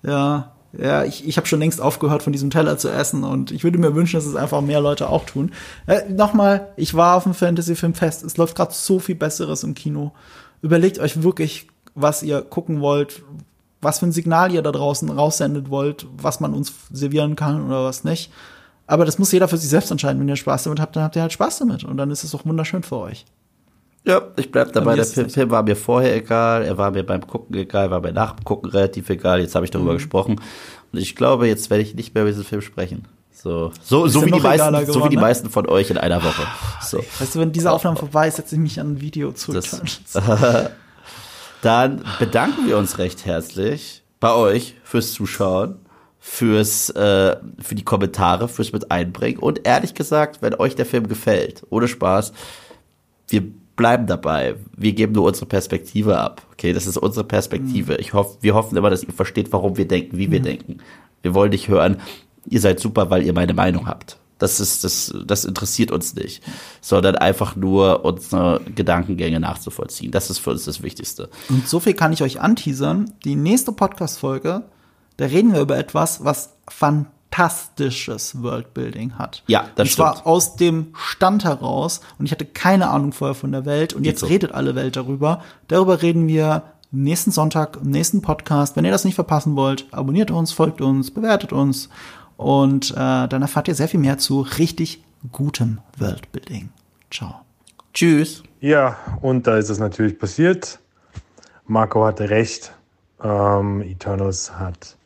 Ja, ja, ich, ich habe schon längst aufgehört, von diesem Teller zu essen und ich würde mir wünschen, dass es einfach mehr Leute auch tun. Äh, Nochmal, ich war auf dem Fantasy-Filmfest. Es läuft gerade so viel Besseres im Kino. Überlegt euch wirklich, was ihr gucken wollt, was für ein Signal ihr da draußen raussendet wollt, was man uns servieren kann oder was nicht. Aber das muss jeder für sich selbst entscheiden. Wenn ihr Spaß damit habt, dann habt ihr halt Spaß damit. Und dann ist es auch wunderschön für euch. Ja, ich bleib dabei. Der Film. Film war mir vorher egal, er war mir beim Gucken egal, war mir nach dem Gucken relativ egal. Jetzt habe ich Mhm. darüber gesprochen. Und ich glaube, jetzt werde ich nicht mehr über diesen Film sprechen. So, so, so, wie, die meisten, so wie geworden, die ne? meisten von euch in einer Woche. So. Weißt du, wenn diese Aufnahme vorbei ist, setze ich mich an ein Video zu. Das- Dann bedanken wir uns recht herzlich bei euch fürs Zuschauen. fürs äh, für die Kommentare, fürs mit einbringen und ehrlich gesagt, wenn euch der Film gefällt, ohne Spaß, wir bleiben dabei. Wir geben nur unsere Perspektive ab. Okay, das ist unsere Perspektive. Ich hoffe, wir hoffen immer, dass ihr versteht, warum wir denken, wie wir denken. Wir wollen nicht hören, ihr seid super, weil ihr meine Meinung habt. Das ist, das, das interessiert uns nicht. Sondern einfach nur unsere Gedankengänge nachzuvollziehen. Das ist für uns das Wichtigste. Und so viel kann ich euch anteasern. Die nächste Podcast-Folge, da reden wir über etwas, was fantastisches Worldbuilding hat. Ja, das und zwar stimmt. aus dem Stand heraus. Und ich hatte keine Ahnung vorher von der Welt. Und jetzt so. redet alle Welt darüber. Darüber reden wir nächsten Sonntag im nächsten Podcast. Wenn ihr das nicht verpassen wollt, abonniert uns, folgt uns, bewertet uns. Und äh, dann erfahrt ihr sehr viel mehr zu richtig gutem Worldbuilding. Ciao. Tschüss. Ja, und da ist es natürlich passiert. Marco hatte recht. Ähm, Eternals hat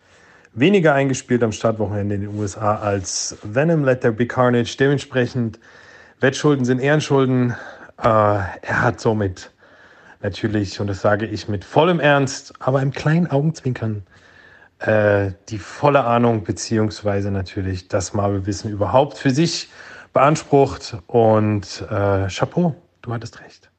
weniger eingespielt am Startwochenende in den USA als Venom Let There Be Carnage. Dementsprechend, Wettschulden sind Ehrenschulden. Äh, er hat somit natürlich, und das sage ich mit vollem Ernst, aber im kleinen Augenzwinkern, äh, die volle Ahnung beziehungsweise natürlich das Marvel-Wissen überhaupt für sich beansprucht. Und äh, Chapeau, du hattest recht.